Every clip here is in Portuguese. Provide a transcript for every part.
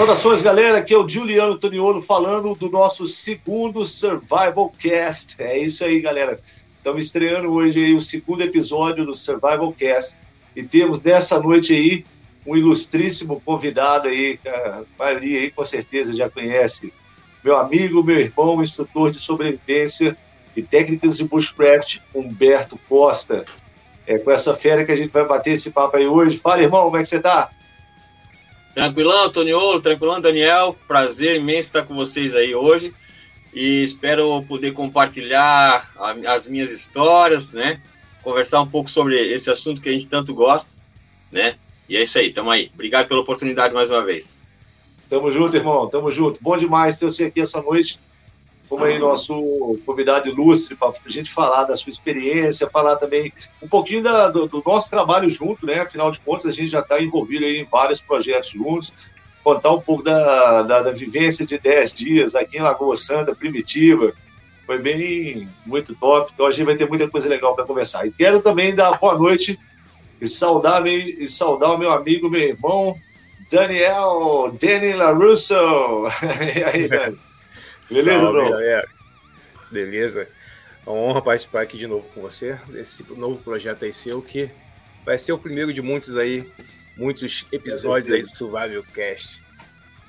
Saudações, galera. Aqui é o Juliano Toniolo falando do nosso segundo Survival Cast. É isso aí, galera. Estamos estreando hoje aí o segundo episódio do Survival Cast. E temos nessa noite aí um ilustríssimo convidado aí, a maioria aí com certeza já conhece. Meu amigo, meu irmão, instrutor de sobrevivência e técnicas de bushcraft, Humberto Costa. É com essa fera que a gente vai bater esse papo aí hoje. Fala, irmão, como é que você tá? Tranquilão, Toniolo, tranquilão, Daniel. Prazer imenso estar com vocês aí hoje. E espero poder compartilhar as minhas histórias, né? Conversar um pouco sobre esse assunto que a gente tanto gosta, né? E é isso aí, tamo aí. Obrigado pela oportunidade mais uma vez. Tamo junto, irmão, tamo junto. Bom demais ter você aqui essa noite como aí nosso convidado ilustre para a gente falar da sua experiência, falar também um pouquinho da, do, do, nosso trabalho junto, né? Afinal de contas, a gente já está envolvido em vários projetos juntos, contar um pouco da, da, da, vivência de 10 dias aqui em Lagoa Santa, primitiva. Foi bem, muito top. Então a gente vai ter muita coisa legal para conversar. E quero também dar boa noite e saudar, e saudar o meu amigo, meu irmão, Daniel, Danny LaRusso. e aí, Dani? Beleza, Salve, galera. Beleza? É uma honra participar aqui de novo com você, desse novo projeto aí seu, que vai ser o primeiro de muitos aí, muitos episódios aí do Survival Cast.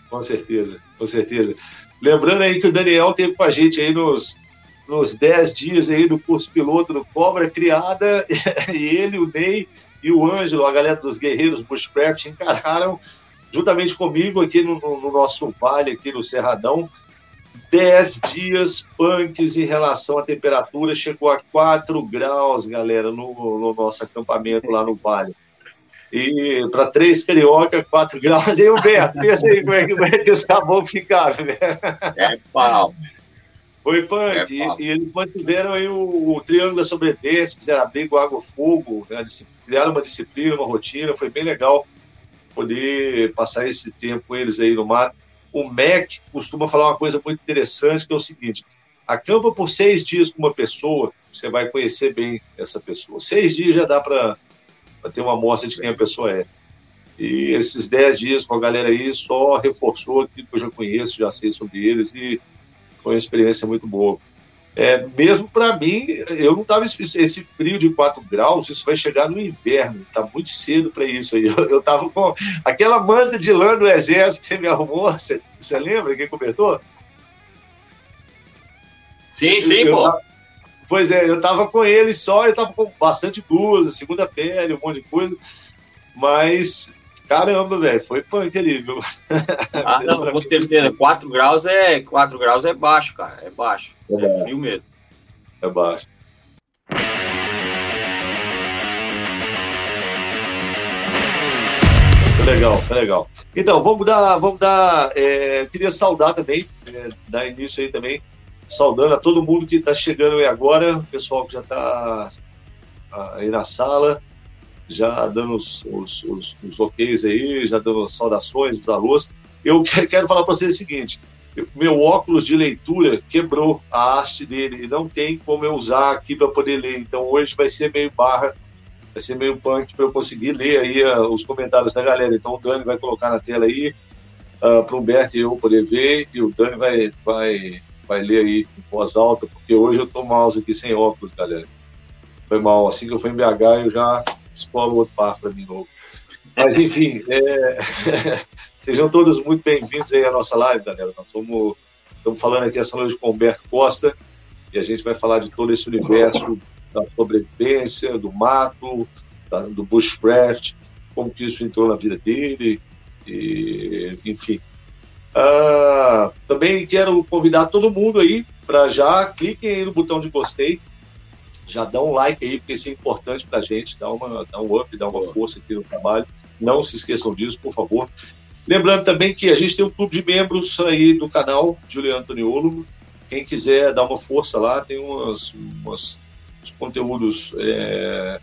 Com certeza, com certeza. Lembrando aí que o Daniel teve com a gente aí nos, nos 10 dias aí do curso piloto do Cobra Criada, e ele, o Ney e o Ângelo, a galera dos Guerreiros Bushcraft, encararam juntamente comigo aqui no, no nosso vale, aqui no Cerradão, 10 dias punks em relação à temperatura, chegou a 4 graus, galera, no, no nosso acampamento lá no Vale. E para três carioca, 4 graus. E o Beto, pensa aí como é, como é que os caboclos ficaram, né? É pau. Foi punk. É e, e, eles mantiveram aí o, o triângulo da sobrevivência, fizeram abrigo, água, fogo, né? criaram uma disciplina, uma rotina, foi bem legal poder passar esse tempo com eles aí no mato o MEC costuma falar uma coisa muito interessante, que é o seguinte: acampa por seis dias com uma pessoa, você vai conhecer bem essa pessoa. Seis dias já dá para ter uma amostra de quem a pessoa é. E esses dez dias com a galera aí só reforçou aquilo que eu já conheço, já sei sobre eles, e foi uma experiência muito boa. É, mesmo para mim, eu não estava esse frio de 4 graus, isso vai chegar no inverno, está muito cedo para isso aí. Eu, estava com aquela manta de lã do exército que você me arrumou, você, você lembra quem comentou? Sim, sim, eu, pô. Eu, pois é, eu estava com ele só, ele estava com bastante blusa, segunda pele, um monte de coisa, mas Caramba, velho, foi punk ali, viu? Ah, não, com certeza. 4 graus é 4 graus é baixo, cara. É baixo. É, é frio mesmo. É baixo. Foi legal, foi legal. Então, vamos dar. Vamos dar é, queria saudar também, é, dar início aí também, saudando a todo mundo que está chegando aí agora, o pessoal que já está ah, aí na sala já dando os, os, os, os ok's aí, já dando saudações da luz. Eu quero falar para vocês o seguinte: meu óculos de leitura quebrou a haste dele e não tem como eu usar aqui para poder ler. Então hoje vai ser meio barra, vai ser meio punk para eu conseguir ler aí uh, os comentários da galera. Então o Dani vai colocar na tela aí uh, ah, para o Humberto e eu poder ver e o Dani vai, vai, vai ler aí em voz alta, porque hoje eu tô mouse aqui sem óculos, galera. Foi mal. Assim que eu fui em BH, eu já escola o outro par para mim novo. Mas, enfim, é... sejam todos muito bem-vindos aí à nossa live, galera. Nós estamos, falando aqui essa noite com o Humberto Costa e a gente vai falar de todo esse universo da sobrevivência, do mato, da, do bushcraft, como que isso entrou na vida dele, e, enfim. Uh, também quero convidar todo mundo aí para já cliquem aí no botão de gostei, já dá um like aí, porque isso é importante para a gente, dá, uma, dá um up, dá uma força aqui no trabalho. Não se esqueçam disso, por favor. Lembrando também que a gente tem um clube de membros aí do canal, Juliano Antoniolo. Quem quiser dar uma força lá, tem umas, umas uns conteúdos é,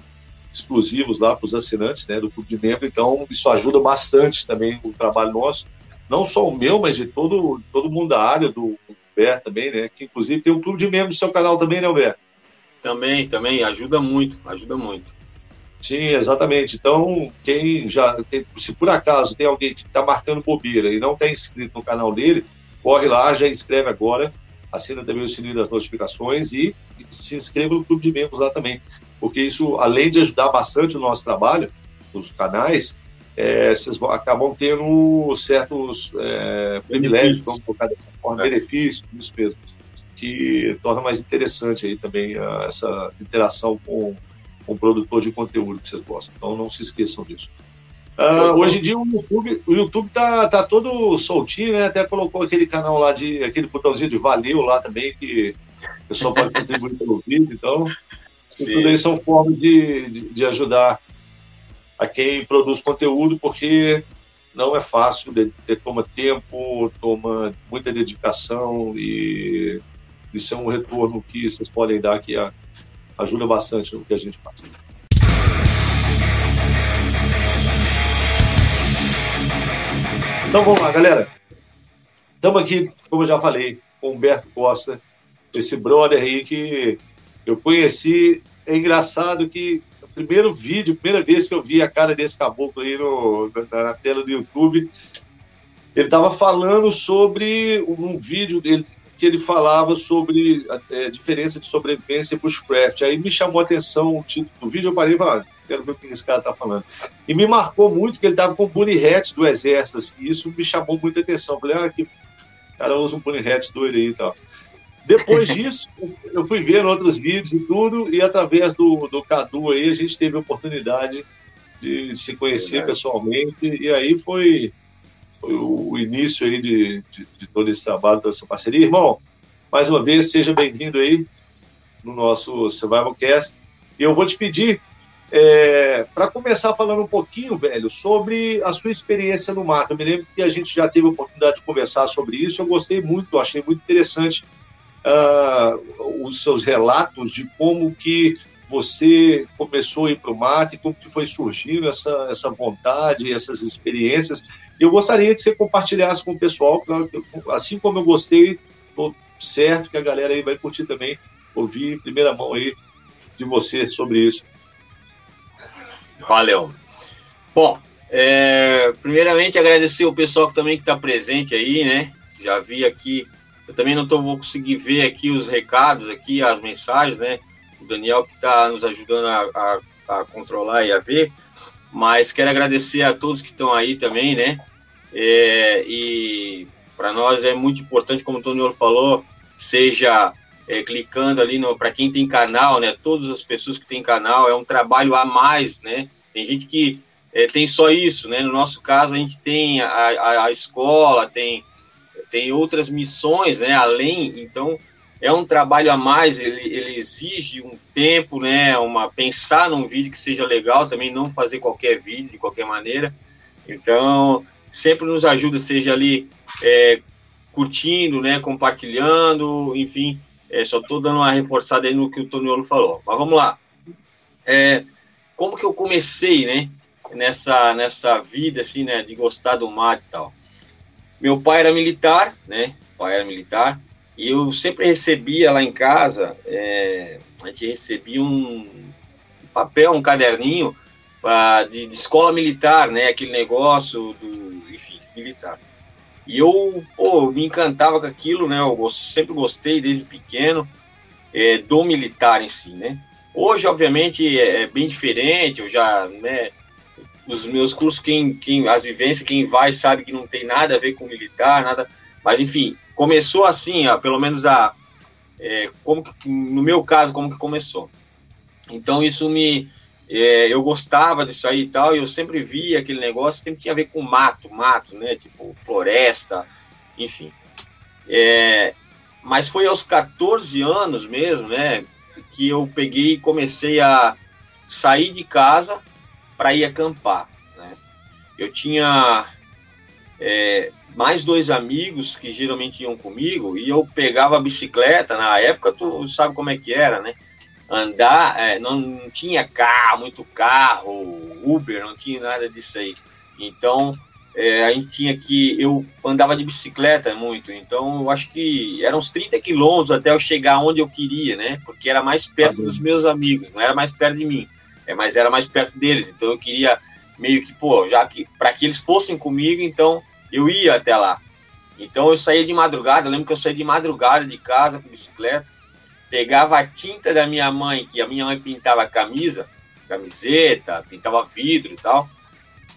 exclusivos lá para os assinantes né, do clube de membro. Então, isso ajuda bastante também o trabalho nosso. Não só o meu, mas de todo, todo mundo da área, do Humberto também, né? Que inclusive tem um clube de membros do seu canal também, né, Humberto? Também, também, ajuda muito, ajuda muito. Sim, exatamente. Então, quem já tem, se por acaso tem alguém que está marcando bobeira e não está inscrito no canal dele, corre lá, já inscreve agora, assina também o sininho das notificações e, e se inscreva no clube de membros lá também, porque isso, além de ajudar bastante o nosso trabalho, os canais, é, vocês acabam tendo certos é, privilégios, vamos colocar dessa forma, é. benefícios, isso mesmo, que torna mais interessante aí também uh, essa interação com, com o produtor de conteúdo que vocês gostam. Então não se esqueçam disso. Uh, hoje em dia o YouTube, o YouTube tá, tá todo soltinho, né? Até colocou aquele canal lá de aquele botãozinho de valeu lá também, que o pessoal pode contribuir pelo vídeo. Então, tudo isso são formas de, de, de, ajudar a quem produz conteúdo, porque não é fácil, toma tempo, toma muita dedicação e isso é um retorno que vocês podem dar que ajuda bastante no que a gente faz. Então vamos lá, galera. Estamos aqui, como eu já falei, com Humberto Costa, esse brother aí que eu conheci. É engraçado que o primeiro vídeo, primeira vez que eu vi a cara desse caboclo aí no, na, na tela do YouTube, ele estava falando sobre um vídeo dele que ele falava sobre a é, diferença de sobrevivência e bushcraft. Aí me chamou a atenção o título do vídeo, eu parei e falei, ah, quero ver o que esse cara está falando. E me marcou muito que ele estava com o bunny hat do exército, assim, e isso me chamou muita atenção. Eu falei, ah, que cara usa um bunny hat doido aí e tal. Depois disso, eu fui vendo outros vídeos e tudo, e através do, do Cadu aí, a gente teve a oportunidade de se conhecer pessoalmente, e aí foi o início aí de, de, de todo esse trabalho, dessa parceria. Irmão, mais uma vez, seja bem-vindo aí no nosso Survival Cast. E eu vou te pedir é, para começar falando um pouquinho, velho, sobre a sua experiência no mato. Eu me lembro que a gente já teve a oportunidade de conversar sobre isso. Eu gostei muito, achei muito interessante uh, os seus relatos de como que você começou a ir para o mato e como que foi surgindo essa, essa vontade, essas experiências. Eu gostaria que você compartilhasse com o pessoal, assim como eu gostei, estou certo que a galera aí vai curtir também, ouvir em primeira mão aí de você sobre isso. Valeu. Bom, é, primeiramente agradecer o pessoal que também que está presente aí, né? Já vi aqui, eu também não tô, vou conseguir ver aqui os recados aqui, as mensagens, né? O Daniel que está nos ajudando a, a, a controlar e a ver. Mas quero agradecer a todos que estão aí também, né? É, e para nós é muito importante, como o Tony falou, seja é, clicando ali para quem tem canal, né? Todas as pessoas que têm canal é um trabalho a mais, né? Tem gente que é, tem só isso, né? No nosso caso a gente tem a, a, a escola, tem tem outras missões, né? Além, então é um trabalho a mais, ele, ele exige um tempo, né? Uma pensar num vídeo que seja legal, também não fazer qualquer vídeo de qualquer maneira. Então sempre nos ajuda, seja ali é, curtindo, né? Compartilhando, enfim. É, só estou dando uma reforçada aí no que o Toniolo falou. Mas vamos lá. É, como que eu comecei, né? Nessa, nessa vida, assim, né? De gostar do mar e tal. Meu pai era militar, né? Pai era militar. E eu sempre recebia lá em casa, é, a gente recebia um papel, um caderninho pra, de, de, escola militar, né? Aquele negócio do, enfim, militar. E eu, pô, me encantava com aquilo, né? Eu sempre gostei desde pequeno é, do militar em si, né? Hoje, obviamente, é, é bem diferente. Eu já, né? Os meus cursos, quem, quem, as vivências, quem vai sabe que não tem nada a ver com militar, nada. Mas enfim, começou assim, ó, pelo menos a é, como que, no meu caso como que começou. Então isso me é, eu gostava disso aí e tal, e eu sempre via aquele negócio que tinha a ver com mato, mato, né? Tipo floresta, enfim. É, mas foi aos 14 anos mesmo, né? Que eu peguei e comecei a sair de casa para ir acampar. Né? Eu tinha é, mais dois amigos que geralmente iam comigo e eu pegava a bicicleta, na época tu sabe como é que era, né? Andar, é, não, não, tinha carro, muito carro, Uber, não tinha nada disso aí. Então, é, a gente tinha que, eu andava de bicicleta muito, então eu acho que eram uns 30 quilômetros até eu chegar onde eu queria, né? Porque era mais perto dos meus amigos, não era mais perto de mim. é, mas era mais perto deles, então eu queria meio que, pô, já que para que eles fossem comigo, então eu ia até lá. Então eu saía de madrugada, eu lembro que eu saía de madrugada de casa com bicicleta, pegava a tinta da minha mãe, que a minha mãe pintava camisa, camiseta, pintava vidro e tal.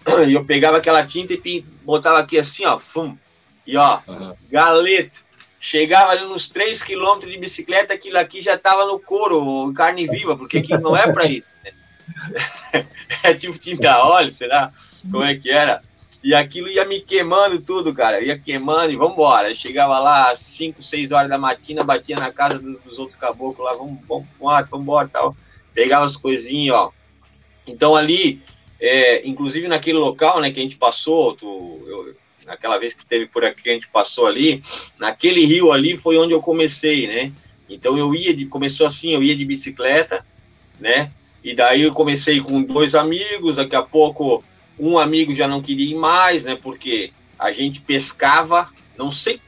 E eu pegava aquela tinta e botava aqui assim, ó, fum, e ó, uhum. galeto. Chegava ali nos 3 quilômetros de bicicleta, aquilo aqui já tava no couro, carne viva, porque aqui não é para isso, né? é tipo tinta óleo, será? Como é que era? E aquilo ia me queimando tudo, cara. Ia queimando e vambora. Eu chegava lá às 5, 6 horas da matina, batia na casa dos outros caboclos lá, vamos, vamos pro vambora tal. Pegava as coisinhas, ó. Então ali, é, inclusive naquele local, né, que a gente passou, tu, eu, naquela vez que teve por aqui, a gente passou ali, naquele rio ali foi onde eu comecei, né? Então eu ia de, começou assim, eu ia de bicicleta, né? E daí eu comecei com dois amigos, daqui a pouco um amigo já não queria ir mais, né? Porque a gente pescava, não sei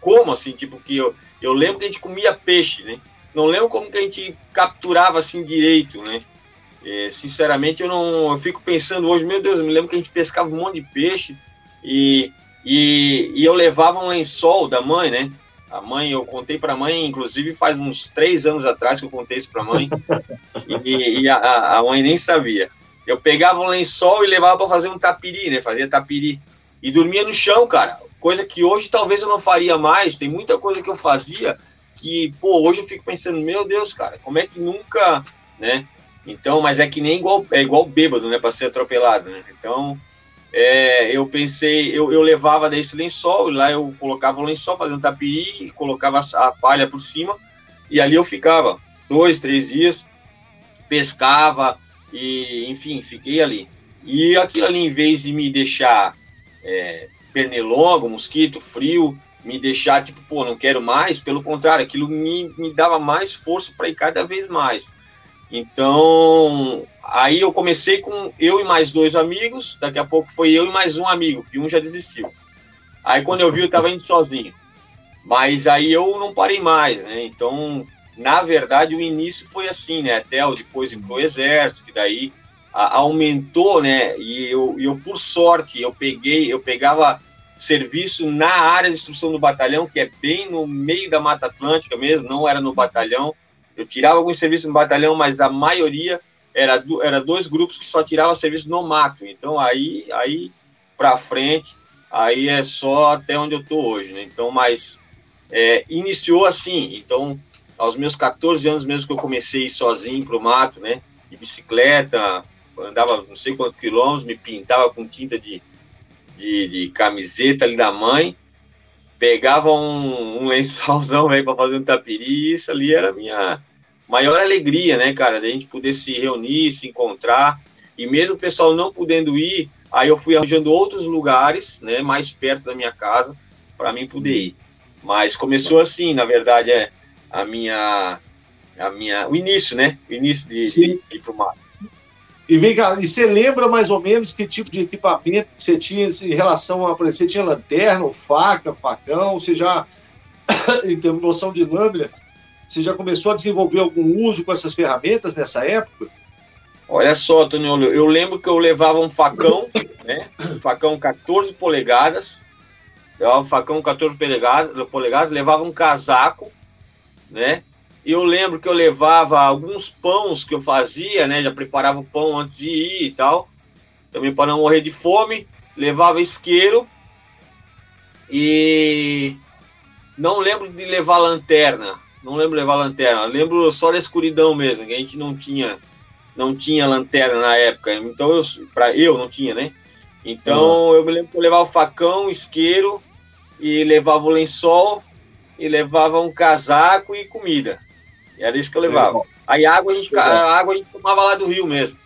como, assim, tipo, que eu, eu lembro que a gente comia peixe, né? Não lembro como que a gente capturava assim direito, né? É, sinceramente, eu não. Eu fico pensando hoje, meu Deus, eu me lembro que a gente pescava um monte de peixe e, e, e eu levava um lençol da mãe, né? A mãe, eu contei para a mãe, inclusive faz uns três anos atrás que eu contei isso para a mãe, e, e a, a, mãe nem sabia. Eu pegava um lençol e levava para fazer um tapiri, né? Fazia tapiri. E dormia no chão, cara. Coisa que hoje talvez eu não faria mais. Tem muita coisa que eu fazia que, pô, hoje eu fico pensando, meu Deus, cara, como é que nunca, né? Então, mas é que nem igual, é igual bêbado, né? Para ser atropelado, né? Então, é, eu pensei, eu, eu levava desse lençol, e lá eu colocava o lençol, fazia um tapiri, colocava a palha por cima, e ali eu ficava dois, três dias, pescava, e enfim, fiquei ali. E aquilo ali, em vez de me deixar é, pernilongo, mosquito, frio, me deixar tipo, pô, não quero mais, pelo contrário, aquilo me, me dava mais força para ir cada vez mais. Então, aí eu comecei com eu e mais dois amigos, daqui a pouco foi eu e mais um amigo, que um já desistiu. Aí quando eu vi, eu estava indo sozinho. Mas aí eu não parei mais, né? Então, na verdade, o início foi assim, né? Até eu depois ir pro exército, que daí a, aumentou, né? E eu, eu, por sorte, eu peguei, eu pegava serviço na área de instrução do batalhão, que é bem no meio da Mata Atlântica mesmo, não era no batalhão. Eu tirava alguns serviços no batalhão, mas a maioria era, era dois grupos que só tiravam serviço no mato. Então aí, aí para frente, aí é só até onde eu tô hoje, né? Então, mas é, iniciou assim. Então, aos meus 14 anos mesmo que eu comecei sozinho pro mato, né? De bicicleta, andava não sei quantos quilômetros, me pintava com tinta de, de, de camiseta ali da mãe pegava um, um lençolzão para fazer um tapiri, e isso ali era a minha maior alegria, né, cara, da gente poder se reunir, se encontrar, e mesmo o pessoal não podendo ir, aí eu fui arranjando outros lugares, né, mais perto da minha casa, para mim poder ir. Mas começou assim, na verdade, é a minha, a minha, o início, né, o início de, de ir pro mato. E vem cá, e você lembra mais ou menos que tipo de equipamento você tinha em relação a, você tinha lanterna, faca, facão, você já, em termos de noção de lâmina, você já começou a desenvolver algum uso com essas ferramentas nessa época? Olha só, Toniolo, eu lembro que eu levava um facão, né? Um facão 14 polegadas, levava um facão 14 polegadas, polegadas, levava um casaco, né? E eu lembro que eu levava alguns pães que eu fazia, né? Já preparava o pão antes de ir e tal. Também para não morrer de fome. Levava isqueiro. E não lembro de levar lanterna. Não lembro de levar lanterna. Lembro só da escuridão mesmo, que a gente não tinha não tinha lanterna na época. Então eu para eu não tinha, né? Então uhum. eu me lembro que eu levava o facão, isqueiro e levava o lençol e levava um casaco e comida. Era isso que eu levava. Aí água a gente, a água a gente tomava lá do rio mesmo.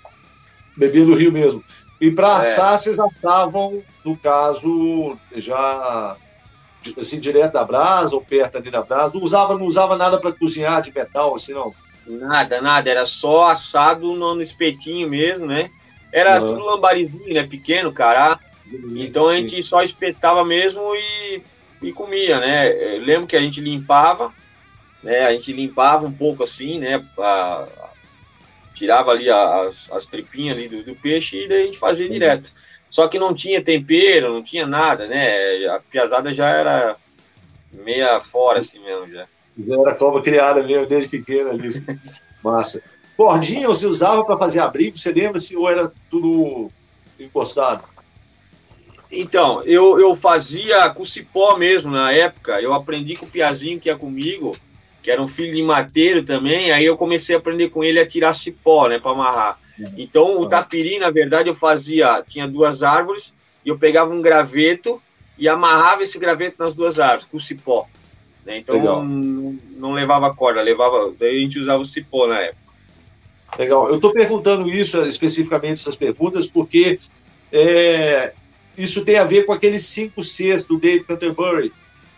Bebia do rio mesmo. E para é. assar, vocês assavam, no caso, já assim, direto da brasa ou perto ali da brasa. Não usava, não usava nada para cozinhar de metal, assim, não? Nada, nada. Era só assado no, no espetinho mesmo, né? Era uhum. tudo lambarizinho, né? Pequeno, cará. Então a gente só espetava mesmo e, e comia, né? Eu lembro que a gente limpava, né? A gente limpava um pouco assim, né? A, tirava ali as, as tripinhas ali do, do peixe e daí a gente fazia direto. Só que não tinha tempero, não tinha nada, né? A piazada já era meia fora assim mesmo já. Já era cobra criada mesmo desde pequena ali. Massa. Cordinha você usava para fazer abrigo, você lembra se ou era tudo encostado? Então, eu, eu fazia com cipó mesmo na época. Eu aprendi com o Piazinho que ia comigo, que era um filho de mateiro também. Aí eu comecei a aprender com ele a tirar cipó, né, para amarrar. Então, o tapiri, na verdade, eu fazia. Tinha duas árvores e eu pegava um graveto e amarrava esse graveto nas duas árvores com cipó. Né? Então, não, não, levava corda, levava. Daí a gente usava o cipó na época. Legal. Eu estou perguntando isso especificamente, essas perguntas, porque é, isso tem a ver com aqueles cinco Cs do Dave Canterbury,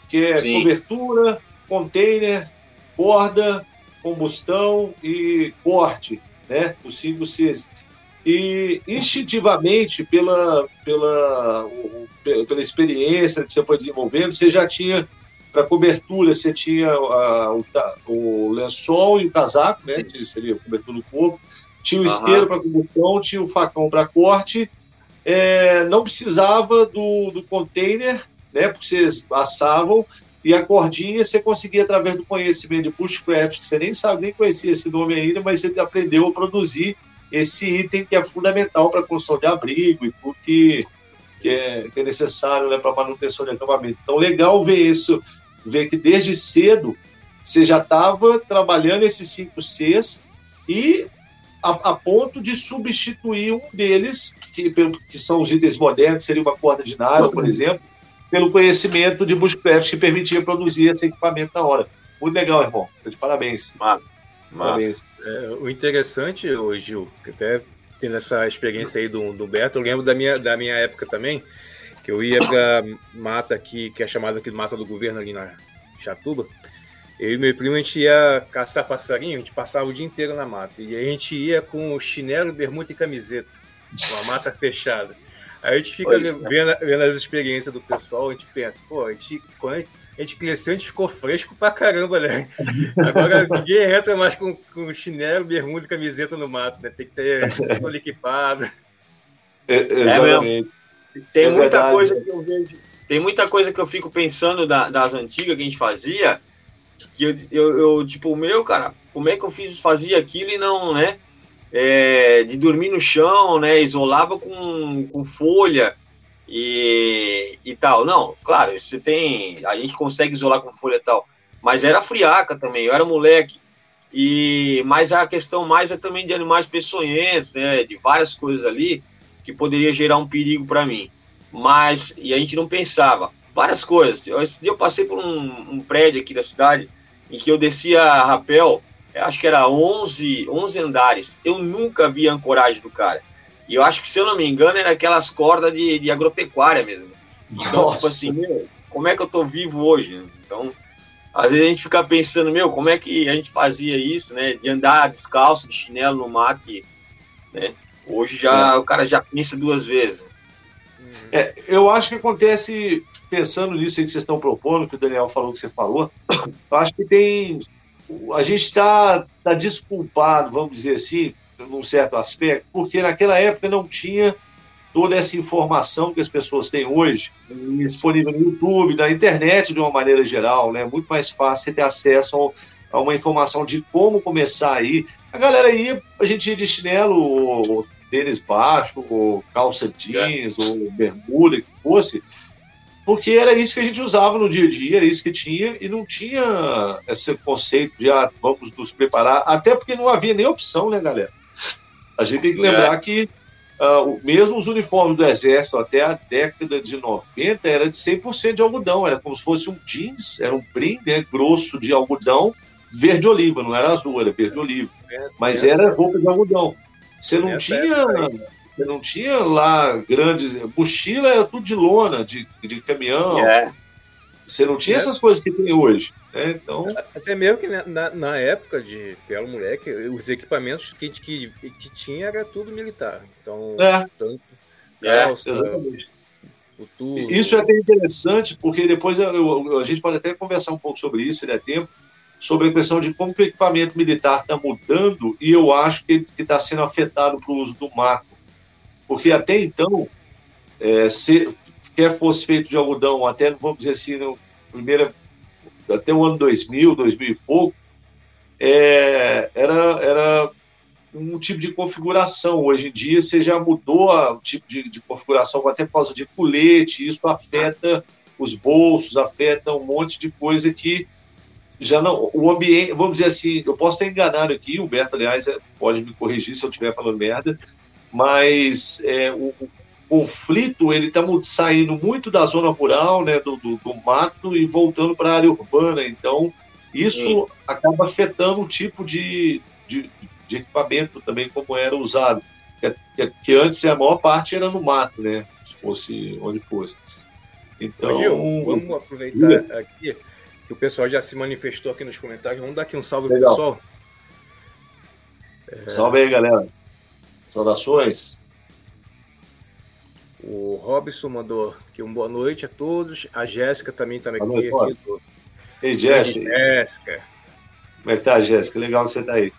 que é Sim. cobertura, container, corda, combustão e corte, né? Os cinco Cs. E instintivamente, pela, pela, pela experiência que você foi desenvolvendo, você já tinha para cobertura, você tinha a, o, o, lençol e o casaco, né? Que seria a cobertura do corpo. Tinha o isqueiro para combustão, tinha o facão para corte é, não precisava do, do container, né, porque vocês assavam, e a cordinha você conseguia através do conhecimento de bushcraft, que você nem sabe, nem conhecia esse nome ainda, mas você aprendeu a produzir esse item que é fundamental para a construção de abrigo e tudo que, que, é, que é necessário né, para manutenção de acampamento. Então, legal ver isso, ver que desde cedo você já estava trabalhando esses cinco Cs e a, a, ponto de substituir um deles, que, que são os itens modernos, seria uma corda de nada, por exemplo, pelo conhecimento de bushcraft que permitia produzir esse equipamento na hora. Muito legal, irmão. De parabéns. Mas. É, o interessante, hoje, Gil, que até tendo essa experiência aí do, do Beto, eu lembro da minha, da minha época também, que eu ia para mata aqui, que é chamada aqui de mata do governo ali na Chatuba, eu e meu primo, a gente ia caçar passarinho, a gente passava o dia inteiro na mata. E a gente ia com chinelo, bermuda e camiseta, com a mata fechada. Aí a gente fica vendo, vendo, as experiências do pessoal, a gente pensa, pô, a gente, quando a gente cresceu, a gente ficou fresco pra caramba, né? Agora ninguém entra mais com, com chinelo, bermuda e camiseta no mato, né? Tem que ter todo equipado. É, exatamente. É tem é muita verdade. coisa que eu vejo. Tem muita coisa que eu fico pensando da, das antigas que a gente fazia que eu, eu, eu, tipo, meu, cara, como é que eu fiz, fazia aquilo e não, né? É, de dormir no chão, né? Isolava com, com folha e, e tal. Não, claro, você tem. A gente consegue isolar com folha e tal. Mas era friaca também, eu era moleque. E, mas a questão mais é também de animais peçonhentos, né? De várias coisas ali que poderia gerar um perigo para mim. Mas, e a gente não pensava várias coisas. Esse dia eu passei por um, um, prédio aqui da cidade em que eu descia a rapel, acho que era 11, 11 andares. Eu nunca vi a ancoragem do cara. E eu acho que, se eu não me engano, era aquelas cordas de, de agropecuária mesmo. Então, tipo assim, meu, como é que eu tô vivo hoje? Então, às vezes a gente fica pensando, meu, como é que a gente fazia isso, né? De andar descalço, de chinelo no mato, né? Hoje já é. o cara já pensa duas vezes. É, eu acho que acontece pensando nisso aí que vocês estão propondo, que o Daniel falou que você falou, eu acho que tem. A gente está tá desculpado, vamos dizer assim, num certo aspecto, porque naquela época não tinha toda essa informação que as pessoas têm hoje disponível no YouTube, na internet de uma maneira geral, né? Muito mais fácil você ter acesso a uma informação de como começar aí. A galera ia, a gente ia de chinelo, tênis baixo, ou calça jeans, é. ou bermuda, que fosse, porque era isso que a gente usava no dia a dia, era isso que tinha, e não tinha esse conceito de ah, vamos nos preparar, até porque não havia nem opção, né, galera? A gente tem que lembrar é. que uh, mesmo os uniformes do Exército até a década de 90 era de 100% de algodão, era como se fosse um jeans, era um brim né, grosso de algodão, verde oliva, não era azul, era verde oliva, é, mas era roupa de algodão. Você não tinha você não tinha lá grandes. Mochila era tudo de lona, de, de caminhão. É. Você não tinha é. essas coisas que tem hoje. Né? Então... Até mesmo que na, na época de Belo Moleque, os equipamentos que, que, que tinha era tudo militar. Então, é. tanto é, calça, exatamente. Isso é até interessante, porque depois eu, eu, a gente pode até conversar um pouco sobre isso, se der tempo, sobre a questão de como o equipamento militar está mudando e eu acho que está sendo afetado para o uso do mato. Porque até então, é, se quer fosse feito de algodão, até, vamos dizer assim, no primeiro, até o ano 2000, 2000 e pouco, é, era, era um tipo de configuração. Hoje em dia, você já mudou o tipo de, de configuração, até por causa de colete, isso afeta os bolsos, afeta um monte de coisa que já não. O ambiente, vamos dizer assim, eu posso estar enganado aqui, o Humberto, aliás, é, pode me corrigir se eu estiver falando merda, mas é, o, o, conflito ele está saindo muito da zona rural, né, do, do, do mato e voltando para a área urbana. Então, isso acaba afetando o tipo de, de, de, equipamento também, como era usado. Que, que, que, antes a maior parte era no mato, né? Se fosse onde fosse. Então. Gil, vamos aproveitar aqui que o pessoal já se manifestou aqui nos comentários. Vamos dar aqui um salve pro pessoal. É... Salve aí, galera. Saudações. O Robson mandou aqui um boa noite a todos. A Jéssica também está aqui. aqui do... Ei, Jéssica. Jéssica. Como é que tá, Jéssica? Legal que você tá aí.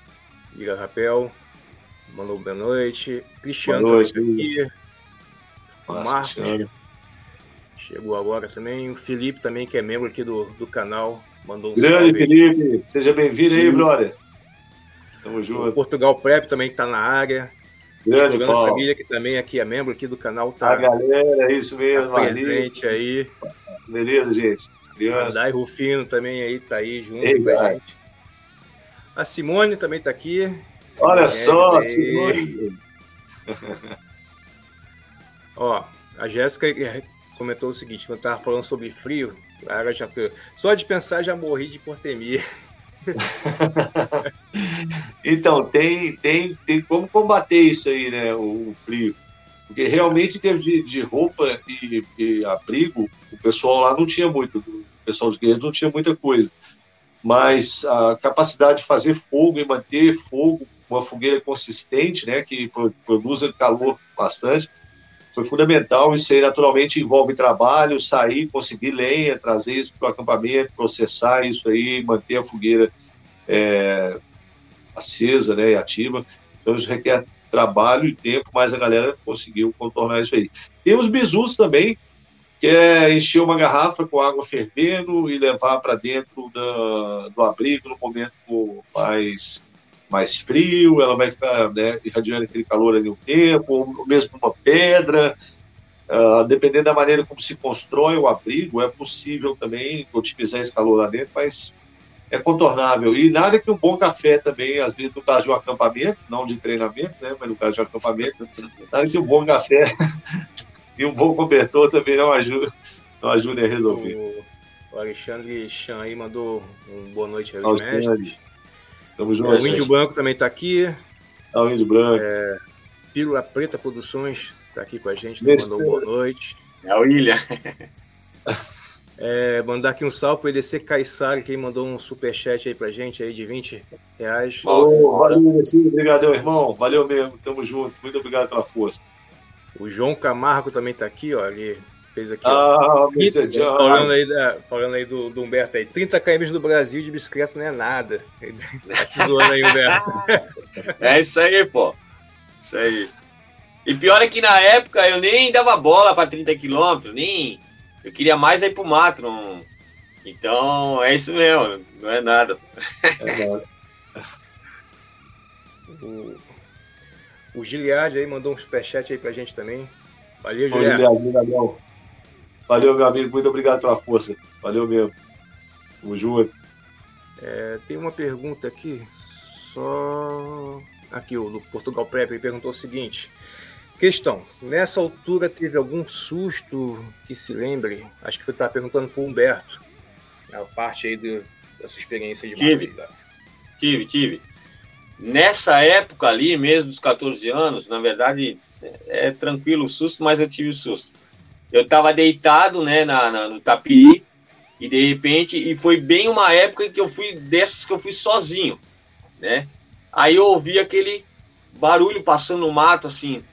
Liga Rapel. Mandou boa noite. Cristiano boa noite, aqui. Nossa, Marcos. Cristiano. Chegou agora também. O Felipe também, que é membro aqui do, do canal. Mandou um Grande salve. Felipe. Seja bem-vindo aí, brother. Tamo junto. O Portugal Prep também está na área. Grande Paulo. Família, que também aqui é membro aqui do canal. Tá a galera, é isso mesmo. Tá presente aí. Beleza, gente. Criança. Dai Rufino também aí, tá aí junto Ei, com a gente. A Simone também tá aqui. Simone Olha só, aí. Simone. Ó, a Jéssica comentou o seguinte, quando tava falando sobre frio, a já só de pensar já morri de hipotermia. então, tem, tem, tem como combater isso aí, né, o, o frio. Porque realmente, termos de, de roupa e, e, abrigo, o pessoal lá não tinha muito, o pessoal dos guerreiros não tinha muita coisa. Mas a capacidade de fazer fogo e manter fogo, uma fogueira consistente, né, que produza calor bastante, foi fundamental. Isso aí naturalmente envolve trabalho, sair, conseguir lenha, trazer isso para o acampamento, processar isso aí, manter a fogueira é, acesa né, e ativa. Então isso requer trabalho e tempo, mas a galera conseguiu contornar isso aí. Tem os bisus também, que é encher uma garrafa com água fervendo e levar para dentro da, do abrigo no momento mais, mais frio, ela vai ficar né, irradiando aquele calor ali um tempo, ou mesmo uma pedra. Uh, dependendo da maneira como se constrói o abrigo, é possível também otimizar esse calor lá dentro, mas é contornável. E nada que um bom café também, às vezes no caso de um acampamento, não de treinamento, né, mas no caso de um acampamento, nada que um bom café e um bom cobertor também não ajuda, não ajuda a resolver. O, Alexandre Chan aí mandou um boa noite aos mestres. Tamo junto. É, o Índio Branco também está aqui. É o Índio Branco. É, Pílula Preta Produções está aqui com a gente, mandou boa noite. É o William. É, mandar aqui um salve para o EDC Caissara, que mandou um superchat aí pra gente aí de 20 reais. Oh, valeu, EDC, obrigadão, irmão. Valeu mesmo, tamo junto. Muito obrigado pela força. O João Camargo também tá aqui, ó. Ele fez aqui. Ah, Mr. John. Falando aí, da, falando aí do, do, Humberto aí. 30 km do Brasil de bicicleta não é nada. Tá zoando aí, Humberto. é isso aí, pô. Isso aí. E pior é que na época eu nem dava bola para 30 km, nem eu queria mais ir pro mato. Não... Então, é isso mesmo, não é nada. É nada. o, o Giliard aí mandou um superchat aí pra gente também. Valeu, Giliard. Giliard Valeu, meu amigo. Muito obrigado pela força. Valeu mesmo. Tamo junto. É, tem uma pergunta aqui. Só. Aqui, o do Portugal Prep perguntou o seguinte: Questão: nessa altura teve algum susto que se lembre? Acho que você estava perguntando para o Humberto, a parte aí do, da sua experiência de tive, tive, tive. Nessa época ali, mesmo dos 14 anos, na verdade é, é tranquilo o susto, mas eu tive o susto. Eu estava deitado, né, na, na, no tapiri e de repente, e foi bem uma época que eu fui dessas que eu fui sozinho, né? Aí eu ouvi aquele barulho passando no mato, assim,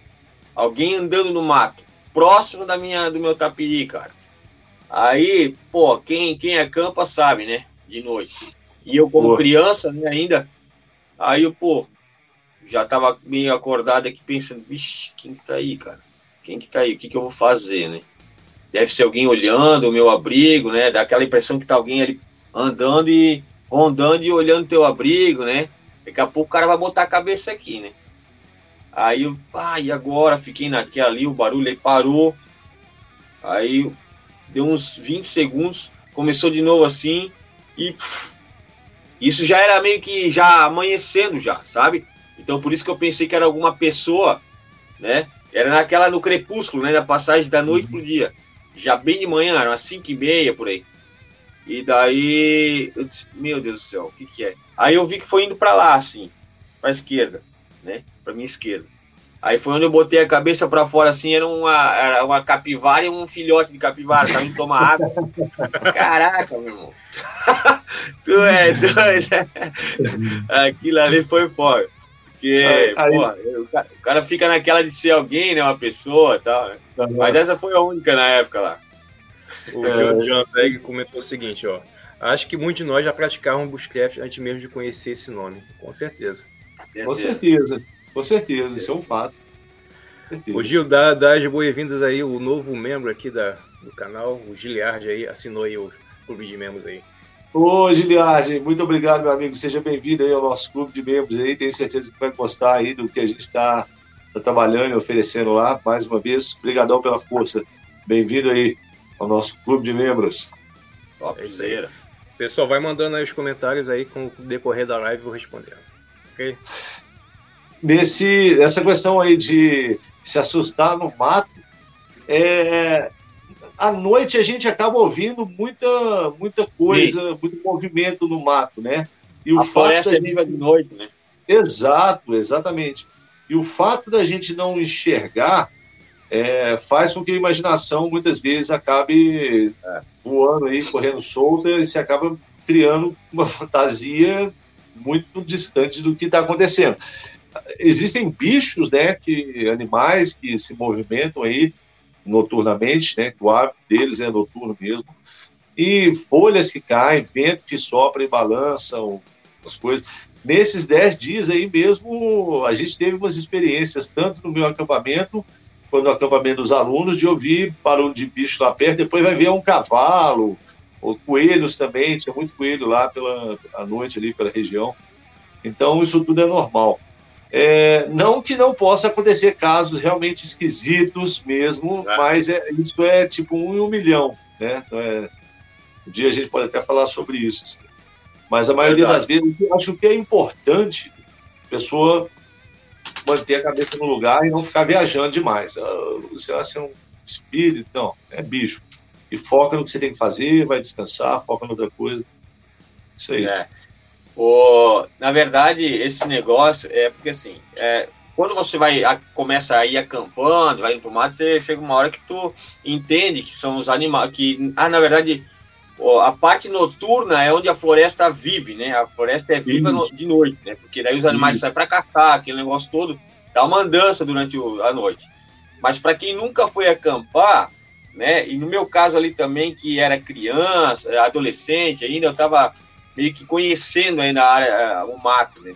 Alguém andando no mato, próximo da minha, do meu tapiri, cara. Aí, pô, quem, quem acampa sabe, né? De noite. E eu, como criança, né, ainda, aí eu, pô, já tava meio acordado aqui pensando, vixe, quem que tá aí, cara? Quem que tá aí? O que que eu vou fazer, né? Deve ser alguém olhando o meu abrigo, né? Dá aquela impressão que tá alguém ali andando e rondando e olhando teu abrigo, né? Daqui a pouco o cara vai botar a cabeça aqui, né? Aí eu, ah, e agora? Fiquei naquela ali, o barulho aí parou. Aí deu uns 20 segundos, começou de novo assim e pff, isso já era meio que já amanhecendo já, sabe? Então por isso que eu pensei que era alguma pessoa, né? Era naquela no crepúsculo, né? Da passagem da noite pro dia. Já bem de manhã, eram umas 5 e meia por aí. E daí eu disse, meu Deus do céu, o que que é? Aí eu vi que foi indo para lá, assim, pra esquerda, né? Pra minha esquerda. Aí foi onde eu botei a cabeça para fora, assim, era uma, era uma capivara e um filhote de capivara, tava indo tomar água. Caraca, meu irmão. tu é doido. Aquilo ali foi foda. Porque, aí, aí... o, cara, o, cara, fica naquela de ser alguém, né? Uma pessoa e tal. Né? Mas essa foi a única na época lá. O é. John Peg comentou o seguinte, ó. Acho que muitos de nós já praticavam bushcraft antes mesmo de conhecer esse nome. Com certeza. Com certeza. Com certeza, isso é um fato. O Gil, dá, dá as boas-vindas aí, o novo membro aqui da, do canal, o Giliard aí, assinou aí o clube de membros aí. Ô, Giliard, muito obrigado, meu amigo. Seja bem-vindo aí ao nosso clube de membros aí. Tenho certeza que vai gostar aí do que a gente está tá trabalhando e oferecendo lá. Mais uma vez, obrigadão pela força. Bem-vindo aí ao nosso clube de membros. Topzera. É Pessoal, vai mandando aí os comentários aí com o decorrer da live, vou respondendo. Ok? Nesse, essa questão aí de se assustar no mato, é, à noite a gente acaba ouvindo muita, muita coisa, Sim. muito movimento no mato, né? E o a floresta é viva de noite, né? Exato, exatamente. E o fato da gente não enxergar é, faz com que a imaginação muitas vezes acabe é, voando aí, correndo solta, e se acaba criando uma fantasia muito distante do que está acontecendo. Existem bichos, né, que animais que se movimentam aí noturnamente, né, o hábito deles é noturno mesmo, e folhas que caem, vento que sopra e balançam, as coisas. Nesses dez dias aí mesmo, a gente teve umas experiências, tanto no meu acampamento, quanto no acampamento dos alunos, de ouvir barulho de bicho lá perto, depois vai ver um cavalo, ou coelhos também, tinha muito coelho lá pela noite ali pela região. Então, isso tudo é normal. É, não que não possa acontecer casos realmente esquisitos mesmo, é. mas é, isso é tipo um em um milhão, né? Então é, um dia a gente pode até falar sobre isso. Assim. Mas a maioria Verdade. das vezes, eu acho que é importante a pessoa manter a cabeça no lugar e não ficar viajando demais. Ah, você vai ser um espírito, não, é bicho. E foca no que você tem que fazer, vai descansar, foca em outra coisa. Isso aí. É. O, na verdade, esse negócio é porque assim, é, quando você vai a, começa a ir acampando, vai indo pro mato, você chega uma hora que tu entende que são os animais que ah, na verdade, a parte noturna é onde a floresta vive, né? A floresta é viva no, de noite, né? Porque daí os animais saem para caçar, aquele negócio todo, dá uma andança durante o, a noite. Mas para quem nunca foi acampar, né? E no meu caso ali também, que era criança, adolescente ainda, eu tava meio que conhecendo aí na área é, o mato, né?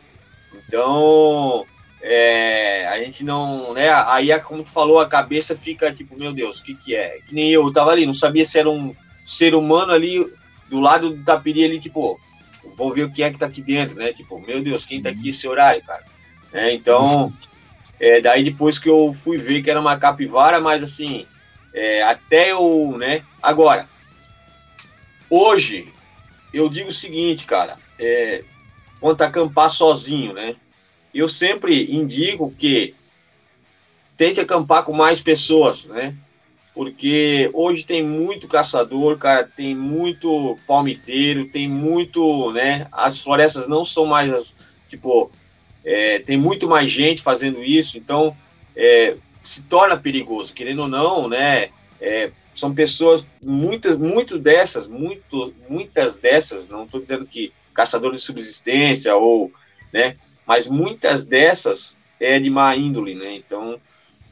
Então, é, a gente não, né? Aí, como tu falou, a cabeça fica tipo, meu Deus, o que que é? Que nem eu, eu tava ali, não sabia se era um ser humano ali do lado do tapiri ali, tipo, vou ver o que é que tá aqui dentro, né? Tipo, meu Deus, quem tá aqui esse horário, cara? É, então, é, daí depois que eu fui ver que era uma capivara, mas assim, é, até eu, né? Agora, hoje, eu digo o seguinte, cara, é, quanto a acampar sozinho, né? Eu sempre indico que tente acampar com mais pessoas, né? Porque hoje tem muito caçador, cara, tem muito palmiteiro, tem muito, né? As florestas não são mais as, tipo, é, tem muito mais gente fazendo isso, então é, se torna perigoso, querendo ou não, né? É, são pessoas, muitas, muito dessas, muito, muitas dessas, não estou dizendo que caçadores de subsistência ou, né, mas muitas dessas é de má índole, né? Então,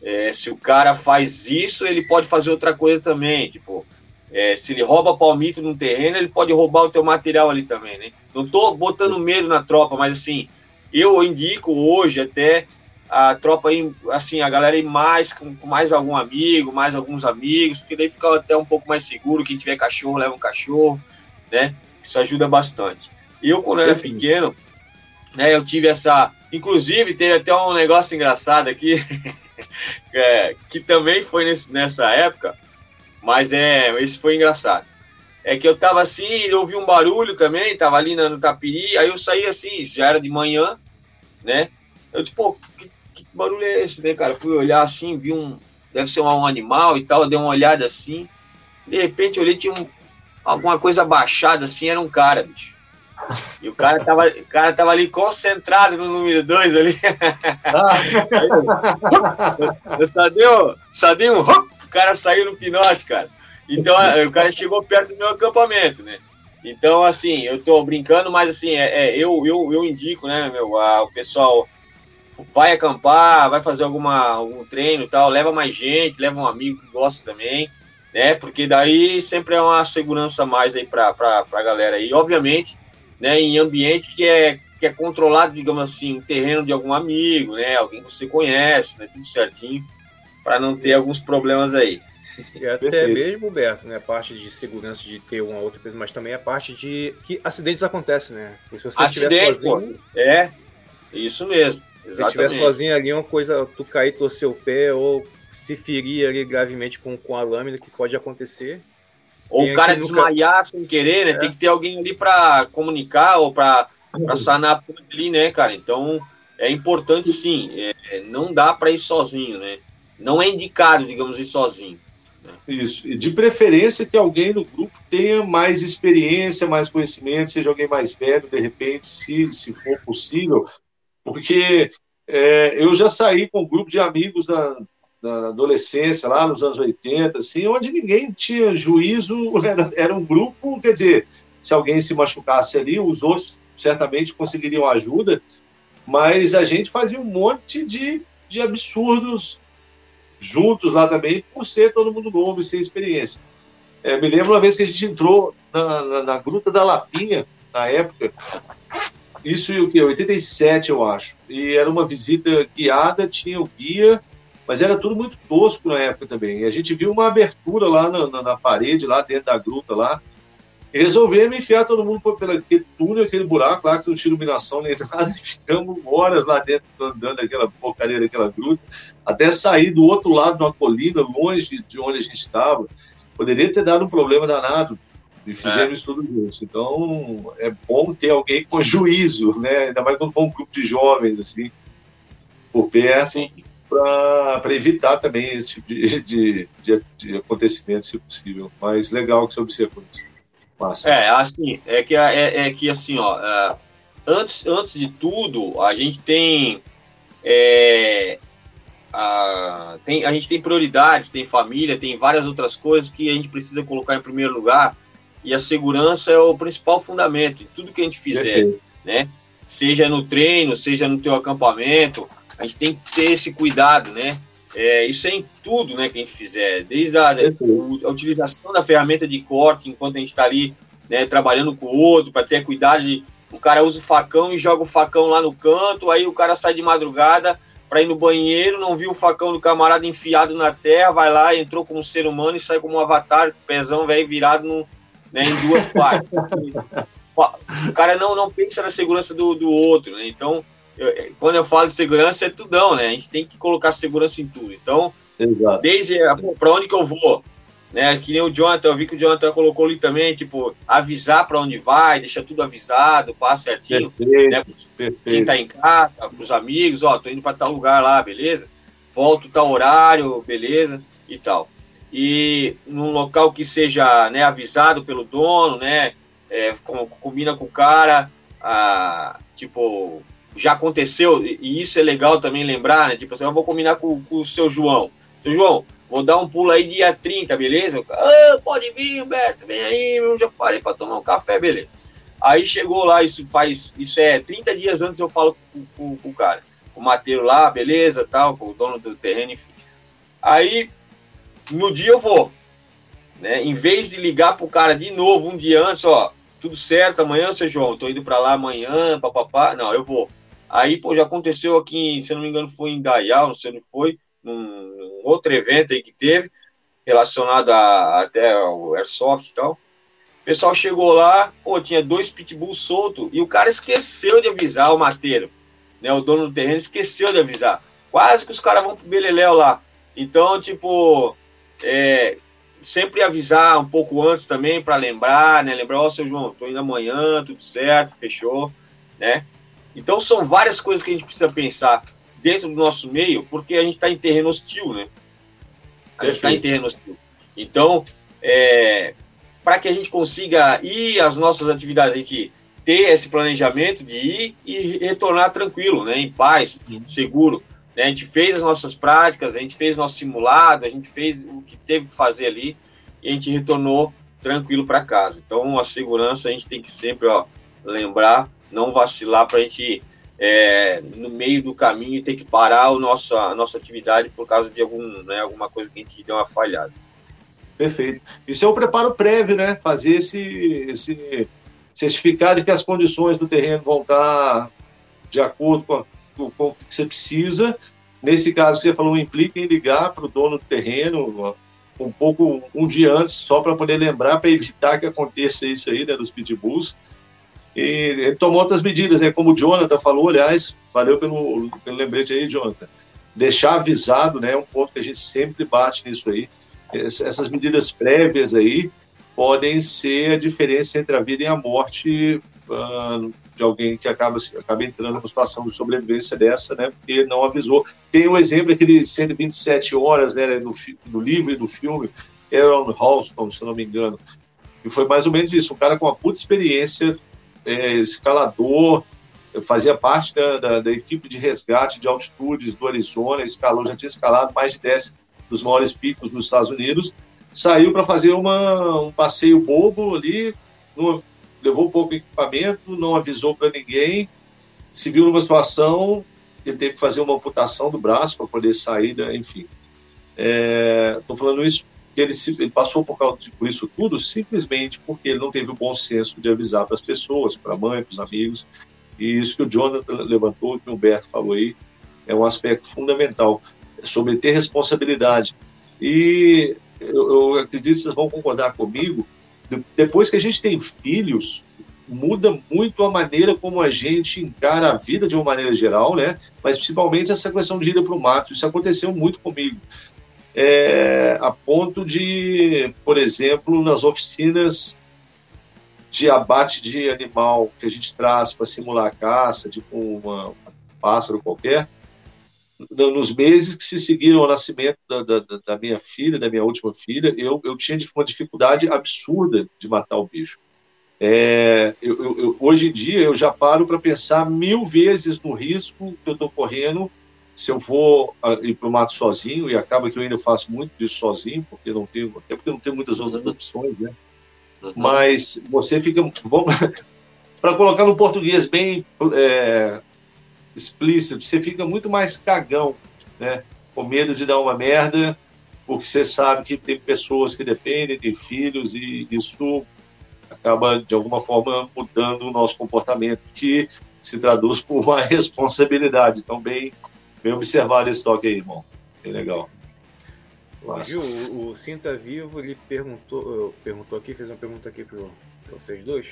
é, se o cara faz isso, ele pode fazer outra coisa também, tipo, é, se ele rouba palmito no terreno, ele pode roubar o teu material ali também, né? Não tô botando medo na tropa, mas assim, eu indico hoje até a tropa ir, assim, a galera ir mais com, com, mais algum amigo, mais alguns amigos, porque daí fica até um pouco mais seguro. Quem tiver cachorro, leva um cachorro, né? Isso ajuda bastante. Eu, quando era pequeno, né, eu tive essa. Inclusive, teve até um negócio engraçado aqui, é, que também foi nesse, nessa época, mas é, esse foi engraçado. É que eu tava assim, eu ouvi um barulho também, tava ali no, no Tapiri, aí eu saí assim, já era de manhã, né? Eu disse, pô, que, que barulho é esse, né, cara? Fui olhar assim, vi um. Deve ser um animal e tal, eu dei uma olhada assim. De repente eu olhei, tinha um, alguma coisa baixada assim, era um cara, bicho. E o cara tava, o cara tava ali concentrado no número 2 ali. Ah. eu só deu, só dei um. O cara saiu no pinote, cara. Então o cara chegou perto do meu acampamento, né? Então, assim, eu tô brincando, mas assim, é, é eu, eu, eu indico, né, meu, a, o pessoal vai acampar, vai fazer alguma, algum treino e tal, leva mais gente, leva um amigo que gosta também, né? Porque daí sempre é uma segurança a mais aí pra, pra, pra galera. E obviamente, né, em ambiente que é, que é controlado, digamos assim, um terreno de algum amigo, né? Alguém que você conhece, né? Tudo certinho, para não ter alguns problemas aí. E até Perfeito. mesmo, Beto, né, a parte de segurança de ter uma outra pessoa, mas também a parte de que acidentes acontecem, né? Porque se você estiver sozinho. Pô, é, isso mesmo. Se você estiver sozinho ali, uma coisa, tu cair, torcer o pé ou se ferir ali gravemente com, com a lâmina, que pode acontecer. Ou o cara desmaiar nunca... sem querer, né? É. Tem que ter alguém ali para comunicar ou para sanar ali, né, cara? Então, é importante sim. É, não dá para ir sozinho, né? Não é indicado, digamos, ir sozinho. Isso. E de preferência que alguém no grupo tenha mais experiência, mais conhecimento, seja alguém mais velho, de repente, se, se for possível. Porque é, eu já saí com um grupo de amigos da adolescência, lá nos anos 80, assim, onde ninguém tinha juízo, era, era um grupo, quer dizer, se alguém se machucasse ali, os outros certamente conseguiriam ajuda, mas a gente fazia um monte de, de absurdos juntos lá também, por ser todo mundo novo e sem experiência. É, me lembro uma vez que a gente entrou na, na, na Gruta da Lapinha, na época, isso e o que? 87, eu acho. E era uma visita guiada, tinha o guia, mas era tudo muito tosco na época também. E a gente viu uma abertura lá na, na, na parede, lá dentro da gruta lá, e resolvemos enfiar todo mundo por aquele túnel, aquele buraco lá, que não tinha iluminação nem nada, e ficamos horas lá dentro, andando aquela porcaria daquela gruta, até sair do outro lado de uma colina, longe de onde a gente estava. Poderia ter dado um problema danado, e fizemos é. isso tudo juntos. Então, é bom ter alguém com juízo, né? Ainda mais quando for um grupo de jovens, assim, por perto, para evitar também esse tipo de, de, de, de acontecimento, se possível. Mas legal que você observou isso. Massa. É, assim, é que, é, é que assim, ó, é, antes, antes de tudo, a gente tem, é, a, tem, a gente tem prioridades, tem família, tem várias outras coisas que a gente precisa colocar em primeiro lugar, e a segurança é o principal fundamento de tudo que a gente fizer, né? Seja no treino, seja no teu acampamento, a gente tem que ter esse cuidado, né? É, isso é em tudo né, que a gente fizer, desde a, a utilização da ferramenta de corte enquanto a gente está ali né, trabalhando com o outro, para ter cuidado de. O cara usa o facão e joga o facão lá no canto, aí o cara sai de madrugada para ir no banheiro, não viu o facão do camarada enfiado na terra, vai lá, entrou como um ser humano e sai como um avatar, pezão velho virado no, né, em duas partes. o cara não, não pensa na segurança do, do outro, né? Então, eu, quando eu falo de segurança, é tudão, né? A gente tem que colocar segurança em tudo. Então, Exato. desde para onde que eu vou, né? Que nem o Jonathan, eu vi que o Jonathan colocou ali também, tipo, avisar para onde vai, deixar tudo avisado, passa certinho, perfeito, né? Perfeito. Quem tá em casa, pros amigos, ó, tô indo para tal lugar lá, beleza? Volto tal horário, beleza? E tal. E num local que seja né, avisado pelo dono, né? É, combina com o cara, ah, tipo, já aconteceu, e isso é legal também lembrar, né? Tipo assim, eu vou combinar com, com o seu João. Seu João, vou dar um pulo aí dia 30, beleza? Ah, pode vir, Humberto, vem aí, eu já parei para tomar um café, beleza. Aí chegou lá, isso faz, isso é 30 dias antes eu falo com, com, com o cara, com o mateiro lá, beleza, tal, com o dono do terreno, enfim. Aí, no dia eu vou. né? Em vez de ligar pro cara de novo um dia antes, ó, tudo certo, amanhã, seu João, tô indo para lá amanhã, papapá. Não, eu vou. Aí, pô, já aconteceu aqui, se eu não me engano, foi em Dayal, não sei onde foi, num, outro evento aí que teve, relacionado a, até ao Airsoft e tal. O pessoal chegou lá, pô, tinha dois pitbulls soltos e o cara esqueceu de avisar o mateiro, né? O dono do terreno esqueceu de avisar. Quase que os caras vão pro Beleléu lá. Então, tipo, é, sempre avisar um pouco antes também para lembrar, né? Lembrar, ó, oh, seu João, tô indo amanhã, tudo certo, fechou, né? Então são várias coisas que a gente precisa pensar dentro do nosso meio, porque a gente está em terreno hostil, né? A gente está em terreno hostil. Então, é, para que a gente consiga ir às nossas atividades, a gente ter esse planejamento de ir e retornar tranquilo, né? Em paz, seguro. Né? A gente fez as nossas práticas, a gente fez nosso simulado, a gente fez o que teve que fazer ali e a gente retornou tranquilo para casa. Então, a segurança a gente tem que sempre ó, lembrar, não vacilar para a gente, é, no meio do caminho, ter que parar o nosso, a nossa atividade por causa de algum, né, alguma coisa que a gente deu uma falhada. Perfeito. Isso é o preparo prévio, né? Fazer esse, esse certificar de que as condições do terreno vão estar de acordo com a o que você precisa. Nesse caso que você falou, implica em ligar para o dono do terreno um pouco um dia antes, só para poder lembrar, para evitar que aconteça isso aí, né, dos pitbulls. E ele tomou outras medidas, né, como o Jonathan falou, aliás, valeu pelo, pelo lembrete aí, Jonathan. Deixar avisado, né, é um ponto que a gente sempre bate nisso aí. Essas medidas prévias aí podem ser a diferença entre a vida e a morte uh, de alguém que acaba, acaba entrando numa situação de sobrevivência dessa, né, porque não avisou. Tem o um exemplo aquele 127 horas, né, no livro e no filme, Aaron Halston, se não me engano, e foi mais ou menos isso, um cara com uma puta experiência, é, escalador, fazia parte da, da, da, equipe de resgate de altitudes do Arizona, escalou, já tinha escalado mais de 10 dos maiores picos nos Estados Unidos, saiu para fazer uma, um passeio bobo ali, numa, levou pouco equipamento, não avisou para ninguém, se viu numa situação, ele teve que fazer uma amputação do braço para poder sair, né? enfim. Estou é, falando isso porque ele, ele, passou por, causa de, por isso tudo simplesmente porque ele não teve o bom senso de avisar para as pessoas, para a mãe, para os amigos. E isso que o Jonathan levantou, que o Humberto falou aí, é um aspecto fundamental sobre ter responsabilidade. E eu, eu acredito que vocês vão concordar comigo depois que a gente tem filhos, muda muito a maneira como a gente encara a vida de uma maneira geral, né? Mas principalmente essa questão de ida para o mato. Isso aconteceu muito comigo. É, a ponto de, por exemplo, nas oficinas de abate de animal que a gente traz para simular a caça, tipo uma, um pássaro qualquer, nos meses que se seguiram ao nascimento da, da, da, minha filha, da minha última filha, eu, eu tinha uma dificuldade absurda de matar o bicho. É, eu, eu, hoje em dia, eu já paro para pensar mil vezes no risco que eu estou correndo se eu vou ah, ir para o mato sozinho, e acaba que eu ainda faço muito disso sozinho, porque não tenho, até porque não tenho muitas outras opções, né? Uhum. Mas você fica. para colocar no português bem é, explícito, você fica muito mais cagão, né? Com medo de dar uma merda, porque você sabe que tem pessoas que dependem, tem filhos, e isso acaba, de alguma forma, mudando o nosso comportamento, que se traduz por uma responsabilidade. Então, bem, bem observado esse toque aí, irmão. Bem legal. Viu, o, o Sinta Vivo, ele perguntou, perguntou aqui, fez uma pergunta aqui para vocês dois.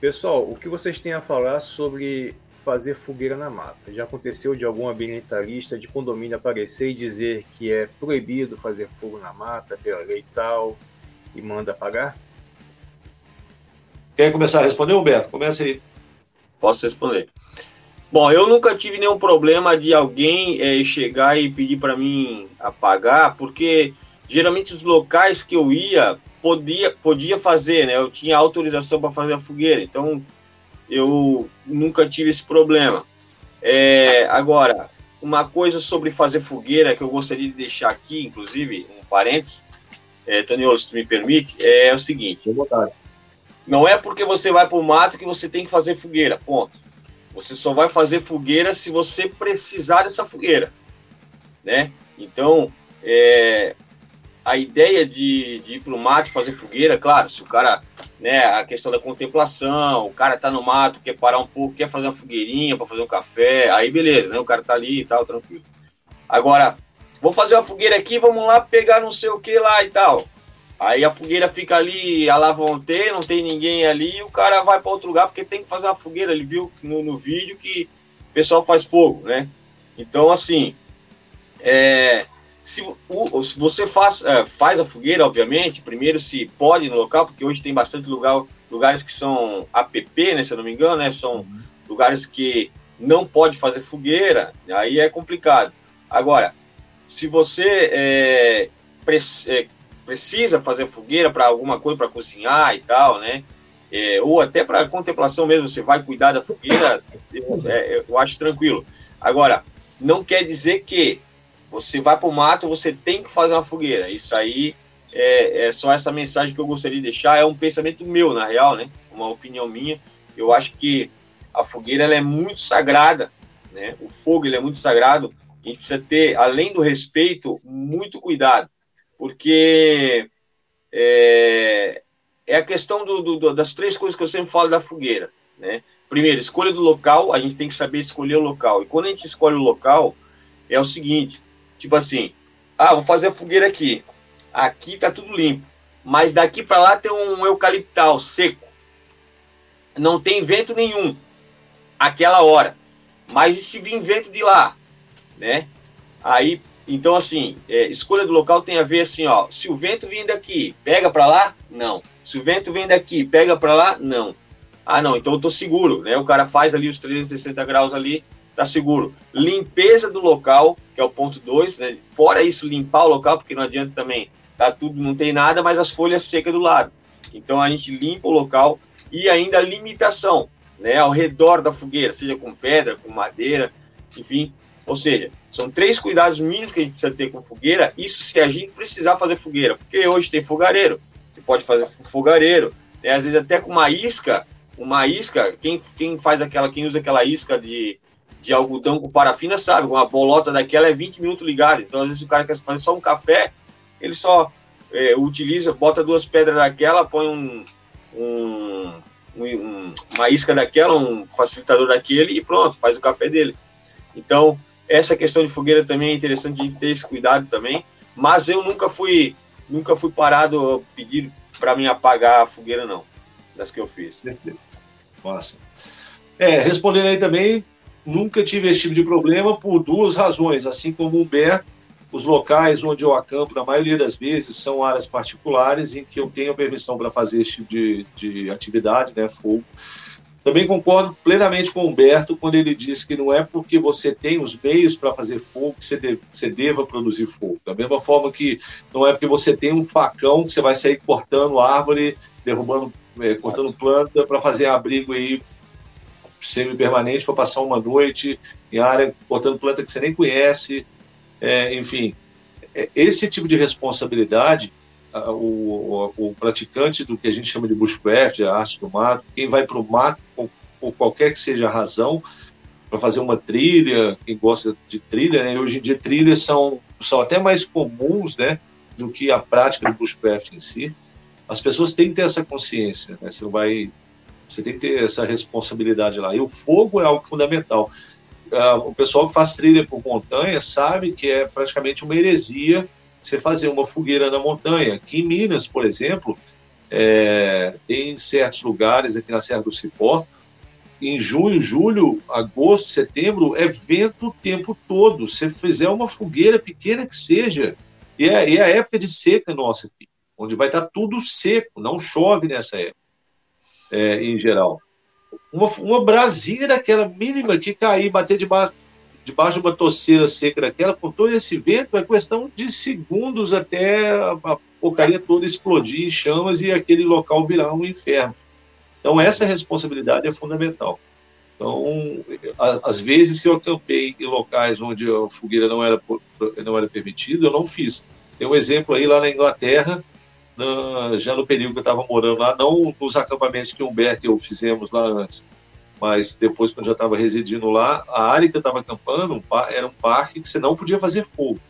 Pessoal, o que vocês têm a falar sobre fazer fogueira na mata. Já aconteceu de algum ambientalista de condomínio aparecer e dizer que é proibido fazer fogo na mata pela lei tal e manda apagar? Quer começar a responder, Humberto? Começa aí. Posso responder. Bom, eu nunca tive nenhum problema de alguém é, chegar e pedir para mim apagar, porque geralmente os locais que eu ia podia, podia fazer, né? Eu tinha autorização para fazer a fogueira, então eu nunca tive esse problema. É, agora, uma coisa sobre fazer fogueira que eu gostaria de deixar aqui, inclusive, um parênteses, é, Toniolo, se tu me permite, é o seguinte: não é porque você vai para o mato que você tem que fazer fogueira, ponto. Você só vai fazer fogueira se você precisar dessa fogueira, né? Então, é, a ideia de, de ir para o mato fazer fogueira, claro, se o cara, né, a questão da contemplação, o cara tá no mato, quer parar um pouco, quer fazer uma fogueirinha para fazer um café, aí beleza, né, o cara tá ali e tal, tranquilo. Agora, vou fazer uma fogueira aqui, vamos lá pegar não sei o que lá e tal. Aí a fogueira fica ali, a lavonte, não tem ninguém ali, o cara vai para outro lugar porque tem que fazer uma fogueira. Ele viu no, no vídeo que o pessoal faz fogo, né? Então, assim, é, se, o, se você faz, é, faz a fogueira, obviamente, primeiro se pode no local, porque hoje tem bastante lugar, lugares que são APP, né, se eu não me engano, né, são uhum. lugares que não pode fazer fogueira, aí é complicado. Agora, se você é, pre é, precisa fazer fogueira para alguma coisa, para cozinhar e tal, né, é, ou até para contemplação mesmo, você vai cuidar da fogueira, eu, é, eu acho tranquilo. Agora, não quer dizer que você vai para o mato, você tem que fazer uma fogueira. Isso aí é, é, só essa mensagem que eu gostaria de deixar. É um pensamento meu, na real, né? Uma opinião minha. Eu acho que a fogueira ela é muito sagrada, né? O fogo ele é muito sagrado. A gente precisa ter, além do respeito, muito cuidado, porque é, é a questão do, do, das três coisas que eu sempre falo da fogueira, né? Primeiro, escolha do local. A gente tem que saber escolher o local. E quando a gente escolhe o local, é o seguinte: Tipo assim, ah, vou fazer a fogueira aqui. Aqui tá tudo limpo. Mas daqui para lá tem um eucaliptal seco. Não tem vento nenhum. Aquela hora. Mas e se vir vento de lá? Né? Aí, então assim, é, escolha do local tem a ver assim, ó. Se o vento vem daqui, pega para lá? Não. Se o vento vem daqui, pega para lá? Não. Ah, não, então eu tô seguro, né? O cara faz ali os 360 graus ali, tá seguro. Limpeza do local, que é o ponto 2, né? Fora isso, limpar o local, porque não adianta também, tá tudo, não tem nada, mas as folhas secas do lado. Então a gente limpa o local e ainda limitação, né? Ao redor da fogueira, seja com pedra, com madeira, enfim. Ou seja, são três cuidados mínimos que a gente precisa ter com fogueira. Isso se a gente precisar fazer fogueira, porque hoje tem fogareiro, você pode fazer fogareiro, né? às vezes até com uma isca, uma isca, quem, quem faz aquela, quem usa aquela isca de de algodão com parafina, sabe? Uma bolota daquela é 20 minutos ligada. Então, às vezes, o cara quer fazer só um café, ele só é, utiliza, bota duas pedras daquela, põe um, um, um, uma isca daquela, um facilitador daquele e pronto, faz o café dele. Então, essa questão de fogueira também é interessante a gente ter esse cuidado também. Mas eu nunca fui, nunca fui parado pedir para mim apagar a fogueira, não, das que eu fiz. Nossa. É, respondendo aí também, nunca tive esse tipo de problema por duas razões. Assim como o Humberto, os locais onde eu acampo, na maioria das vezes, são áreas particulares em que eu tenho permissão para fazer esse tipo de, de atividade, né, fogo. Também concordo plenamente com o Humberto quando ele diz que não é porque você tem os meios para fazer fogo que você, você deva produzir fogo. Da mesma forma que não é porque você tem um facão que você vai sair cortando árvore, derrubando, é, cortando planta para fazer abrigo aí semi-permanente para passar uma noite em área cortando planta que você nem conhece. É, enfim, é, esse tipo de responsabilidade, o, o, o, praticante do que a gente chama de bushcraft, a arte do mato, quem vai para o mato, por, por, qualquer que seja a razão, para fazer uma trilha, quem gosta de trilha, né? hoje em dia trilhas são, são até mais comuns né, do que a prática do bushcraft em si. As pessoas têm que ter essa consciência, né? Você não vai você tem que ter essa responsabilidade lá. E o fogo é algo fundamental. Uh, o pessoal que faz trilha por montanha sabe que é praticamente uma heresia você fazer uma fogueira na montanha. Aqui em Minas, por exemplo, é, em certos lugares, aqui na Serra do Cipó, em junho, julho, agosto, setembro, é vento o tempo todo. Se fizer uma fogueira pequena que seja, e é, é a época de seca nossa aqui, onde vai estar tudo seco, não chove nessa época é, em geral. Uma, uma brasinha daquela mínima que cair, bater debaixo, debaixo de uma torceira seca daquela, com todo esse vento, é questão de segundos até a, porcaria toda explodir em chamas e aquele local virar um inferno. Então, essa responsabilidade é fundamental. Então, às vezes que eu acampei em locais onde a fogueira não era, não era permitida, eu não fiz. Tem um exemplo aí lá na Inglaterra, na, já no período que eu estava morando lá, não nos acampamentos que Humberto e eu fizemos lá antes, mas depois que eu já estava residindo lá, a área que eu estava acampando era um parque que você não podia fazer fogo.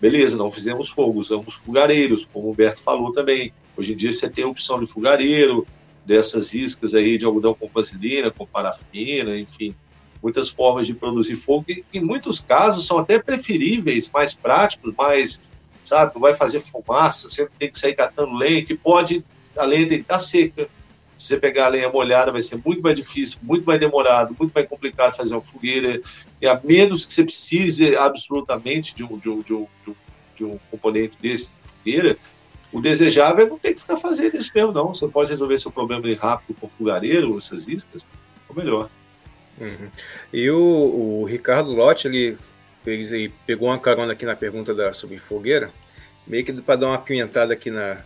Beleza, não fizemos fogo, usamos fogareiros, como o Humberto falou também. Hoje em dia você tem a opção de fogareiro, dessas iscas aí de algodão com vaselina, com parafina, enfim, muitas formas de produzir fogo, que em muitos casos são até preferíveis, mais práticos, mais, sabe, vai fazer fumaça, você tem que sair catando lenha, que pode, a lenha tem que estar seca, se você pegar a lenha molhada, vai ser muito mais difícil, muito mais demorado, muito mais complicado fazer uma fogueira. E a menos que você precise absolutamente de um, de um, de um, de um, de um componente desse de fogueira, o desejável é não ter que ficar fazendo isso mesmo, não. Você pode resolver seu problema rápido com fogareiro, essas iscas, ou melhor. Uhum. E o, o, Ricardo Lotti, ele fez aí, pegou uma carona aqui na pergunta da, sobre fogueira, meio que para dar uma apimentada aqui na,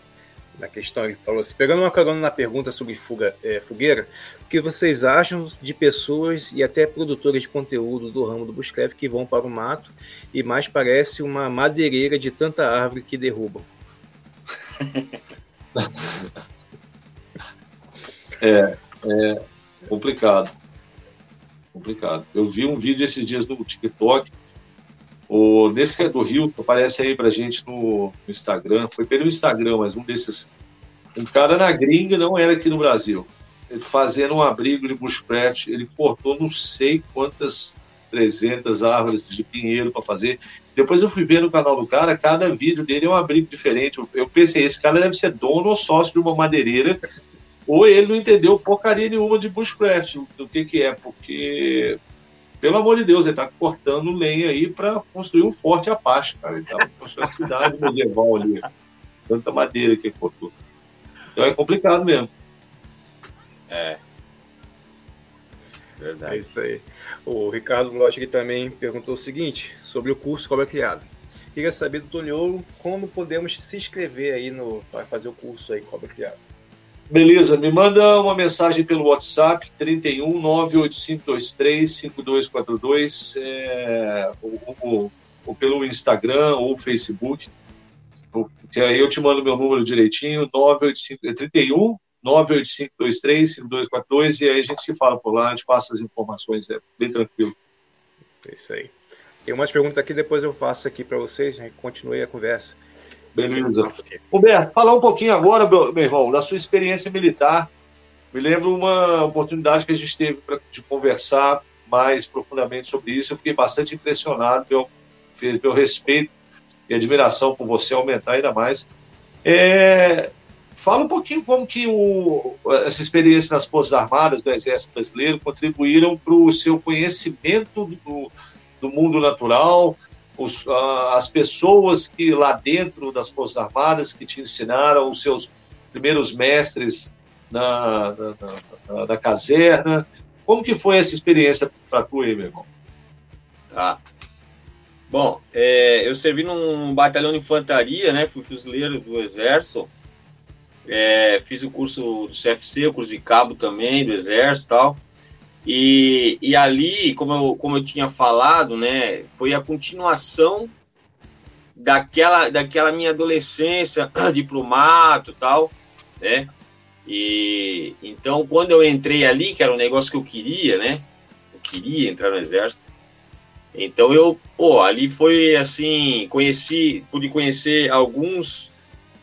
na questão, ele falou assim, pegando uma carona na pergunta sobre fuga, é, fogueira, o que vocês acham de pessoas e até produtores de conteúdo do ramo do bushcraft que vão para o mato e mais parece uma madeireira de tanta árvore que derrubam? é, é complicado. Complicado. Eu vi um vídeo esses dias no TikTok o, nesse que é do Rio, aparece aí pra gente no, no, Instagram, foi pelo Instagram, mas um desses. Um cara na gringa, não era aqui no Brasil. Ele fazendo um abrigo de bushcraft, ele cortou não sei quantas 300 árvores de pinheiro para fazer. Depois eu fui ver no canal do cara, cada vídeo dele é um abrigo diferente. Eu, pensei, esse cara deve ser dono ou sócio de uma madeireira, ou ele não entendeu porcaria nenhuma de bushcraft, do que que é, porque pelo amor de Deus, ele está cortando lenha aí para construir um forte Apache, cara. Ele está construindo a cidade medieval ali. Tanta madeira que ele cortou. Então é complicado mesmo. É. Verdade. É isso aí. O Ricardo Bloch também perguntou o seguinte sobre o curso Cobra Criado. Queria saber do Toniolo como podemos se inscrever aí no para fazer o curso aí Cobra Criado. Beleza, me manda uma mensagem pelo WhatsApp, 31 98523 5242, é, ou, ou, ou, pelo Instagram ou Facebook, que aí eu te mando meu número direitinho, 985, 31 98523 5242, e aí a gente se fala por lá, a gente passa as informações, é bem tranquilo. É isso aí. Tem umas perguntas aqui, depois eu faço aqui para vocês, a gente continue a conversa. Beleza. Roberto, falar um pouquinho agora, meu, meu, irmão, da sua experiência militar. Me lembro uma oportunidade que a gente teve para de conversar mais profundamente sobre isso. Eu fiquei bastante impressionado, meu, fez meu respeito e admiração por você aumentar ainda mais. É, fala um pouquinho como que o, essa experiência nas Forças Armadas do Exército Brasileiro contribuíram para o seu conhecimento do, do mundo natural, os, as pessoas que lá dentro das Forças Armadas que te ensinaram, os seus primeiros mestres na, na, na, na caserna. Como que foi essa experiência para tu aí, meu irmão? Tá. Bom, é, eu servi num batalhão de infantaria, né? Fui fuzileiro do Exército. É, fiz o curso do CFC, o curso de cabo também do Exército e tal. E, e ali, como eu, como eu tinha falado, né, foi a continuação daquela, daquela minha adolescência, diplomato tal, né? E então, quando eu entrei ali, que era um negócio que eu queria, né? Eu queria entrar no exército. Então eu, pô, ali foi assim, conheci, pude conhecer alguns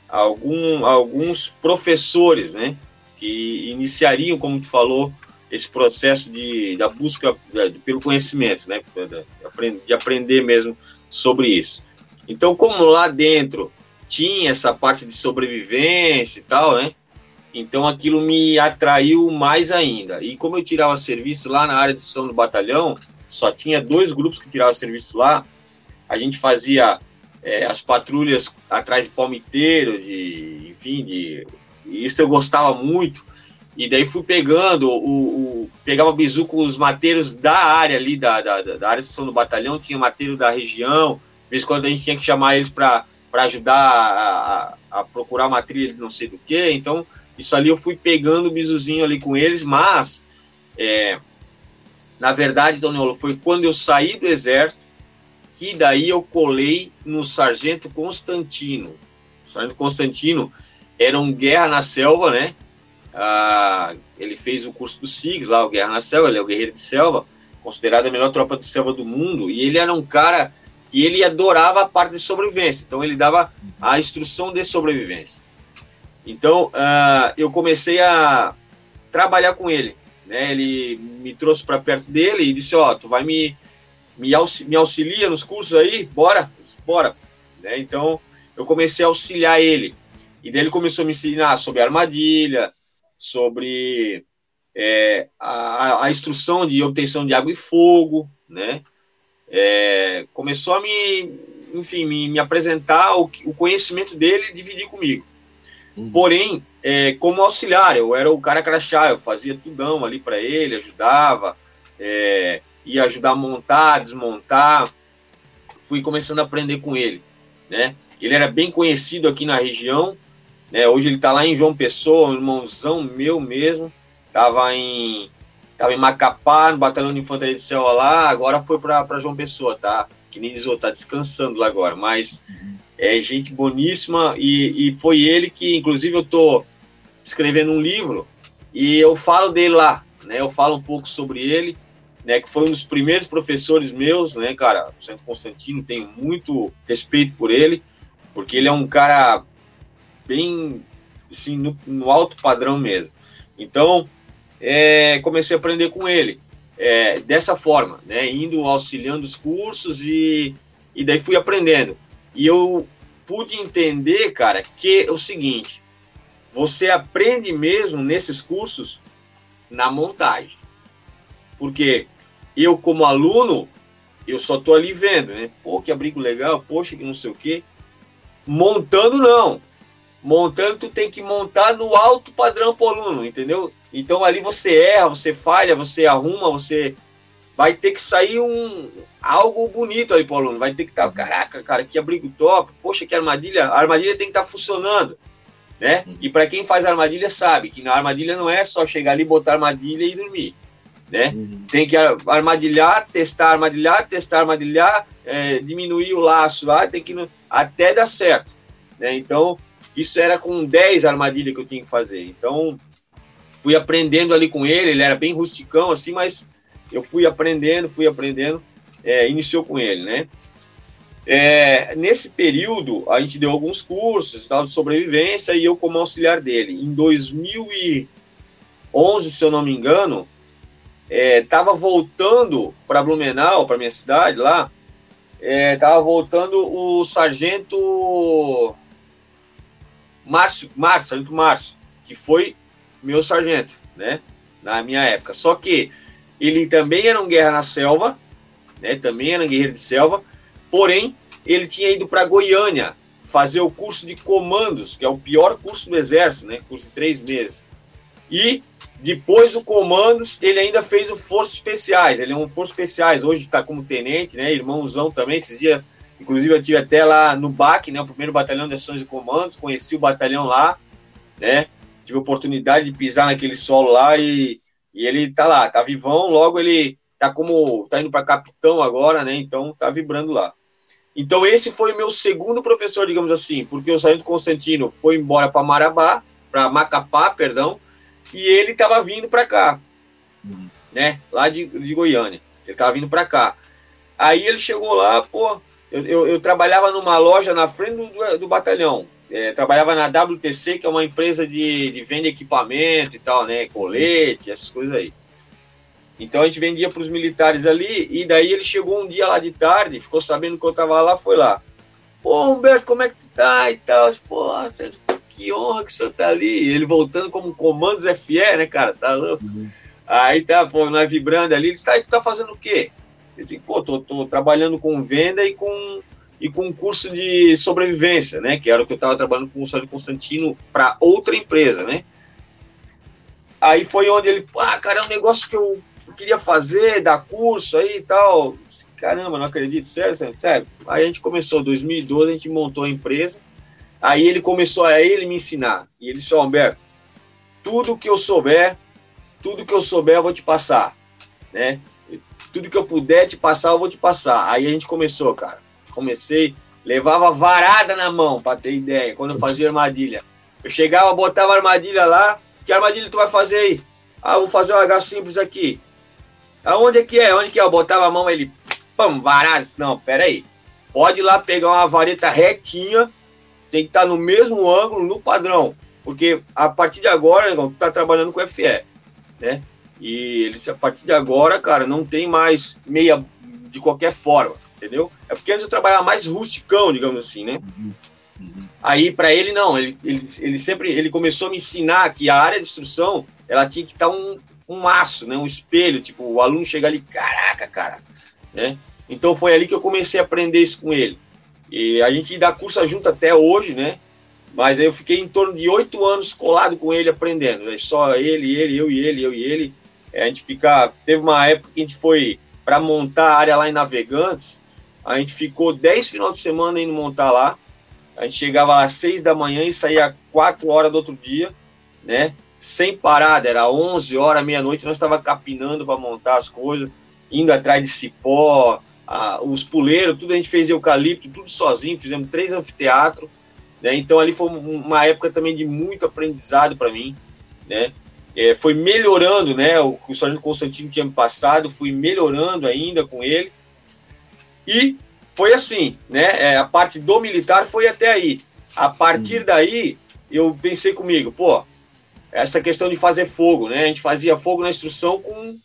algum, alguns professores, né? Que iniciariam, como tu falou, esse processo de, da busca de, pelo conhecimento, né? De, de aprender mesmo sobre isso. Então, como lá dentro tinha essa parte de sobrevivência e tal, né? Então aquilo me atraiu mais ainda. E como eu tirava serviço lá na área de instrução do batalhão, só tinha dois grupos que tiravam serviço lá. A gente fazia é, as patrulhas atrás de palmiteiros, de, enfim, de, isso eu gostava muito. E daí fui pegando, o, o pegava bizu com os mateiros da área ali, da, da, da área de do batalhão, tinha mateiro da região, de vez em quando a gente tinha que chamar eles para ajudar a, a, a, procurar uma trilha de não sei do que, então isso ali eu fui pegando o bizuzinho ali com eles, mas é, na verdade, Toniolo, foi quando eu saí do exército que daí eu colei no Sargento Constantino. O Sargento Constantino era um guerra na selva, né? Ah, ele fez o curso do SIGS lá, o Guerra na Selva, ele é o guerreiro de selva, considerado a melhor tropa de selva do mundo, e ele era um cara que ele adorava a parte de sobrevivência. Então ele dava a instrução de sobrevivência. Então uh, eu comecei a trabalhar com ele. Né? Ele me trouxe para perto dele e disse: Ó, oh, tu vai me, me, me auxilia nos cursos aí? Bora, bora. Né? Então eu comecei a auxiliar ele. E daí ele começou a me ensinar sobre armadilha, sobre é, a, a, instrução de obtenção de água e fogo, né? É, começou a me, enfim, me, me apresentar o, o, conhecimento dele e dividir comigo. Uhum. Porém, é, como auxiliar, eu era o cara crachá, eu fazia tudão ali para ele, ajudava, é, ia ajudar a montar, desmontar. Fui começando a aprender com ele, né? Ele era bem conhecido aqui na região, né? Hoje ele está lá em João Pessoa, um irmãozão meu mesmo. Tava em, tava em Macapá, no Batalhão de Infantaria de Céu lá, agora foi para João Pessoa, tá? Que nem diz, tá descansando lá agora. Mas uhum. é gente boníssima e, e foi ele que, inclusive, eu tô escrevendo um livro e eu falo dele lá, né? Eu falo um pouco sobre ele, né? Que foi um dos primeiros professores meus, né, cara? O Santo Constantino, tenho muito respeito por ele, porque ele é um cara bem, assim, no, no alto padrão mesmo. Então, é, comecei a aprender com ele é, dessa forma, né? Indo auxiliando os cursos e, e daí fui aprendendo. E eu pude entender, cara, que é o seguinte: você aprende mesmo nesses cursos na montagem. Porque eu, como aluno, eu só tô ali vendo, né? Pô, que abrigo legal, poxa, que não sei o quê. Montando, não. Montando, tu tem que montar no alto padrão pro aluno, entendeu? Então ali você erra, você falha, você arruma, você vai ter que sair um algo bonito ali pro aluno. Vai ter que estar, tá, caraca, cara, que abrigo top, poxa, que armadilha, a armadilha tem que estar tá funcionando, né? E para quem faz armadilha sabe que na armadilha não é só chegar ali, botar armadilha e dormir, né? Uhum. Tem que armadilhar, testar, armadilhar, testar, armadilhar, é, diminuir o laço lá, tem que até dar certo, né? Então isso era com 10 armadilhas que eu tinha que fazer. Então fui aprendendo ali com ele, ele era bem rusticão assim, mas eu fui aprendendo, fui aprendendo, é, iniciou com ele, né? É, nesse período, a gente deu alguns cursos tal, de sobrevivência e eu como auxiliar dele. Em 2011, se eu não me engano, estava é, voltando para Blumenau, para minha cidade lá, estava é, voltando o sargento Márcio, Márcio, sargento Márcio, que foi meu sargento, né? Na minha época. Só que ele também era um guerra na selva, né? Também era um guerreiro de selva, porém ele tinha ido para Goiânia fazer o curso de comandos, que é o pior curso do exército, né? Curso de três meses. E depois do comandos, ele ainda fez o Forças Especiais. Ele é um Forças Especiais, hoje está como tenente, né? Irmãozão também. Esses dias, inclusive, eu tive até lá no BAC, né? O primeiro batalhão de ações e comandos. Conheci o batalhão lá, né? tive a oportunidade de pisar naquele solo lá e, e ele tá lá, tá vivão, logo ele tá como tá indo para capitão agora, né? Então tá vibrando lá. Então esse foi o meu segundo professor, digamos assim, porque o Sargento Constantino foi embora para Marabá, para Macapá, perdão, e ele estava vindo para cá, uhum. né? Lá de, de Goiânia. Ele estava vindo para cá. Aí ele chegou lá, pô, eu, eu, eu, trabalhava numa loja na frente do, do batalhão é, trabalhava na WTC, que é uma empresa de, de venda de equipamento e tal, né? Colete, essas coisas aí. Então a gente vendia para os militares ali, e daí ele chegou um dia lá de tarde, ficou sabendo que eu tava lá, foi lá. Pô, Humberto, como é que tu tá? E tal. Pô, que honra que o senhor tá ali. Ele voltando como comandos FE, né, cara? Tá louco. Uhum. Aí tá, pô, nós vibrando ali. Ele disse, tá, e tu tá fazendo o quê? Eu disse, pô, tô, tô trabalhando com venda e com e com curso de sobrevivência, né? Que era o que eu estava trabalhando com o Sérgio Constantino para outra empresa, né? Aí foi onde ele, ah, cara, é um negócio que eu queria fazer, dar curso aí e tal. Caramba, não acredito, sério, sério, sério. Aí a gente começou, em 2012, a gente montou a empresa. Aí ele começou a ele me ensinar. E ele disse, Humberto, tudo que eu souber, tudo que eu souber eu vou te passar, né? Tudo que eu puder te passar, eu vou te passar. Aí a gente começou, cara comecei, levava varada na mão, para ter ideia, quando eu fazia armadilha. Eu chegava, botava a armadilha lá, que armadilha tu vai fazer aí? Ah, vou fazer um H simples aqui. Aonde é que é? Onde que é? Eu botava a mão, ele, pam, varada. Não, pera aí. pode ir lá pegar uma vareta retinha, tem que estar tá no mesmo ângulo, no padrão. Porque a partir de agora, tu tá trabalhando com FE, né? E eles, a partir de agora, cara, não tem mais meia de qualquer forma, entendeu? É porque antes eu trabalhava mais rusticão, digamos assim, né? Uhum. Uhum. Aí, para ele, não. Ele, ele, ele sempre ele começou a me ensinar que a área de instrução ela tinha que estar um, um maço, né? um espelho. Tipo, o aluno chega ali, caraca, cara. Né? Então, foi ali que eu comecei a aprender isso com ele. E a gente dá curso junto até hoje, né? Mas aí eu fiquei em torno de oito anos colado com ele aprendendo. Né? Só ele, ele, eu e ele, eu e ele. É, a gente fica. Teve uma época que a gente foi para montar a área lá em Navegantes. A gente ficou dez final de semana indo montar lá. A gente chegava às seis da manhã e saía quatro horas do outro dia, né? Sem parada, era onze horas, meia-noite, nós estava capinando para montar as coisas, indo atrás de cipó, a, os puleiros, tudo a gente fez de eucalipto, tudo sozinho, fizemos três anfiteatros, né? Então ali foi uma época também de muito aprendizado para mim, né? É, foi melhorando, né? O que o Sargento Constantino tinha passado, fui melhorando ainda com ele. E foi assim, né? É, a parte do militar foi até aí. A partir hum. daí, eu pensei comigo, pô, essa questão de fazer fogo, né? A gente fazia fogo na instrução com,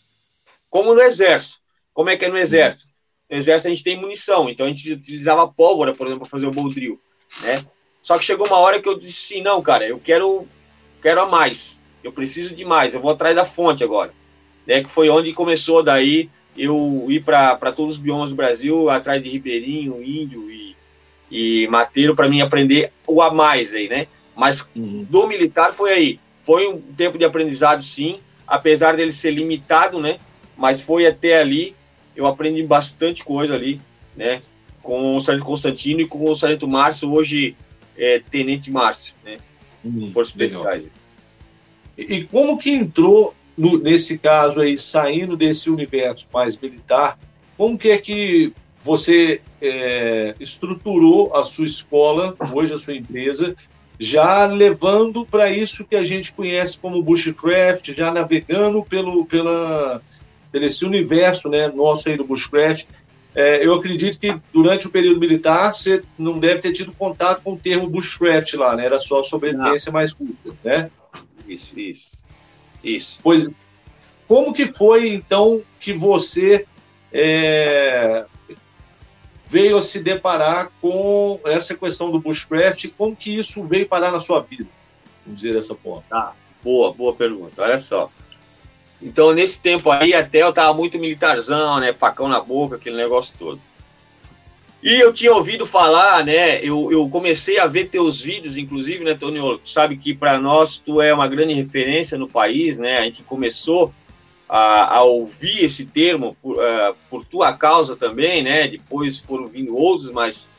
como no exército. Como é que é no exército? No exército a gente tem munição, então a gente utilizava pólvora, por exemplo, para fazer o boldril, né? Só que chegou uma hora que eu disse assim, não, cara, eu quero, quero a mais, eu preciso de mais, eu vou atrás da fonte agora, né? Que foi onde começou daí eu ir para todos os biomas do Brasil, atrás de ribeirinho, índio e, e mateiro, para mim aprender o a mais aí, né? Mas uhum. do militar foi aí. Foi um tempo de aprendizado, sim, apesar dele ser limitado, né? Mas foi até ali, eu aprendi bastante coisa ali, né? Com o Sargento Constantino e com o Sargento Márcio, hoje é Tenente Márcio, né? Uhum, Forças Especiais. E, e como que entrou no, nesse caso aí, saindo desse universo mais militar, como que é que você é, estruturou a sua escola, hoje a sua empresa, já levando para isso que a gente conhece como bushcraft, já navegando pelo, pela, pelo esse universo né, nosso aí do bushcraft. É, eu acredito que durante o período militar você não deve ter tido contato com o termo bushcraft lá, né? Era só sobrevivência mais curta, né? Isso, isso. Isso. Pois, como que foi, então, que você é, veio a se deparar com essa questão do bushcraft? Como que isso veio parar na sua vida? Vamos dizer dessa forma. Tá, boa, boa pergunta. Olha só. Então, nesse tempo aí, até eu tava muito militarzão, né? Facão na boca, aquele negócio todo. E eu tinha ouvido falar, né? Eu, eu comecei a ver teus vídeos, inclusive, né, Tony? Sabe que para nós tu é uma grande referência no país, né? A gente começou a, a ouvir esse termo por, uh, por, tua causa também, né? Depois foram vindo outros, mas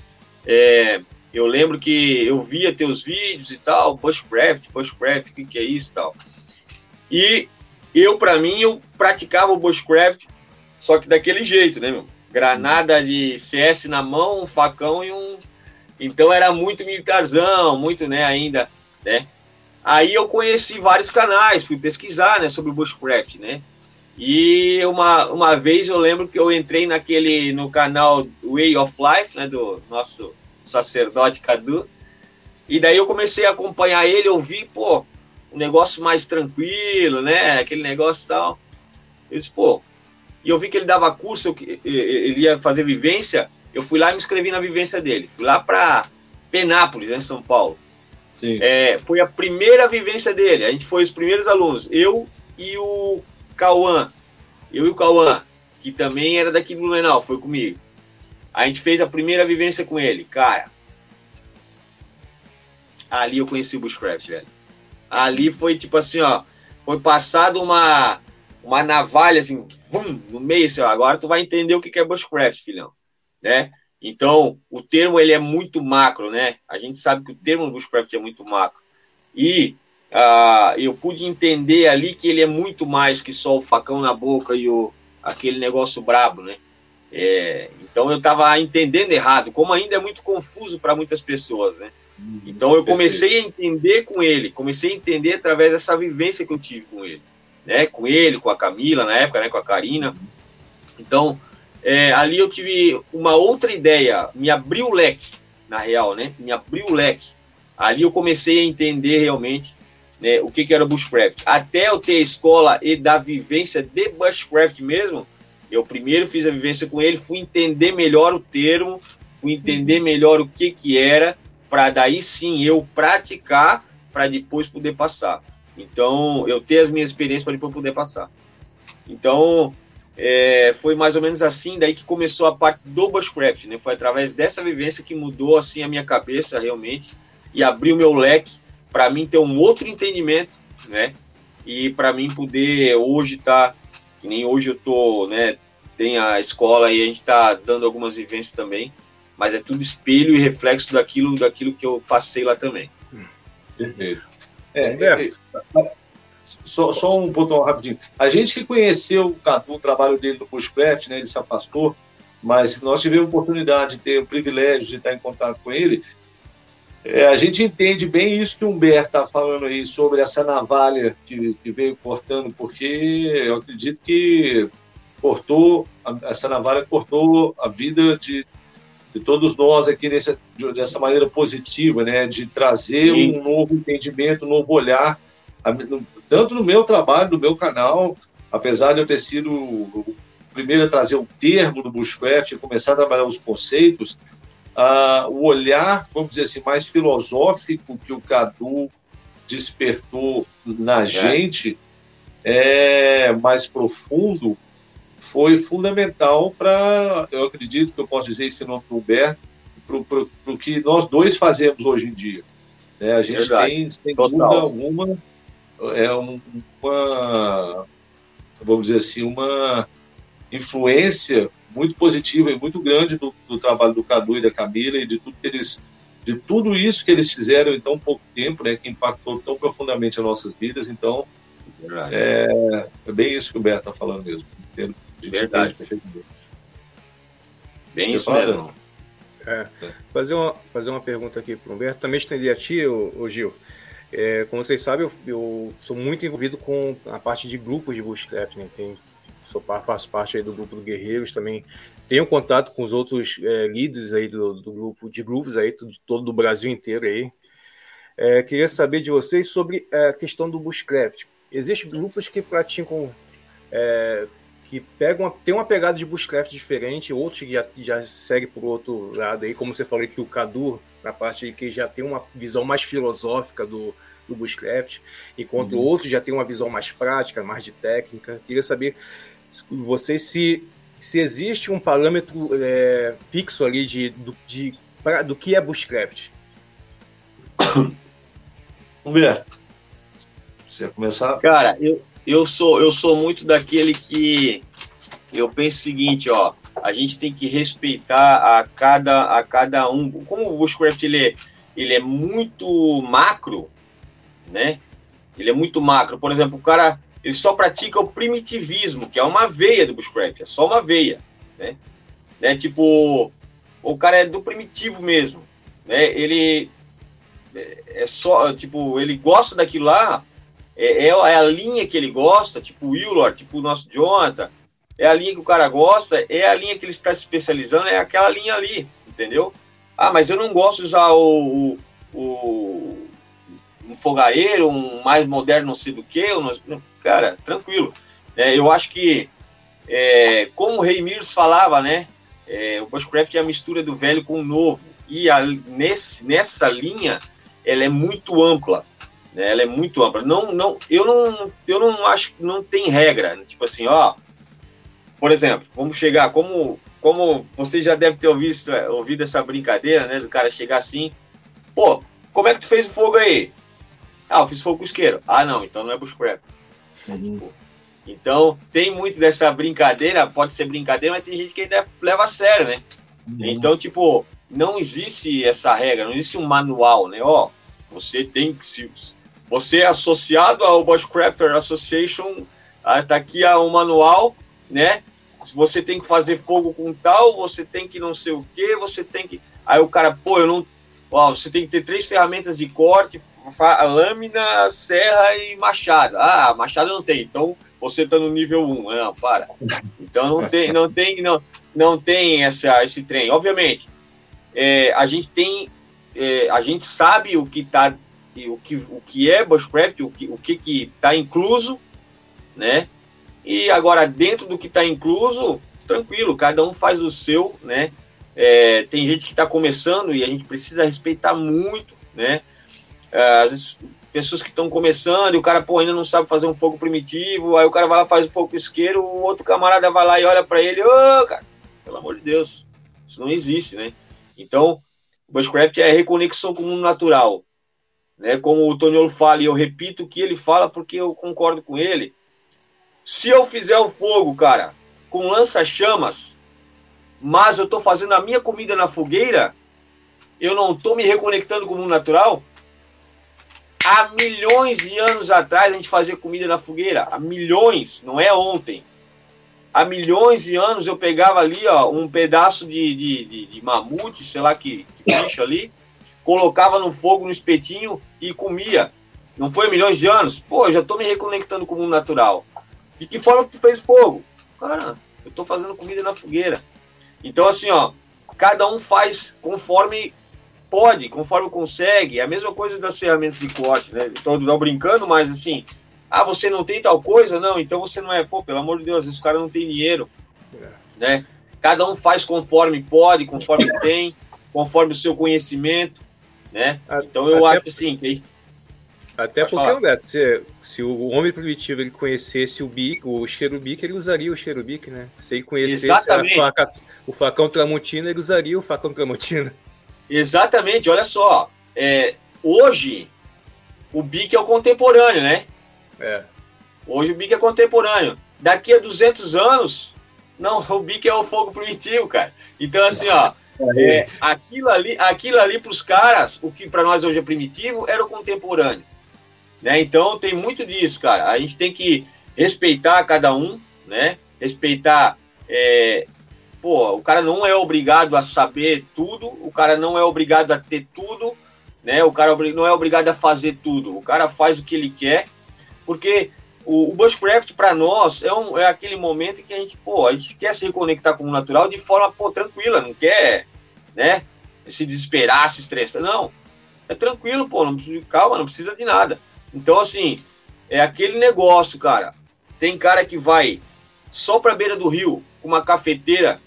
é, eu lembro que eu via teus vídeos e tal, bushcraft, bushcraft, o que, que é isso e tal. E eu, para mim, eu praticava o bushcraft, só que daquele jeito, né, meu? Granada de CS na mão, um facão e um. Então era muito militarzão, muito, né, ainda, né? Aí eu conheci vários canais, fui pesquisar, né, sobre bushcraft, né? E uma, uma vez eu lembro que eu entrei naquele no canal Way of Life, né, do nosso sacerdote Cadu. E daí eu comecei a acompanhar ele, eu vi, pô, um negócio mais tranquilo, né? Aquele negócio tal. Eu disse, pô, e eu vi que ele dava curso, eu, ele ia fazer vivência, eu fui lá e me inscrevi na vivência dele. Fui lá para Penápolis, em né, São Paulo. É, foi a primeira vivência dele. A gente foi os primeiros alunos. Eu e o Cauã. Eu e o Cauã, que também era daqui do Blumenau, foi comigo. A gente fez a primeira vivência com ele. Cara, ali eu conheci o Bushcraft, velho. Ali foi tipo assim, ó. Foi passado uma uma navalha assim, vum, no meio, assim, ó, agora tu vai entender o que é bushcraft, filhão, né? Então, o termo ele é muito macro, né? A gente sabe que o termo bushcraft é muito macro. E uh, eu pude entender ali que ele é muito mais que só o facão na boca e o, aquele negócio brabo, né? É, então eu estava entendendo errado, como ainda é muito confuso para muitas pessoas, né? Uhum. Então eu comecei a entender com ele, comecei a entender através dessa vivência que eu tive com ele né, com ele, com a Camila na época, né, com a Karina. Então, é, ali eu tive uma outra ideia, me abriu o leque, na real, né? Me abriu o leque. Ali eu comecei a entender realmente né, o que, que era bushcraft. Até eu ter a escola e da vivência de bushcraft mesmo, eu primeiro fiz a vivência com ele, fui entender melhor o termo, fui entender melhor o que, que era, para daí sim eu praticar, para depois poder passar. Então, eu ter as minhas experiências para depois poder passar. Então, é, foi mais ou menos assim, daí que começou a parte do bushcraft, né? Foi através dessa vivência que mudou assim a minha cabeça realmente e abriu meu leque para mim ter um outro entendimento, né? E para mim poder hoje tá que nem hoje eu tô, né? Tem a escola e a gente tá dando algumas vivências também, mas é tudo espelho e reflexo daquilo daquilo que eu passei lá também. Perfeito. É, é, é, só, só um ponto rapidinho. A gente que conheceu o Cadu, o trabalho dele no Bushcraft, né, ele se afastou, mas nós tivemos a oportunidade de ter o privilégio de estar em contato com ele. É, a gente entende bem isso que o Humberto está falando aí sobre essa navalha que, que, veio cortando, porque eu acredito que cortou, essa navalha cortou a vida de, de todos nós aqui nessa, dessa maneira positiva, né, de trazer Sim. um novo entendimento, um novo olhar tanto no meu trabalho, no meu canal, apesar de eu ter sido o primeiro a trazer o termo do Bushcraft e começar a trabalhar os conceitos, uh, o olhar, vamos dizer assim, mais filosófico que o Cadu despertou na é. gente, é, mais profundo, foi fundamental para, eu acredito que eu posso dizer esse nome para o Humberto, para o que nós dois fazemos hoje em dia. Né? A gente Verdade. tem, sem dúvida alguma, é uma, vamos dizer assim, uma influência muito positiva e muito grande do, do, trabalho do Cadu e da Camila e de tudo que eles de tudo isso que eles fizeram em tão pouco tempo, né, que impactou tão profundamente as nossas vidas. Então, é, é bem isso que o Beto está falando mesmo. Entendo, Verdade. Bem isso mesmo. É. Fazer, uma, fazer uma pergunta aqui para o Humberto. Também estender a ti, o, o Gil. É, como vocês sabem, eu, eu, sou muito envolvido com a parte de grupos de bushcraft, né? Tem, sou, faço parte aí do grupo do Guerreiros também. Tenho contato com os outros é, líderes aí do, do, grupo, de grupos aí, de todo do Brasil inteiro aí. É, queria saber de vocês sobre a questão do bushcraft. Existem grupos que praticam, que pegam, tem uma pegada de bushcraft diferente, outros que já, já seguem por outro lado aí, como você falou que o Cadu na parte que já tem uma visão mais filosófica do, do Bushcraft, enquanto uhum. outros já tem uma visão mais prática, mais de técnica. Queria saber vocês se, se existe um parâmetro é, fixo ali de, do, de, pra, do que é Bushcraft. Humberto, você começar? Cara, eu, eu, sou, eu sou muito daquele que eu penso o seguinte, ó, a gente tem que respeitar a cada, a cada um. Como o Bushcraft ele é, ele é muito macro, né? Ele é muito macro. Por exemplo, o cara ele só pratica o primitivismo, que é uma veia do Bushcraft, é só uma veia, né? né? Tipo, o cara é do primitivo mesmo, né? Ele é, é só, tipo, ele gosta daquilo lá, é, é, a linha que ele gosta, tipo o Willard, tipo o nosso Jonathan, é a linha que o cara gosta, é a linha que ele está se especializando, é aquela linha ali, entendeu? Ah, mas eu não gosto de usar o, o, um fogareiro, um mais moderno, não sei do que. Cara, tranquilo. É, eu acho que, é, como o Rei Mirs falava, né? É, o Bushcraft é a mistura do velho com o novo. E a, nesse, nessa linha, ela é muito ampla. Né? Ela é muito ampla. Não, não, eu, não, eu não acho que não tem regra. Tipo assim, ó, por exemplo, vamos chegar, como, como você já deve ter ouvido, ouvido essa brincadeira, né? Do cara chegar assim, pô, como é que tu fez o fogo aí? Ah, eu fiz fogo com isqueiro. Ah, não, então não é bushcraft. Uhum. Então, tem muito dessa brincadeira, pode ser brincadeira, mas tem gente que ainda leva a sério, né? Uhum. Então, tipo, não existe essa regra, não existe um manual, né? Ó, você tem que se. Você é associado ao Bushcrafter Association, ah, tá aqui um manual, né? Você tem que fazer fogo com tal, você tem que não sei o que, você tem que. Aí o cara, pô, eu não. Ó, você tem que ter três ferramentas de corte, lâmina, serra e machado. Ah, machado não tem, então você tá no nível 1. Não, para. Então não tem, não tem, não. não tem essa, esse trem. Obviamente, é, a gente tem, é, a gente sabe o que tá, o que, o que é bushcraft, o que o que está incluso, né? E agora dentro do que está incluso, tranquilo, cada um faz o seu, né? É, tem gente que está começando e a gente precisa respeitar muito, né? Vezes pessoas que estão começando e o cara pô, ainda não sabe fazer um fogo primitivo, aí o cara vai lá faz o fogo isqueiro, o outro camarada vai lá e olha para ele, ô, oh, cara, pelo amor de Deus, isso não existe, né? Então, bushcraft é reconexão com o mundo natural, né? Como o Toniolo fala e eu repito o que ele fala porque eu concordo com ele. Se eu fizer o fogo, cara, com lança-chamas, mas eu estou fazendo a minha comida na fogueira, eu não estou me reconectando com o mundo natural? Há milhões de anos atrás a gente fazia comida na fogueira. Há milhões, não é ontem. Há milhões de anos eu pegava ali ó, um pedaço de, de, de, de mamute, sei lá que, que bicho ali, colocava no fogo, no espetinho e comia. Não foi milhões de anos? Pô, já estou me reconectando com o mundo natural. De que forma que tu fez fogo? Cara, eu estou fazendo comida na fogueira. Então, assim, ó, cada um faz conforme pode, conforme consegue. É a mesma coisa das ferramentas de corte, né? Estou brincando, mas assim, ah, você não tem tal coisa? Não, então você não é. Pô, pelo amor de Deus, o cara não tem dinheiro, né? Cada um faz conforme pode, conforme tem, conforme o seu conhecimento, né? Então eu Até... acho assim, que até Pode porque, André, se, se o homem primitivo ele conhecesse o bico, o cherubique, ele usaria o cherubique, né? Se ele conhecesse faca, o facão tramontina, ele usaria o facão tramontina. Exatamente, olha só. É, hoje, o bique é o contemporâneo, né? É. Hoje o bique é contemporâneo. Daqui a 200 anos, não, o bique é o fogo primitivo, cara. Então, assim, ó, é, aquilo ali, aquilo ali para os caras, o que para nós hoje é primitivo, era o contemporâneo. Né? Então, tem muito disso, cara. A gente tem que respeitar cada um, né? Respeitar é, pô, o cara não é obrigado a saber tudo, o cara não é obrigado a ter tudo, né? O cara não é obrigado a fazer tudo. O cara faz o que ele quer, porque o, o bushcraft para nós é, um, é aquele momento que a gente, pô, a gente quer se reconectar com o natural de forma, pô, tranquila, não quer, né? Se desesperar, se estressar, não. É tranquilo, pô, não precisa, calma, não precisa de nada. Então, assim, é aquele negócio, cara. Tem cara que vai só pra beira do rio com uma cafeteira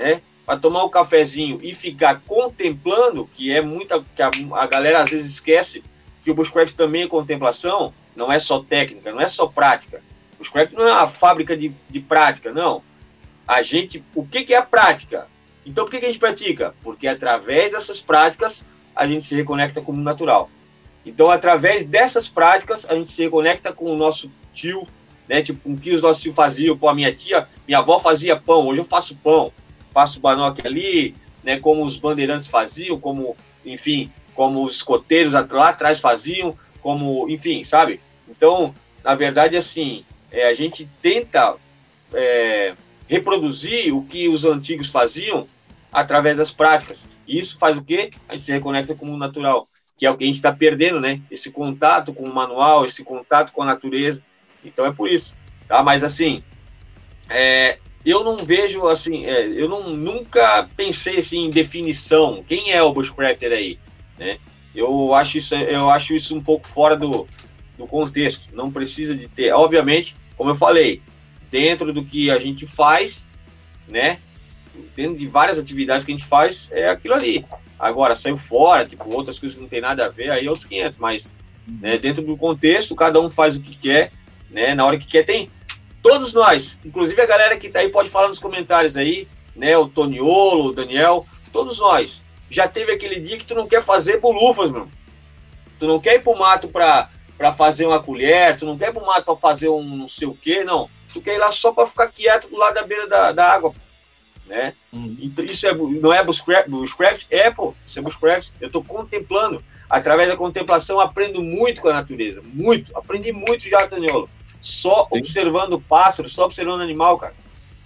né? Para tomar um cafezinho e ficar contemplando, que é muita. que a, a galera às vezes esquece que o Bushcraft também é contemplação, não é só técnica, não é só prática. O Bushcraft não é uma fábrica de, de prática, não. A gente. O que, que é a prática? Então por que, que a gente pratica? Porque através dessas práticas a gente se reconecta com o mundo natural. Então, através dessas práticas, a gente se reconecta com o nosso tio, né? Tipo, com o que os nossos tios faziam. Pô, a minha tia, minha avó fazia pão, hoje eu faço pão faço banoque ali, né, como os bandeirantes faziam, como, enfim, como os escoteiros lá atrás faziam, como, enfim, sabe? Então, na verdade, assim, é, a gente tenta é, reproduzir o que os antigos faziam através das práticas. E isso faz o quê? A gente se reconecta com o natural, que é o que a gente está perdendo, né? Esse contato com o manual, esse contato com a natureza. Então é por isso, tá? Mas assim, é, eu não vejo assim, é, eu não, nunca pensei assim em definição. Quem é o bushcrafter aí, né? Eu acho isso, eu acho isso um pouco fora do, do contexto. Não precisa de ter, obviamente, como eu falei, dentro do que a gente faz, né? Dentro de várias atividades que a gente faz, é aquilo ali. Agora, saiu fora, tipo, outras coisas que não tem nada a ver, aí é outros 500. Mas, né, dentro do contexto, cada um faz o que quer, né? Na hora que quer. Tem, Todos nós, inclusive a galera que tá aí pode falar nos comentários aí, né? O Toniolo, o Daniel, todos nós. Já teve aquele dia que tu não quer fazer bolufas, meu. Tu não quer ir pro mato pra, pra fazer uma colher, tu não quer ir pro mato pra fazer um não sei o quê, não. Tu quer ir lá só pra ficar quieto do lado da beira da, da água, né? Uhum. Então, isso é, não é bushcraft, bushcraft? É, pô, isso é bushcraft. Eu tô contemplando. Através da contemplação, aprendo muito com a natureza. Muito. Aprendi muito já, Taniolo só Sim. observando o pássaro, só observando o animal, cara.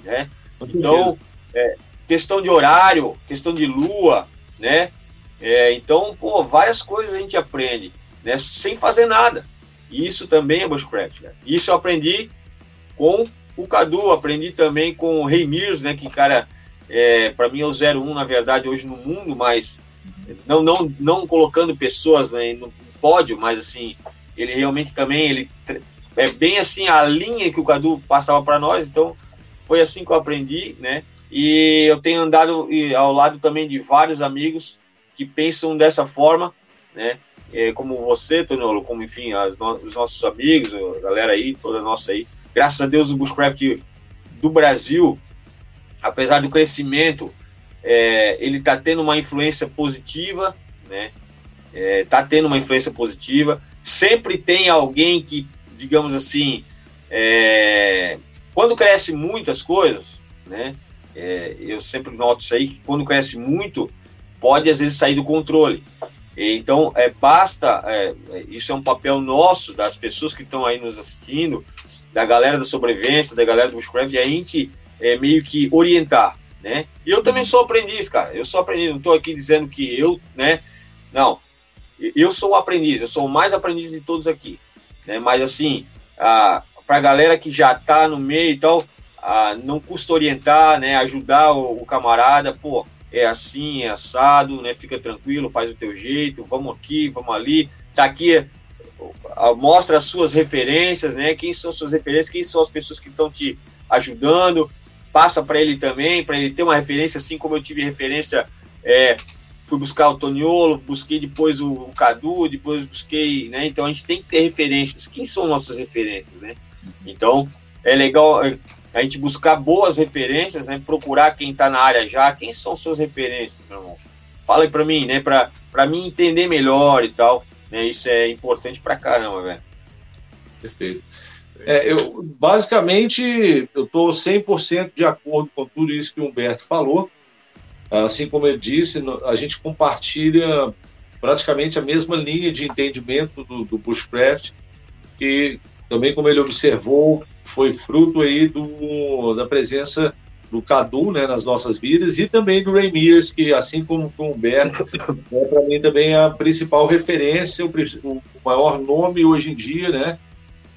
Né? Então, é, questão de horário, questão de lua, né? É, então, pô, várias coisas a gente aprende, né? Sem fazer nada. Isso também é bushcraft, cara. Isso eu aprendi com o Cadu, aprendi também com o Rei Mirs, né? Que, cara, é, para mim é o 01, na verdade, hoje no mundo, mas não, não, não colocando pessoas né, no pódio, mas assim, ele realmente também, ele é bem assim a linha que o Cadu passava para nós, então foi assim que eu aprendi, né? E eu tenho andado ao lado também de vários amigos que pensam dessa forma, né? É, como você, Tonolo, como enfim, as, os nossos amigos, a galera aí, toda nossa aí. Graças a Deus o Bushcraft do Brasil, apesar do crescimento, é, ele está tendo uma influência positiva, né? Está é, tendo uma influência positiva. Sempre tem alguém que, digamos assim, é, quando cresce muitas coisas, né? É, eu sempre noto isso aí, que quando cresce muito, pode às vezes sair do controle. Então, é, basta, é, isso é um papel nosso, das pessoas que estão aí nos assistindo, da galera da sobrevivência, da galera do Bushcraft, a gente é, meio que orientar, né? E eu também sou aprendiz, cara, eu sou aprendiz, não estou aqui dizendo que eu, né? Não, eu sou o aprendiz, eu sou o mais aprendiz de todos aqui, né? Mas assim, a galera que já está no meio e tal, não custa orientar, né? Ajudar o, o, camarada, pô, é assim, é assado, né? Fica tranquilo, faz o teu jeito, vamos aqui, vamos ali, tá aqui, mostra as suas referências, né? Quem são suas referências, quem são as pessoas que estão te ajudando, passa para ele também, para ele ter uma referência, assim como eu tive referência, é, fui buscar o Toniolo, busquei depois o, o Cadu, depois busquei, né? Então a gente tem que ter referências. Quem são nossas referências, né? Então é legal a gente buscar boas referências, né? Procurar quem está na área já, quem são suas referências, meu irmão. Fala aí para mim, né? Para para mim entender melhor e tal, né? Isso é importante para caramba, velho. Perfeito. É, eu, basicamente, eu estou 100% de acordo com tudo isso que o Humberto falou. Assim como ele disse, a gente compartilha praticamente a mesma linha de entendimento do, do Bushcraft, que também, como ele observou, foi fruto aí do, da presença do Cadu né, nas nossas vidas e também do Ray Mears, que assim como o Humberto, é para mim também a principal referência, o, o, maior nome hoje em dia, né?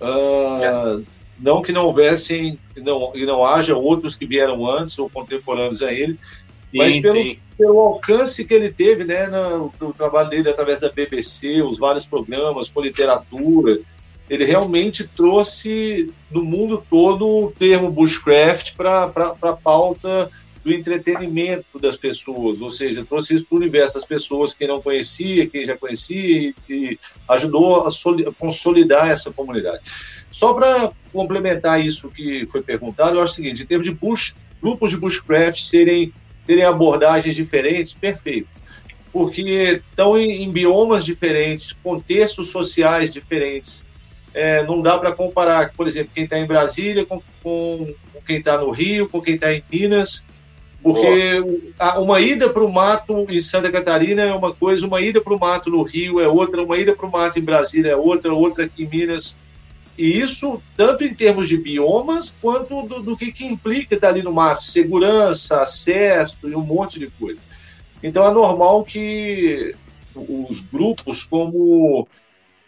Uh, não que não houvessem, não, e não haja outros que vieram antes ou contemporâneos a ele, sim, mas pelo, pelo, alcance que ele teve, né, no, no, trabalho dele através da BBC, os vários programas, com literatura, ele realmente trouxe no mundo todo o termo bushcraft para a pauta do entretenimento das pessoas, ou seja, trouxe isso para o universo. Das pessoas, quem não conhecia, quem já conhecia, e, e ajudou a, a, consolidar essa comunidade. Só para complementar isso que foi perguntado, eu acho o seguinte, em termos de bush, grupos de bushcraft serem, terem abordagens diferentes, perfeito. Porque estão em, em, biomas diferentes, contextos sociais diferentes, é, não dá para comparar, por exemplo, quem está em Brasília com, com, com quem está no Rio, com quem está em Minas, porque uma ida para o mato em Santa Catarina é uma coisa, uma ida para o mato no Rio é outra, uma ida para o mato em Brasília é outra, outra aqui em Minas. E isso tanto em termos de biomas, quanto do, do que, que implica estar ali no mato, segurança, acesso e um monte de coisa. Então é normal que os grupos, como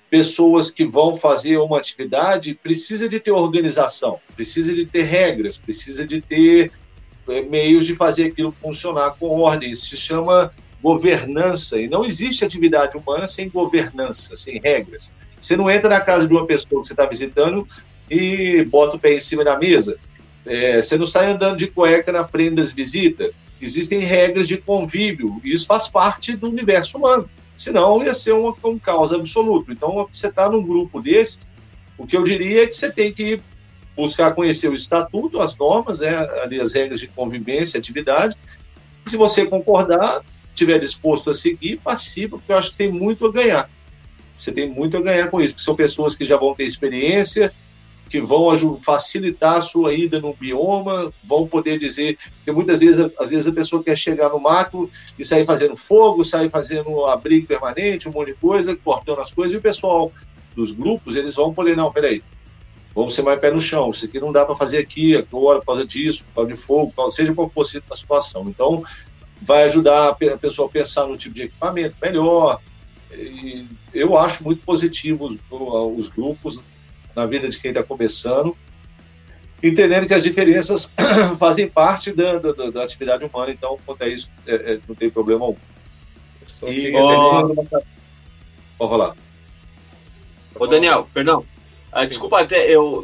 pessoas que vão fazer uma atividade precisa de ter organização, precisa de ter regras, precisa de ter é, meios de fazer aquilo funcionar com ordem. Isso se chama governança. E não existe atividade humana sem governança, sem regras. Você não entra na casa de uma pessoa que você está visitando e bota o pé em cima da mesa. É, você não sai andando de cueca na frente das visitas. Existem regras de convívio. Isso faz parte do universo humano senão ia ser um, um caos absoluto. Então, você está num grupo desses, o que eu diria é que você tem que buscar conhecer o estatuto, as normas, né, ali as regras de convivência, atividade. se você concordar, estiver disposto a seguir, participa, porque eu acho que tem muito a ganhar. Você tem muito a ganhar com isso, porque são pessoas que já vão ter experiência, que vão facilitar a sua ida no bioma, vão poder dizer, porque muitas vezes, às vezes a pessoa quer chegar no mato e sair fazendo fogo, sair fazendo abrigo permanente, um monte de coisa, cortando as coisas, e o pessoal dos grupos, eles vão poder, não, peraí, vamos ser mais pé no chão, isso aqui não dá para fazer aqui, agora, por causa disso, por causa de fogo, seja qual fosse a situação. Então, vai ajudar a pessoa a pensar no tipo de equipamento melhor, e eu acho muito positivo os, os grupos na vida de quem está começando. entendendo que as diferenças fazem parte da, da, da, atividade humana, então, quanto a isso, é, é, não tem problema algum. E, oh... Pode falar. Ô, Daniel, perdão. Ah, desculpa até, eu,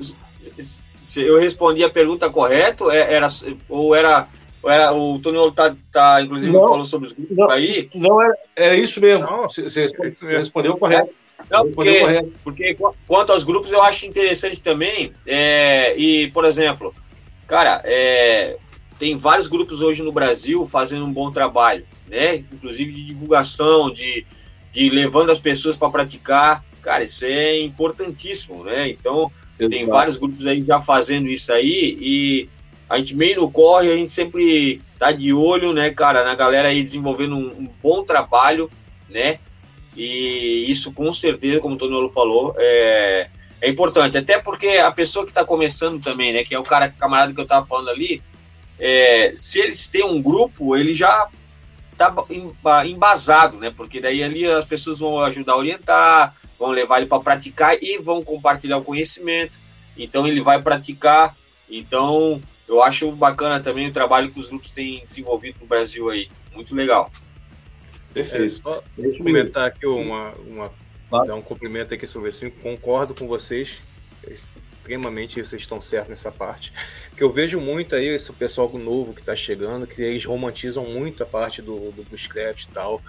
eu respondi a pergunta correto, é, era, ou era era, o Tony tá, tá, inclusive, não, falou sobre os grupos não, aí. Não, é, é isso mesmo. Você, você respondeu correto. Não, porque, porque quanto aos grupos eu acho interessante também, é, e por exemplo, cara, é, tem vários grupos hoje no Brasil fazendo um bom trabalho, né? Inclusive de divulgação, de, de levando as pessoas para praticar, cara, isso é importantíssimo, né? Então Exato. tem vários grupos aí já fazendo isso aí e a gente meio no corre, a gente sempre tá de olho, né, cara, na galera aí desenvolvendo um, um bom trabalho, né? E isso com certeza, como o Tonolo falou, é, é importante. Até porque a pessoa que está começando também, né? Que é o cara, camarada que eu estava falando ali, é, se eles têm um grupo, ele já tá embasado, né? Porque daí ali as pessoas vão ajudar a orientar, vão levar ele para praticar e vão compartilhar o conhecimento. Então ele vai praticar. Então eu acho bacana também o trabalho que os grupos têm desenvolvido no Brasil aí. Muito legal. Perfeito. É, só Deixa comentar aqui uma, uma claro. dar um cumprimento aqui sobre isso. Concordo com vocês. Extremamente vocês estão certos nessa parte. Que eu vejo muito aí esse pessoal novo que está chegando, que eles romantizam muito a parte do, do bushcraft e tal.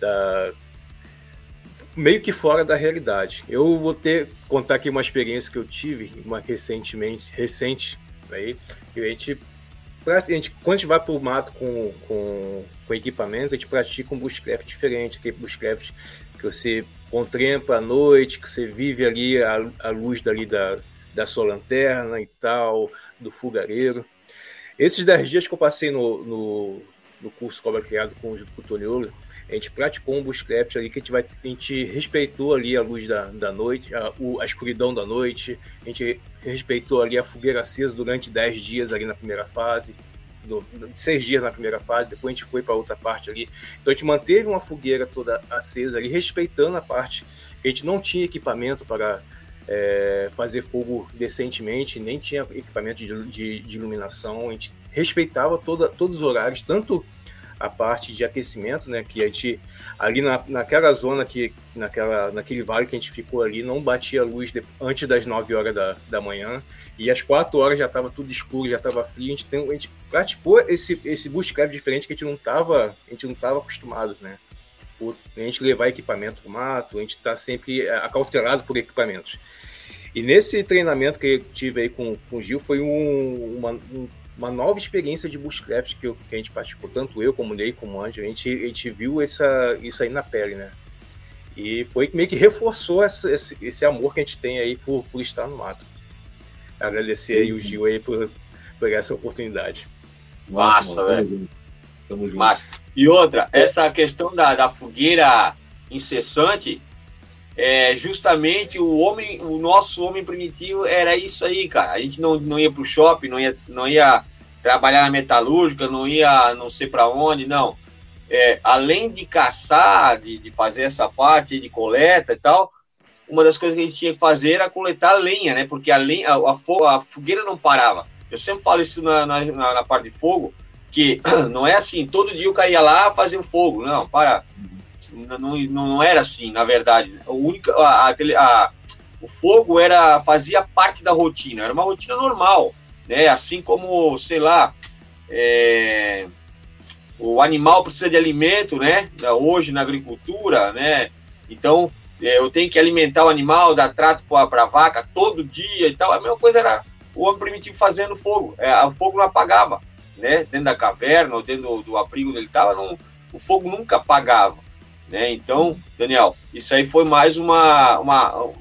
Da, meio que fora da realidade. Eu vou ter contar aqui uma experiência que eu tive uma recentemente, recente, aí, que a gente a gente, quando a gente vai para o mato com, com, com equipamento, a gente pratica um bushcraft diferente, aquele bushcraft que você contempla à noite, que você vive ali a, a luz dali da, da sua lanterna e tal, do fogareiro. Esses 10 dias que eu passei no, no, no curso Cobra Criado com o Toniolo, a gente praticou um bushcraft ali que a gente, vai, a gente respeitou ali a luz da, da noite, a, a escuridão da noite, a gente respeitou ali a fogueira acesa durante 10 dias ali na primeira fase, seis dias na primeira fase, depois a gente foi para outra parte ali. Então a gente manteve uma fogueira toda acesa ali, respeitando a parte que a gente não tinha equipamento para é, fazer fogo decentemente, nem tinha equipamento de, de, de iluminação, a gente respeitava toda, todos os horários, tanto a parte de aquecimento, né? Que a gente ali na, naquela zona que naquela naquele vale que a gente ficou ali não batia luz de, antes das 9 horas da, da manhã e às 4 horas já estava tudo escuro, já estava frio. A gente, tem, a gente praticou esse esse bushcraft diferente que a gente não tava acostumado, né? A gente levar equipamento para o mato, a gente está sempre é, acautelado por equipamentos. E nesse treinamento que eu tive aí com, com o Gil foi um, uma, um uma nova experiência de bushcraft que, que a gente praticou, tanto eu como o Ney, como o Anjo, a gente, a gente viu essa, isso aí na pele, né? E foi meio que reforçou essa, esse, esse amor que a gente tem aí por, por estar no mato. Agradecer aí o Gil aí por, por essa oportunidade. Massa, velho. Massa. E outra, essa questão da, da fogueira incessante, é justamente o homem, o nosso homem primitivo era isso aí, cara. A gente não, não ia pro shopping, não ia, não ia trabalhar na metalúrgica, não ia não sei para onde, não. É, além de caçar, de, de fazer essa parte de coleta e tal, uma das coisas que a gente tinha que fazer era coletar lenha, né? Porque a, lenha, a, a, fogueira não parava. Eu sempre falo isso na, na, na, parte de fogo, que não é assim, todo dia o cara ia lá fazer um fogo. Não, para não, não era assim, na verdade. O, único, a, a, o fogo era fazia parte da rotina, era uma rotina normal, né? Assim como, sei lá, é, o animal precisa de alimento, né? Hoje na agricultura, né? Então é, eu tenho que alimentar o animal, dar trato para a vaca todo dia e tal. A mesma coisa era o homem primitivo fazendo fogo. É, o fogo não apagava, né? Dentro da caverna ou dentro do, do abrigo onde ele estava, o fogo nunca apagava. Né? Então, Daniel, isso aí foi mais uma, uma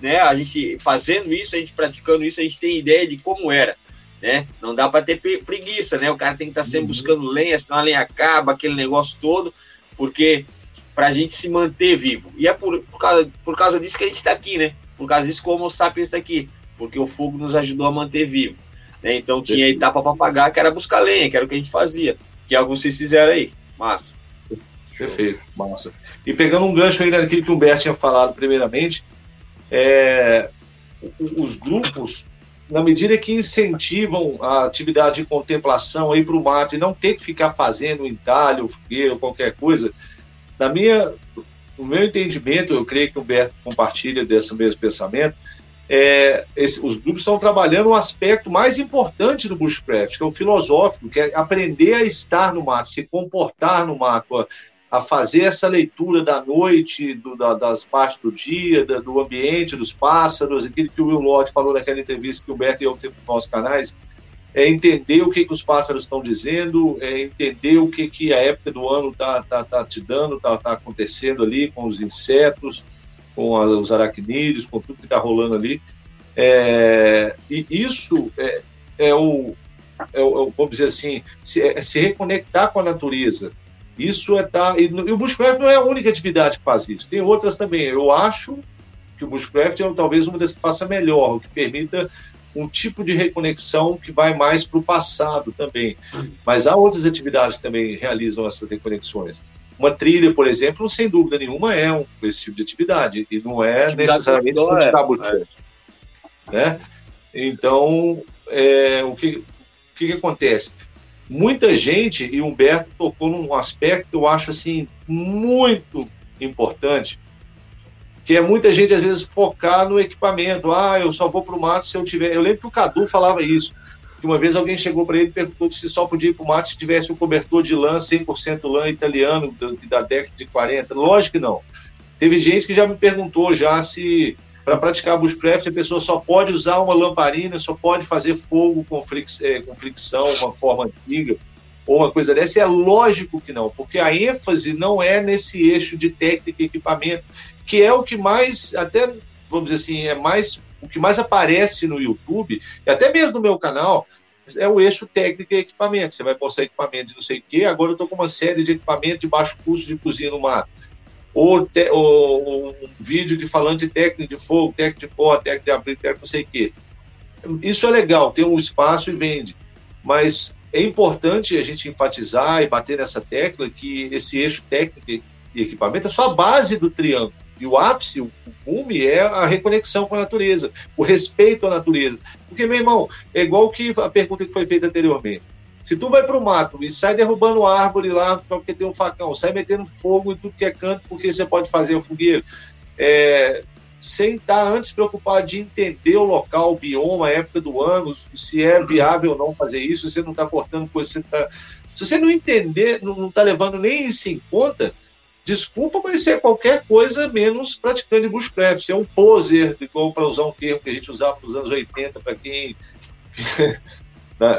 né? A gente fazendo isso, a gente praticando isso, a gente tem ideia de como era, né? Não dá para ter preguiça, né? O cara tem que estar tá sempre uhum. buscando lenha, senão a lenha acaba, aquele negócio todo, porque para a gente se manter vivo. E é por, por, causa, por causa disso que a gente está aqui, né? Por causa disso que o Homo sapiens está aqui, porque o fogo nos ajudou a manter vivo. Né? Então tinha a etapa para pagar, que era buscar lenha, que era o que a gente fazia, que é que vocês fizeram aí. Massa. Perfeito, massa. E pegando um gancho aí naquilo que o Humberto tinha falado primeiramente, é, os grupos, na medida que incentivam a atividade de contemplação aí para o mato e não ter que ficar fazendo entalho, fogueira, qualquer coisa, na minha, no meu entendimento, eu creio que o Humberto compartilha desse mesmo pensamento, é, esse, os grupos estão trabalhando um aspecto mais importante do bushcraft, que é o filosófico, que é aprender a estar no mato, se comportar no mato, a, fazer essa leitura da noite, do, da, das partes do dia, da, do ambiente, dos pássaros, aquilo que o Will Lodge falou naquela entrevista que o Beto e eu temos nos nossos canais, é entender o que, que os pássaros estão dizendo, é entender o que, que a época do ano está tá, tá te dando, está tá acontecendo ali com os insetos, com a, os aracnídeos, com tudo que está rolando ali. É, e isso é, é, o, é, o, vamos dizer assim, se, é se reconectar com a natureza. Isso é tá. E, e, o Bushcraft não é a única atividade que faz isso. Tem outras também. Eu acho que o Bushcraft é talvez uma das que faça melhor, o que permita um tipo de reconexão que vai mais para o passado também. Mas há outras atividades que também realizam essas reconexões. Uma trilha, por exemplo, sem dúvida nenhuma é um, esse tipo de atividade, e não é necessariamente um é. Né? Então, é, o, que, o que, que acontece? Muita gente, e Humberto tocou num aspecto que eu acho assim muito importante, que é muita gente às vezes focar no equipamento. Ah, eu só vou para o mato se eu tiver. Eu lembro que o Cadu falava isso. Que uma vez alguém chegou para ele e perguntou se só podia ir para o mato se tivesse um cobertor de lã, 100% lã italiano da década de 40. Lógico que não. Teve gente que já me perguntou já se para praticar bushcraft a pessoa só pode usar uma lamparina, só pode fazer fogo com, é, com fricção, uma forma antiga ou uma coisa dessa. É lógico que não, porque a ênfase não é nesse eixo de técnica e equipamento, que é o que mais, até, vamos dizer assim, é mais o que mais aparece no YouTube, e até mesmo no meu canal, é o eixo técnica e equipamento. Você vai postar equipamento de não sei o quê, agora eu estou com uma série de equipamento de baixo custo de cozinha no mato. Ou, te, ou, um vídeo de falando de técnica de fogo, técnica de pó, técnica de abrir, técnica não sei o quê. Isso é legal, tem um espaço e vende. Mas é importante a gente enfatizar e bater nessa tecla que esse eixo técnico e equipamento é só a base do triângulo. E o ápice, o cume, é a reconexão com a natureza, o respeito à natureza. Porque, meu irmão, é igual que a pergunta que foi feita anteriormente. Se tu vai para o mato e sai derrubando árvore lá porque tem um facão, sai metendo fogo em tudo que é canto porque você pode fazer o fogueiro, é, sem estar tá antes preocupado de entender o local, o bioma, a época do ano, se é viável ou não fazer isso, você não está cortando coisa, você tá... se você não entender, não está levando nem isso em conta, desculpa, mas isso é qualquer coisa menos praticante de bushcraft. Você é um poser, para usar um termo que a gente usava nos anos 80, para quem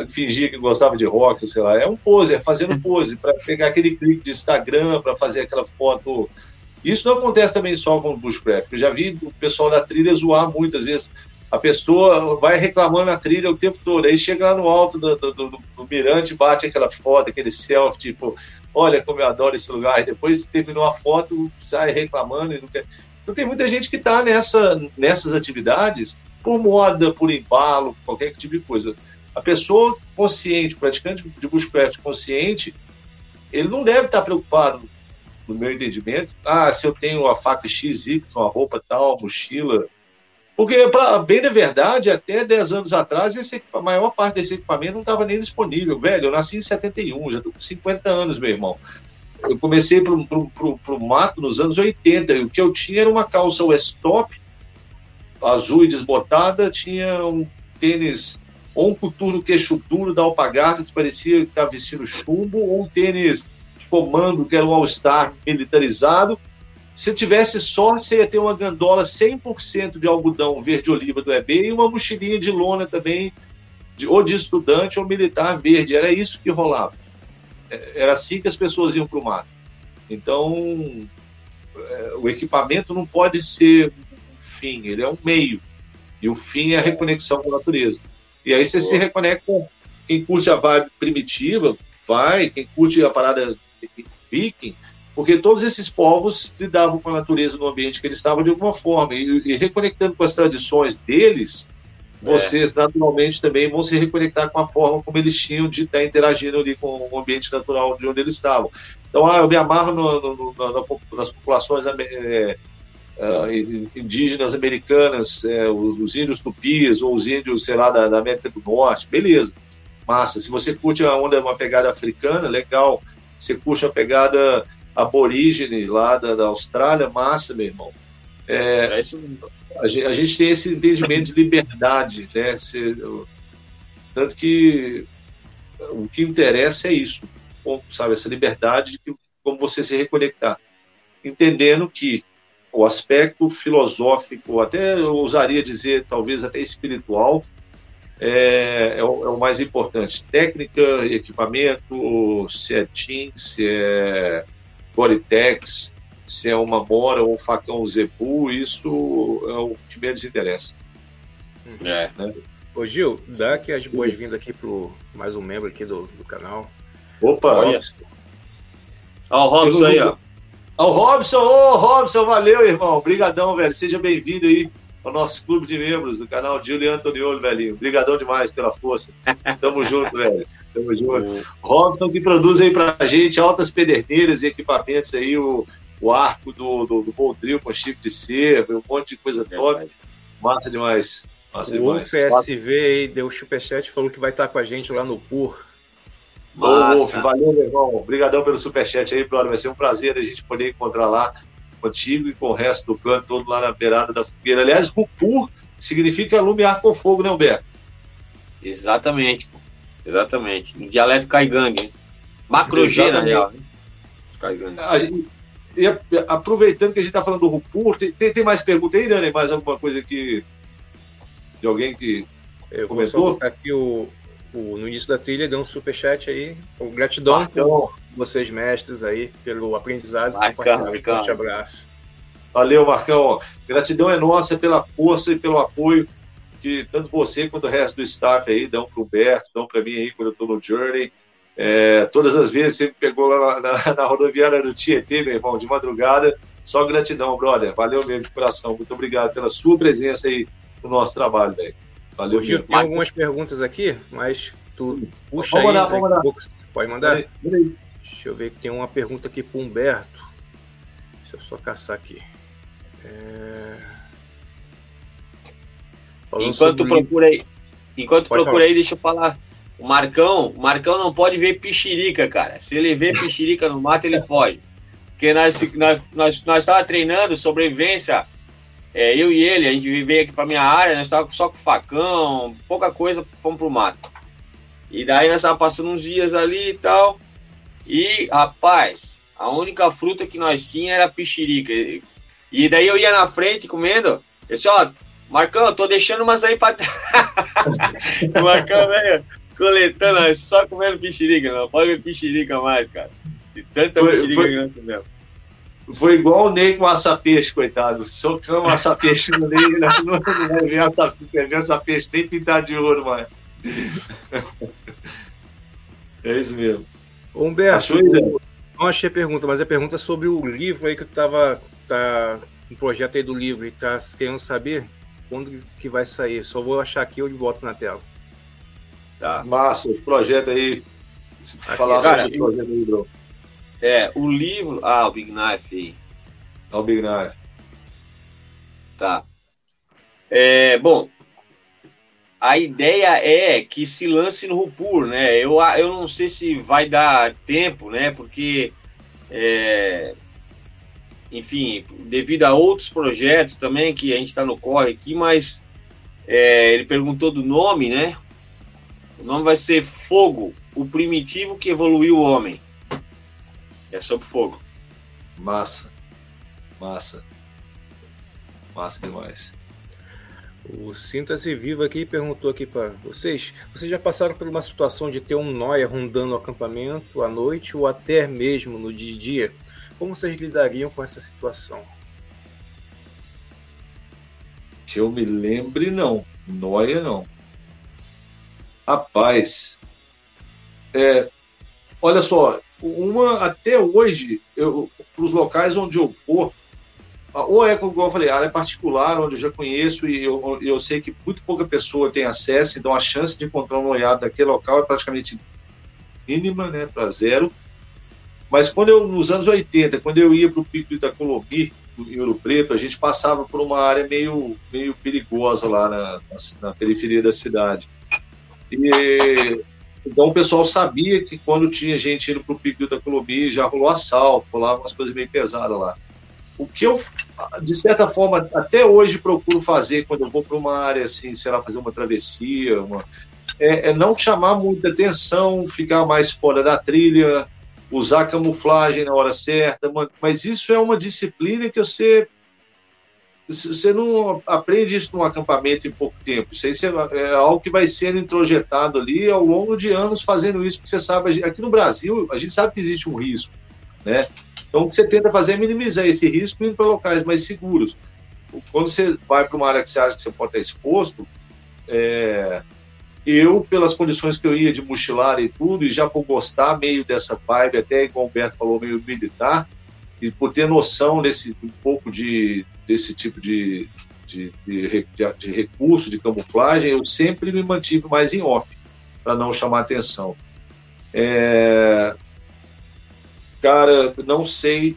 fingia que gostava de rock, sei lá. É um poser, fazendo pose, para pegar aquele clique de Instagram, para fazer aquela foto. Isso não acontece também só com o bushcraft. Eu já vi o pessoal da trilha zoar muitas vezes. A pessoa vai reclamando a trilha o tempo todo, aí chega lá no alto do, do, do, do mirante, bate aquela foto, aquele selfie, tipo, olha como eu adoro esse lugar, e depois terminou a foto, sai reclamando. E não, quer... então tem muita gente que está nessa, nessas atividades por moda, por embalo, qualquer tipo de coisa. A pessoa consciente, praticante de bushcraft consciente, ele não deve estar preocupado, no meu entendimento, ah, se eu tenho a faca XY, uma roupa tal, mochila, porque, pra, bem da verdade, até 10 anos atrás, esse, a maior parte desse equipamento não estava nem disponível. Velho, eu nasci em 71, já estou com 50 anos, meu irmão. Eu comecei para o mato nos anos 80, e o que eu tinha era uma calça Westop, azul e desbotada, tinha um tênis, ou um coturno queixo duro da Alpagarta, que parecia que estava vestindo chumbo, ou um tênis comando, que era um All-Star militarizado, se tivesse sorte, você ia ter uma gandola 100% de algodão verde-oliva do EB e uma mochilinha de lona também, de, ou de estudante ou militar verde. Era isso que rolava. É, era assim que as pessoas iam para o mato. Então, é, o equipamento não pode ser um fim, ele é um meio. E o fim é a reconexão com a natureza. E aí você Boa. se reconecta com quem curte a vibe primitiva, vai, quem curte a parada viking, porque todos esses povos lidavam com a natureza no ambiente que eles estavam de alguma forma, e, e reconectando com as tradições deles, é. vocês naturalmente também vão se reconectar com a forma como eles tinham de estar interagindo ali com o ambiente natural de onde eles estavam. Então, ah, eu me amarro no, no, no, nas populações é, uh, indígenas americanas, é, os, os, índios tupis ou os índios, sei lá, da, da, América do Norte, beleza, massa. Se você curte a onda, uma pegada africana, legal. Você curte a pegada aborígene lá da, da Austrália, massa, meu irmão. É, é a gente, a gente, tem esse entendimento de liberdade, né? Se, tanto que o que interessa é isso, sabe? Essa liberdade, como você se reconectar. Entendendo que o aspecto filosófico, até eu usaria dizer, talvez até espiritual, é, é, o, é o, mais importante. Técnica, equipamento, se é Team, se é Goritex, se é uma mora ou um facão Zebu, isso é o que menos interessa. É. Né? Ô Gil, dá aqui as boas-vindas aqui pro mais um membro aqui do, do canal. Opa! Olha. Olha o Robson aí, ó. Ó, o Robson, ô Robson, valeu, irmão. Obrigadão, velho. Seja bem-vindo aí ao nosso clube de membros do canal Juliano Antoniolo, velhinho. Obrigadão demais pela força. Tamo junto, velho. Tamo junto. Robson que produz aí pra gente altas pederneiras e equipamentos aí, o, o arco do, do, do Boldril com chifre de cervo, um monte de coisa top. Massa demais. Massa o demais. FSV aí deu superchat falou que vai estar com a gente lá no PUR Wolf, valeu, meu irmão. Obrigadão pelo superchat aí, brother. Vai ser um prazer a gente poder encontrar lá contigo e com o resto do clã todo lá na beirada da fogueira. Aliás, Rupur significa lumiar com fogo, né, Humberto? Exatamente, pô. Exatamente. Em dialeto caigangue. Macrogê, na real. E aproveitando que a gente está falando do Rupur, tem, tem, mais pergunta aí, Dani? Mais alguma coisa aqui de alguém que Eu comentou? aqui o, o, no início da trilha, deu um superchat aí. Gratidão por vocês, mestres, aí, pelo aprendizado. Marcão, Marcão. Forte abraço. Valeu, Marcão. Gratidão é nossa pela força e pelo apoio que tanto você quanto o resto do staff aí dão para o Humberto, dão para mim aí quando eu estou no Journey. É, todas as vezes você me pegou lá na, na, na, rodoviária do Tietê, meu irmão, de madrugada. Só gratidão, brother. Valeu mesmo de coração. Muito obrigado pela sua presença aí no nosso trabalho, velho. Valeu, Gil. Tem algumas perguntas aqui, mas tu puxa vamos aí. Mandar, vamos mandar. Pode mandar? Deixa eu ver que tem uma pergunta aqui para Humberto. Deixa eu só caçar aqui. É... Enquanto sobre... procura aí, enquanto pode procura falar. aí, deixa eu falar. O Marcão, o Marcão não pode ver pichirica, cara. Se ele vê pichirica no mato, ele foge. Porque nós nós nós, nós tava treinando sobrevivência é, eu e ele, a gente veio aqui para minha área, nós estávamos só com facão, pouca coisa, fomos pro mato. E daí nós estávamos passando uns dias ali e tal. E, rapaz, a única fruta que nós tinha era pichirica. E daí eu ia na frente comendo. Eu disse, ó, Marcão, tô deixando umas aí pra trás. Marcão, velho, coletando, só comendo pichirica, não pode ver pichirica mais, cara. E tanta foi, pichirica foi... que nós comemos. Foi igual o Ney com o açapeixe, coitado. Socamos o açapeixe no Ney, né? não vai ver açapeixe nem pintar de ouro mais. É isso mesmo. Humberto, Achou eu não achei a pergunta, mas a pergunta é sobre o livro aí que tu tava. Tá, um projeto aí do livro e tá querendo saber quando que vai sair. Só vou achar aqui e volto na tela. Tá. Massa, o projeto aí. Aqui, falar cara, sobre o projeto aí, bro. É, o livro. Ah, o Big Knife aí. Ah, o Big Knife. Tá. É, bom, a ideia é que se lance no Rupur, né? Eu, eu não sei se vai dar tempo, né? Porque, é, enfim, devido a outros projetos também que a gente está no corre aqui, mas é, ele perguntou do nome, né? O nome vai ser Fogo, o primitivo que evoluiu o homem. É sobre fogo. Massa. Massa. Massa demais. O Sinta-se Vivo aqui perguntou aqui para vocês: vocês já passaram por uma situação de ter um nóia rondando o acampamento à noite ou até mesmo no dia a dia? Como vocês lidariam com essa situação? Que eu me lembre, não. Noia, não. Rapaz, é, olha só, uma até hoje, para os locais onde eu for, ou é, como eu falei, área particular, onde eu já conheço e eu, eu sei que muito pouca pessoa tem acesso, então a chance de encontrar um noiado naquele local é praticamente mínima, né, para zero. Mas quando eu, nos anos 80, quando eu ia para o Pico do Itacolomi, em Ouro Preto, a gente passava por uma área meio, meio perigosa lá na, na periferia da cidade. E, então o pessoal sabia que quando tinha gente indo para o Pico da Colomia, já rolou assalto, rolava umas coisas meio pesadas lá. O que eu, de certa forma, até hoje procuro fazer quando eu vou para uma área assim, sei lá, fazer uma travessia, uma, é, é não chamar muita atenção, ficar mais fora da trilha, usar camuflagem na hora certa, mas isso é uma disciplina que você você não aprende isso num acampamento em pouco tempo. Isso aí é algo que vai sendo introjetado ali ao longo de anos fazendo isso, porque você sabe, aqui no Brasil, a gente sabe que existe um risco, né? Então, o que você tenta fazer é minimizar esse risco indo para locais mais seguros. Quando você vai para uma área que você acha que você pode estar exposto, é, eu, pelas condições que eu ia de mochilar e tudo, e já por gostar meio dessa vibe, até igual o Humberto falou, meio militar, e por ter noção desse um pouco de desse tipo de, de, de, de recurso de camuflagem, eu sempre me mantive mais em off para não chamar atenção. É... Cara, não sei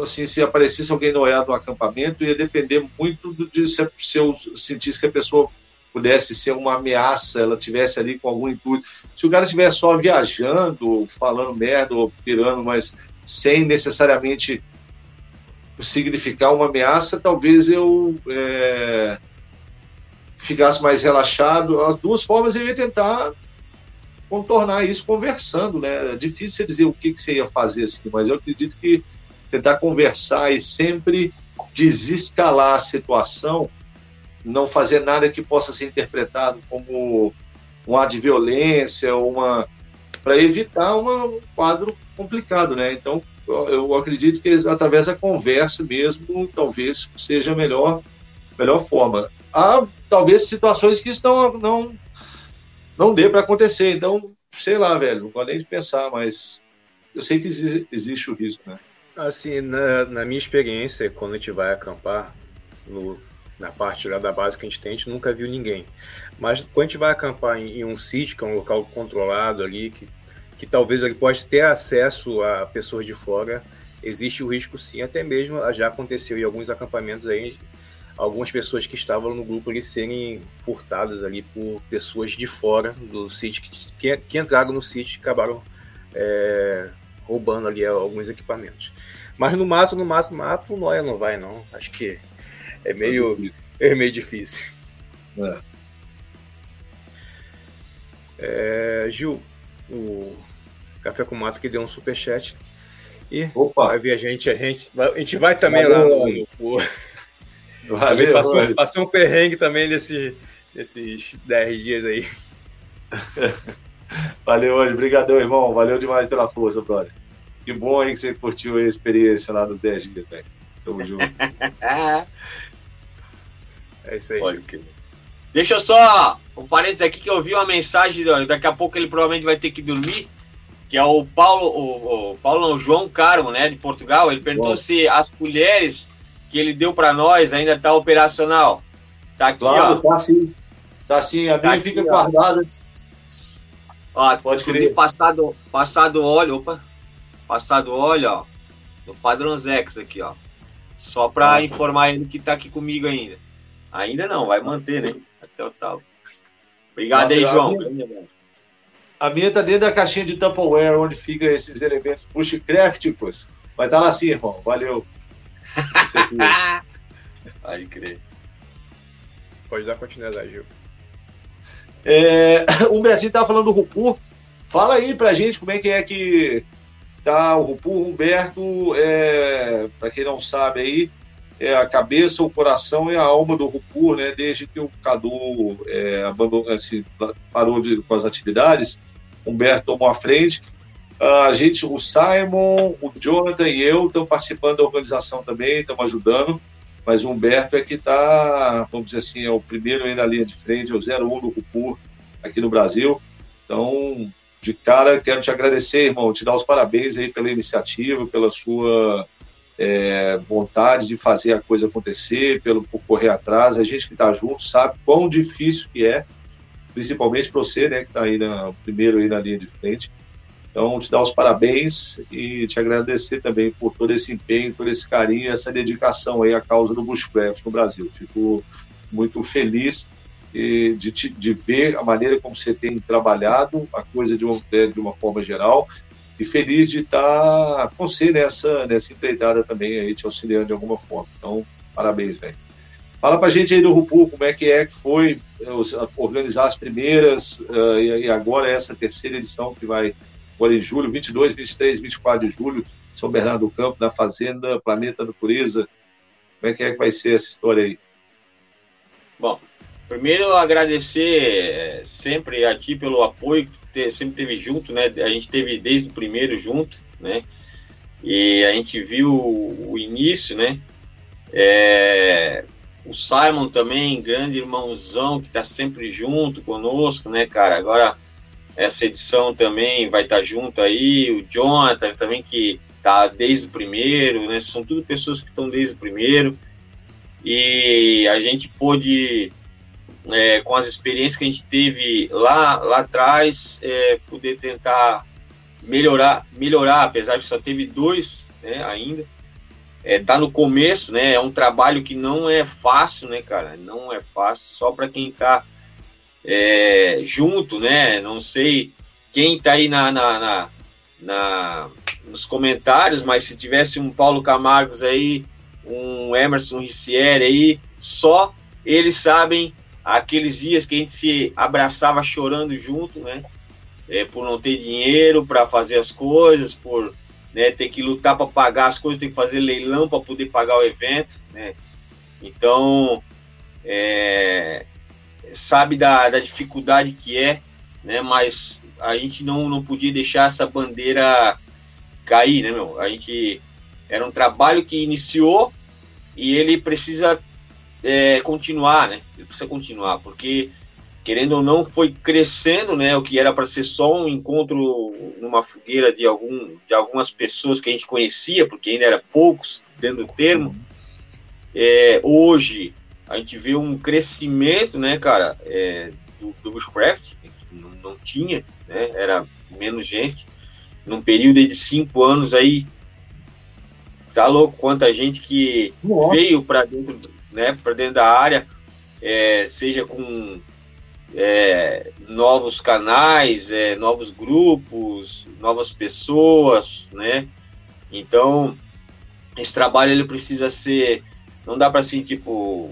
assim se aparecesse alguém noiado no acampamento ia depender muito de se, eu sentisse que a pessoa pudesse ser uma ameaça, ela tivesse ali com algum intuito. Se o cara estiver só viajando, falando merda ou pirando, mas sem necessariamente significar uma ameaça, talvez eu é, ficasse mais relaxado. As duas formas eu ia tentar contornar isso conversando, né? É difícil você dizer o que, que você ia fazer assim, mas eu acredito que tentar conversar e sempre desescalar a situação não fazer nada que possa ser interpretado como um ato de violência, uma para evitar um quadro complicado, né? Então, eu acredito que através da conversa mesmo, talvez seja a melhor, melhor forma. Há talvez situações que estão não não dê para acontecer. Então, sei lá, velho, não vou nem pensar, mas eu sei que existe, existe o risco, né? Assim, na, na minha experiência, quando a gente vai acampar no na parte lá da base que a gente tem, a gente nunca viu ninguém. Mas quando a gente vai acampar em, em um sítio, que é um local controlado ali, que, que talvez ele pode ter acesso a pessoas de fora, existe o risco sim, até mesmo já aconteceu em alguns acampamentos aí, algumas pessoas que estavam no grupo ali serem furtadas ali por pessoas de fora do sítio, que, que, entraram no sítio e acabaram é, roubando ali alguns equipamentos. Mas no mato, no mato, mato, Noia não vai não. Acho que é meio, é meio difícil. É. É, Gil, o Café com Mato que deu um superchat. E Opa. vai ver a gente, a gente, a gente vai também Valeu, lá no. no, no Valeu, passou, passou, um perrengue também nesse, nesses 10 dias aí. Valeu, Anjo. Obrigadão, irmão. Valeu demais pela força, brother. Que bom aí que você curtiu a experiência lá nos 10 dias, velho. Tamo junto. É isso aí. Deixa eu só um parênteses aqui que eu vi uma mensagem, daqui a pouco ele provavelmente vai ter que dormir, que é o Paulo, o, o Paulo não, o João Carmo, né, de Portugal, ele perguntou Bom. se as colheres que ele deu para nós ainda tá operacional. Tá aqui, claro, ó. Tá sim. Tá sim, a tá minha fica guardada. Ó, pode crer. Passado, passado óleo, opa. Passado óleo, ó. No padrão Zex aqui, ó. Só para ah. informar ele que tá aqui comigo ainda. Ainda não, vai manter, né? Até o tal. Obrigado Nossa, aí, João. A minha, a minha tá dentro da caixinha de Tupperware, onde fica esses elementos bushcrafticos. Vai estar tá lá sim, irmão. Valeu. aí, crer. Pode dar continuidade, Gil. É, o Humbertinho estava falando do Rupu. Fala aí pra gente como é que é que tá o Rupu. Humberto, é, para quem não sabe aí, é a cabeça, o coração e a alma do Rupur, né? Desde que o Cadu é, abandonou, assim, parou de, com as atividades, Humberto tomou a frente. A gente, o Simon, o Jonathan e eu estamos participando da organização também, estamos ajudando, mas o Humberto é que está, vamos dizer assim, é o primeiro aí na linha de frente, é o 01 do Rupur aqui no Brasil. Então, de cara, quero te agradecer, irmão, te dar os parabéns aí pela iniciativa, pela sua é, vontade de fazer a coisa acontecer, pelo por correr atrás. A gente que está junto sabe quão difícil que é, principalmente para você, né, que está aí na, primeiro aí na linha de frente. Então, te dar os parabéns e te agradecer também por todo esse empenho, por esse carinho, essa dedicação aí à causa do Bushcraft no Brasil. Fico muito feliz de, de, de ver a maneira como você tem trabalhado a coisa de uma, de uma forma geral e feliz de estar com você nessa, nessa empreitada também aí, te auxiliando de alguma forma. Então, parabéns, velho. Fala pra gente aí do Rupu, como é que é que foi eh, organizar as primeiras uh, e agora essa terceira edição que vai agora em julho, 22, 23, 24 de julho, São Bernardo do Campo, na Fazenda Planeta do Pureza. Como é que é que vai ser essa história aí? Bom, primeiro agradecer eh, sempre a ti pelo apoio que sempre teve junto, né? A gente teve desde o primeiro junto, né? E a gente viu o início, né? É, o Simon também, grande irmãozão, que está sempre junto conosco, né, cara? Agora, essa edição também vai estar tá junto aí. O Jonathan também, que está desde o primeiro, né? São tudo pessoas que estão desde o primeiro. E a gente pôde, é, com as experiências que a gente teve lá, lá atrás, é, poder tentar melhorar, melhorar, apesar de só teve dois né, ainda é, tá no começo, né? É um trabalho que não é fácil, né, cara? Não é fácil, só para quem tá é, junto, né? Não sei quem tá aí na, na, na, na, nos comentários, mas se tivesse um Paulo Camargos aí, um Emerson Ricieri aí, só eles sabem aqueles dias que a gente se abraçava chorando junto, né? É, por não ter dinheiro para fazer as coisas, por né? Tem que lutar para pagar as coisas, tem que fazer leilão para poder pagar o evento, né? Então, é, sabe da, da dificuldade que é, né? Mas a gente não, não podia deixar essa bandeira cair, né, meu? A gente era um trabalho que iniciou e ele precisa é, continuar, né? Ele precisa continuar, porque querendo ou não, foi crescendo, né? O que era para ser só um encontro numa fogueira de, algum, de algumas pessoas que a gente conhecia, porque ainda era poucos dentro do termo. É, hoje a gente vê um crescimento, né, cara, é, do, do Bushcraft, não, não, tinha, né? Era menos gente. Num período de cinco anos aí, tá louco quanta gente que Nossa. veio para dentro, né, para dentro da área, é, seja com é, novos canais, é, novos grupos, novas pessoas, né? Então, esse trabalho ele precisa ser, não dá para assim tipo,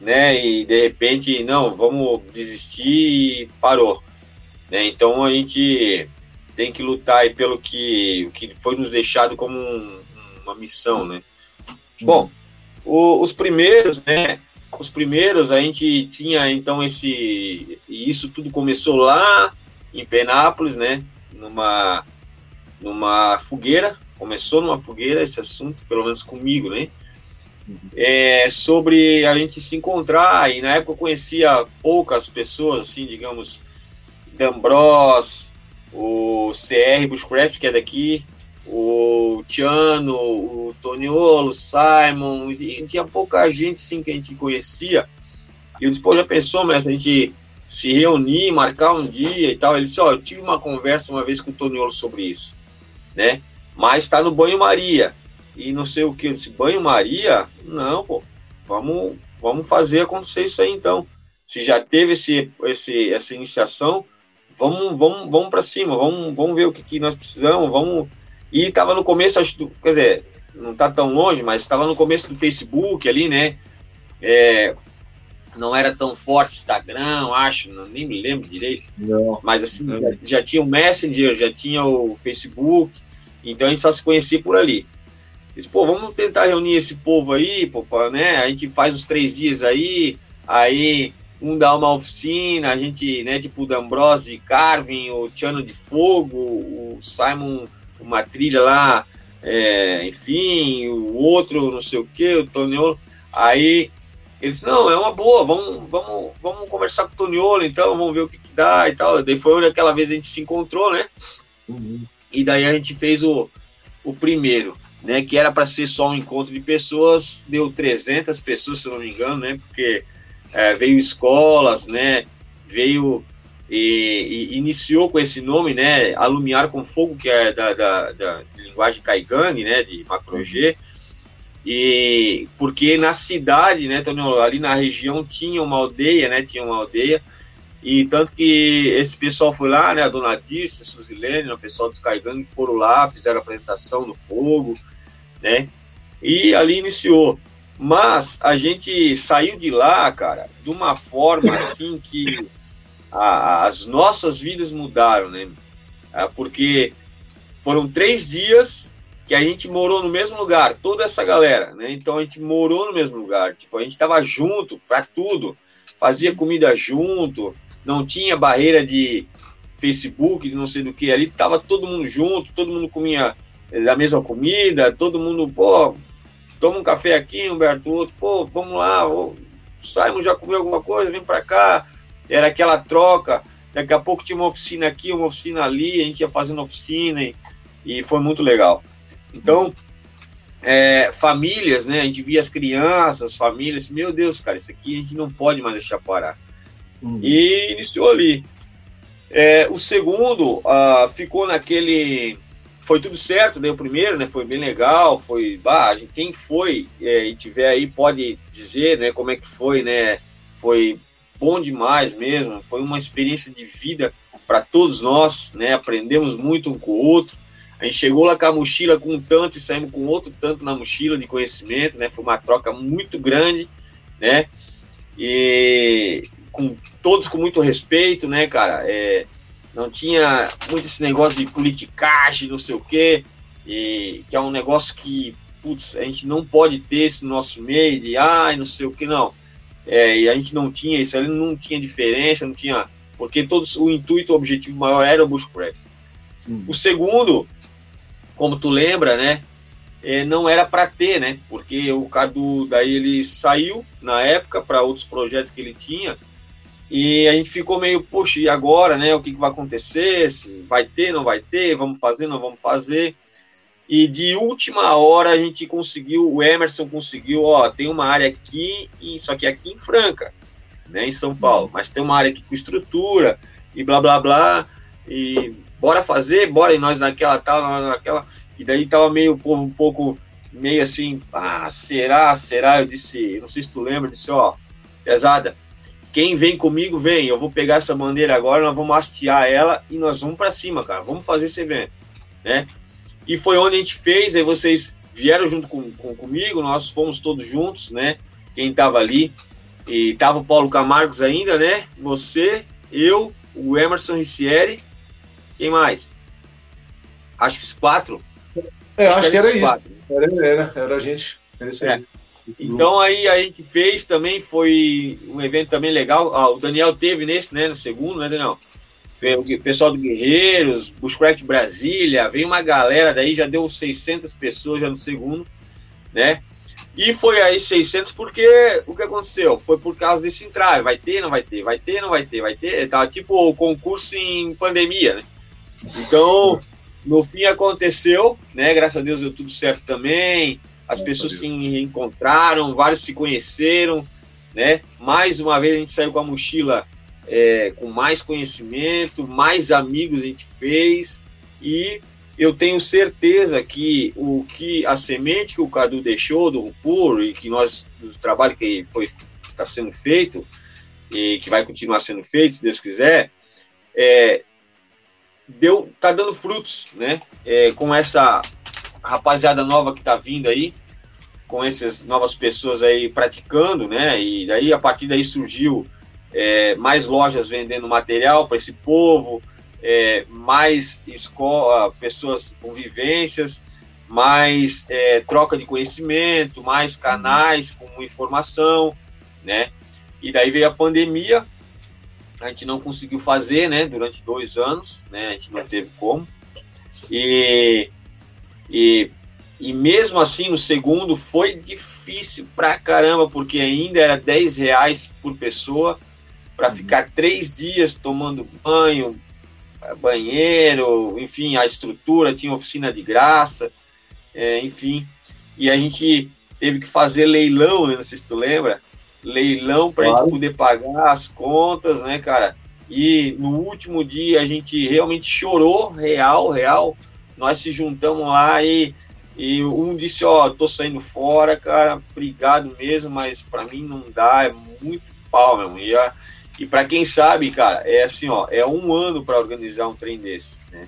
né? E de repente, não, vamos desistir e parou, né? Então a gente tem que lutar pelo que, que foi nos deixado como um, uma missão, né? Bom, o, os primeiros, né? os primeiros a gente tinha então esse e isso tudo começou lá em Penápolis, né? Numa numa fogueira, começou numa fogueira esse assunto, pelo menos comigo, né? É, sobre a gente se encontrar e na época eu conhecia poucas pessoas, assim, digamos, D'Ambros, o CR Bushcraft, que é daqui, o Tiano, o Toniolo, o Simon, e tinha pouca gente sim que a gente conhecia. E eu disse, pô, já pensou, mas a gente se reunir, marcar um dia e tal. Ele disse, ó, oh, eu tive uma conversa uma vez com o Toniolo sobre isso, né? Mas tá no banho-maria. E não sei o que, eu disse, banho-maria? Não, pô, vamos, vamos fazer acontecer isso aí então. Se já teve esse, esse, essa iniciação, vamos, vamos, vamos para cima, vamos, vamos ver o que, que nós precisamos, vamos e estava no começo, quer dizer, não está tão longe, mas estava no começo do Facebook ali, né? É, não era tão forte Instagram, acho, não, nem me lembro direito. Não. Mas assim. Já, já, tinha o Messenger, já tinha o Facebook, então a gente só se conhecia por ali. Disse, pô, vamos tentar reunir esse povo aí, pô, né? A gente faz uns três dias aí, aí um dá uma oficina, a gente, né, tipo o D'Ambrose de Carvin, o Tiano de Fogo, o Simon uma trilha lá, é, enfim, o outro não sei o que, o Toniolo. Aí eles não, é uma boa, vamos, vamos, vamos conversar com o Toniolo então, vamos ver o que, que dá e tal. Daí foi aquela vez a gente se encontrou, né? Uhum. E daí a gente fez o, o primeiro, né? Que era para ser só um encontro de pessoas, deu 300 pessoas, se eu não me engano, né? Porque é, veio escolas, né? Veio e, e, iniciou com esse nome, né, Alumiar com Fogo, que é da, da, da linguagem Kaigang, né, de Macro G, e porque na cidade, né, ali na região tinha uma aldeia, né, tinha uma aldeia, e tanto que esse pessoal foi lá, né, a Dona Dirce, a Suzilene, o pessoal dos Kaigang foram lá, fizeram apresentação no fogo, né, e ali iniciou. Mas a gente saiu de lá, cara, de uma forma assim que a, as nossas vidas mudaram, né? É, porque foram três dias que a gente morou no mesmo lugar, toda essa galera, né? Então a gente morou no mesmo lugar, tipo, a gente tava junto para tudo, fazia comida junto, não tinha barreira de Facebook, de não sei do que, ali tava todo mundo junto, todo mundo comia da mesma comida, todo mundo, pô, toma um café aqui, Humberto, outro, pô, vamos lá, saímos já comeu alguma coisa, vem para cá, era aquela troca. Daqui a pouco tinha uma oficina aqui, uma oficina ali, a gente ia fazendo oficina e, e foi muito legal. Então, é, famílias, né? A gente via as crianças, famílias, meu Deus, cara, isso aqui a gente não pode mais deixar parar. Uhum. E iniciou ali. É, o segundo uh, ficou naquele. Foi tudo certo, né? O primeiro, né? Foi bem legal, foi. Bah, quem foi é, e tiver aí pode dizer, né? Como é que foi, né? Foi bom demais mesmo. Foi uma experiência de vida para todos nós, né? Aprendemos muito um com o outro. A gente chegou lá com a mochila com um tanto e saímos com outro tanto na mochila de conhecimento, né? Foi uma troca muito grande, né? E com todos com muito respeito, né, cara? É, não tinha muito esse negócio de politicagem, não sei o quê, e que é um negócio que, putz, a gente não pode ter isso no nosso meio, de ai, não sei o que, não. É, e a gente não tinha isso ali, não tinha diferença, não tinha. Porque todos, o intuito, o objetivo maior era o Bushcraft. Hum. O segundo, como tu lembra, né? É, não era para ter, né? Porque o Cadu daí ele saiu na época para outros projetos que ele tinha e a gente ficou meio, poxa, e agora, né? O que, que vai acontecer? Se vai ter, não vai ter? Vamos fazer, não vamos fazer? E de última hora a gente conseguiu, o Emerson conseguiu, ó, tem uma área aqui, só que aqui em Franca, né, em São Paulo, mas tem uma área aqui com estrutura e blá blá blá, e bora fazer, bora, e nós naquela tal, naquela, e daí tava meio o povo um pouco, meio assim, ah, será, será? Eu disse, não sei se tu lembra, disse, ó, pesada, quem vem comigo, vem, eu vou pegar essa bandeira agora, nós vamos hastear ela e nós vamos para cima, cara, vamos fazer esse evento, né? E foi onde a gente fez, aí vocês vieram junto com, com comigo, nós fomos todos juntos, né? Quem estava ali. E tava o Paulo Camargos ainda, né? Você, eu, o Emerson Ricieri. Quem mais? Acho que esses quatro. É, acho, acho que era, era isso. Era, era, era a gente. Era isso é. Então aí a gente fez também, foi um evento também legal. Ah, o Daniel teve nesse, né? No segundo, né, Daniel? O pessoal do Guerreiros, Bushcraft Brasília, veio uma galera daí, já deu 600 pessoas já no segundo, né? E foi aí 600 porque o que aconteceu? Foi por causa desse entrave, vai ter, não vai ter, vai ter, não vai ter, vai ter, tava tipo o concurso em pandemia, né? Então, no fim aconteceu, né? Graças a Deus deu tudo certo também, as pessoas se encontraram, vários se conheceram, né? Mais uma vez a gente saiu com a mochila é, com mais conhecimento, mais amigos a gente fez. E eu tenho certeza que o que a semente que o Cadu deixou do Rupur e que nós do trabalho que foi está sendo feito e que vai continuar sendo feito se Deus quiser é, deu tá dando frutos né? É, com essa rapaziada nova que está vindo aí com essas novas pessoas aí praticando né? E daí a partir daí surgiu é, mais lojas vendendo material para esse povo, é, mais escola, pessoas com vivências, mais é, troca de conhecimento, mais canais com informação, né? E daí veio a pandemia, a gente não conseguiu fazer, né? Durante dois anos, né? A gente não teve como. E, e, e mesmo assim, no segundo foi difícil pra caramba, porque ainda era 10 reais por pessoa para uhum. ficar três dias tomando banho, banheiro, enfim, a estrutura tinha oficina de graça, é, enfim, e a gente teve que fazer leilão, né, não sei se tu lembra, leilão para a claro. gente poder pagar as contas, né, cara? E no último dia a gente realmente chorou, real, real. Nós se juntamos lá e, e um disse: Ó, oh, tô saindo fora, cara, obrigado mesmo, mas para mim não dá, é muito pau mesmo. E, e para quem sabe, cara, é assim: ó, é um ano para organizar um trem desse, né?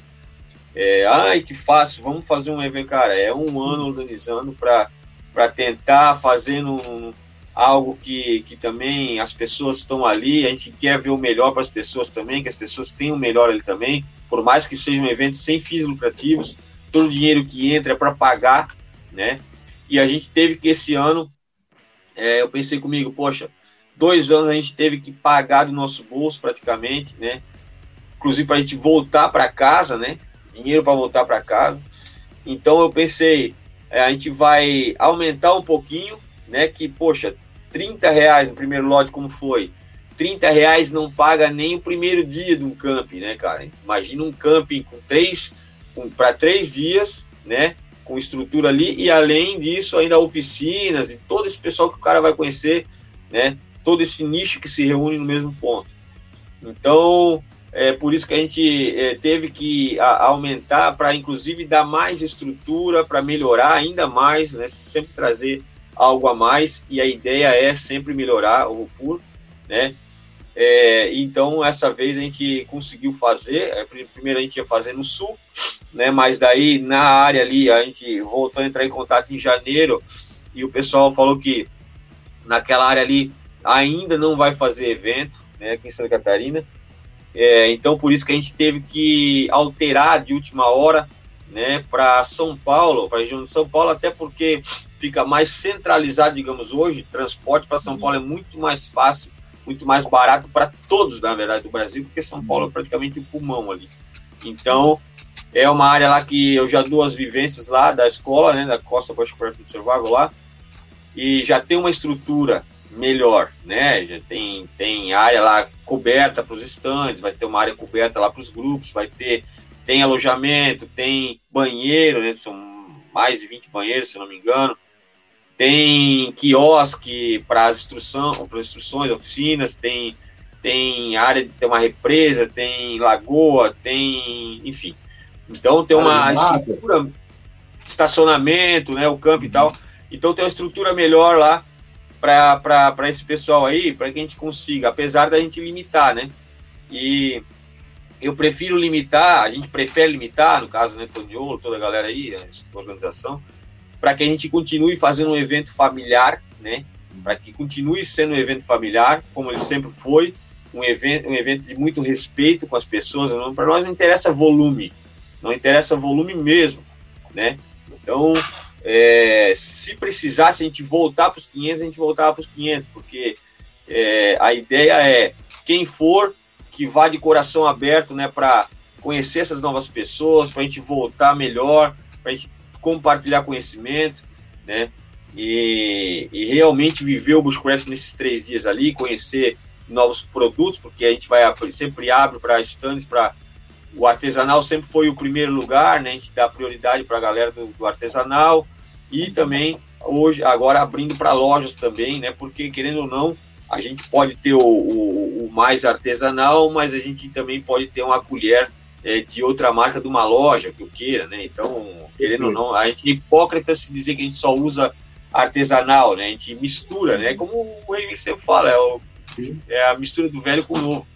É, ai, que fácil, vamos fazer um evento, cara. É um ano organizando para tentar fazer um, algo que, que também as pessoas estão ali. A gente quer ver o melhor para as pessoas também, que as pessoas tenham o melhor ali também. Por mais que seja um evento sem fins lucrativos, todo o dinheiro que entra é para pagar, né? E a gente teve que esse ano, é, eu pensei comigo, poxa, dois anos a gente teve que pagar do nosso bolso praticamente, né? Inclusive para a gente voltar para casa, né? dinheiro para voltar para casa. Então eu pensei, é, a gente vai aumentar um pouquinho, né? Que, poxa, 30 reais no primeiro lote, como foi? 30 reais não paga nem o primeiro dia de um camping, né, cara? Imagina um camping com três, para três dias, né? Com estrutura ali, e além disso, ainda oficinas e todo esse pessoal que o cara vai conhecer, né? Todo esse nicho que se reúne no mesmo ponto. Então, é por isso que a gente é, teve que a, aumentar para, inclusive, dar mais estrutura, para melhorar ainda mais, né? sempre trazer algo a mais. E a ideia é sempre melhorar o RUPUR, né? É, então, essa vez a gente conseguiu fazer. É, primeiro a gente ia fazer no sul, né? Mas daí na área ali a gente voltou a entrar em contato em janeiro e o pessoal falou que naquela área ali ainda não vai fazer evento, né? Aqui em Santa Catarina é, então, por isso que a gente teve que alterar de última hora né, para São Paulo, para a região de São Paulo, até porque fica mais centralizado, digamos, hoje. Transporte para São Paulo é muito mais fácil, muito mais barato para todos, na verdade, do Brasil, porque São Paulo é praticamente o pulmão ali. Então, é uma área lá que eu já dou as vivências lá da escola, né, da Costa Baixo Perto do Cervago lá, e já tem uma estrutura melhor, né? Já tem, tem área lá coberta para os estandes, vai ter uma área coberta lá para os grupos, vai ter tem alojamento, tem banheiro, né? São mais de 20 banheiros, se não me engano. Tem quiosque para as instruções, para instruções, oficinas, tem tem área, tem uma represa, tem lagoa, tem, enfim. Então tem uma estrutura, estacionamento, né, o campo e tal. Então tem uma estrutura melhor lá para esse pessoal aí, para que a gente consiga, apesar da gente limitar, né? E eu prefiro limitar, a gente prefere limitar, no caso, né, Toniolo, toda a galera aí, a organização, para que a gente continue fazendo um evento familiar, né? Para que continue sendo um evento familiar, como ele sempre foi, um evento, um evento de muito respeito com as pessoas. Para nós não interessa volume, não interessa volume mesmo, né? Então, é, se precisasse a gente voltar para os 500, a gente voltava para os 500, porque é, a ideia é quem for que vá de coração aberto, né, para conhecer essas novas pessoas, para a gente voltar melhor, para a gente compartilhar conhecimento, né, e, e, realmente viver o Bushcraft nesses três dias ali, conhecer novos produtos, porque a gente vai sempre abre para stands para o artesanal sempre foi o primeiro lugar, né? A gente dá prioridade para a galera do, do, artesanal e também hoje agora abrindo para lojas também, né? Porque querendo ou não, a gente pode ter o, o, o mais artesanal, mas a gente também pode ter uma colher é, de outra marca de uma loja que eu queira, né? Então, querendo ou não, a gente é hipócrita se dizer que a gente só usa artesanal, né? A gente mistura, né? Como o Henrique sempre fala, é, o, é a mistura do velho com o novo.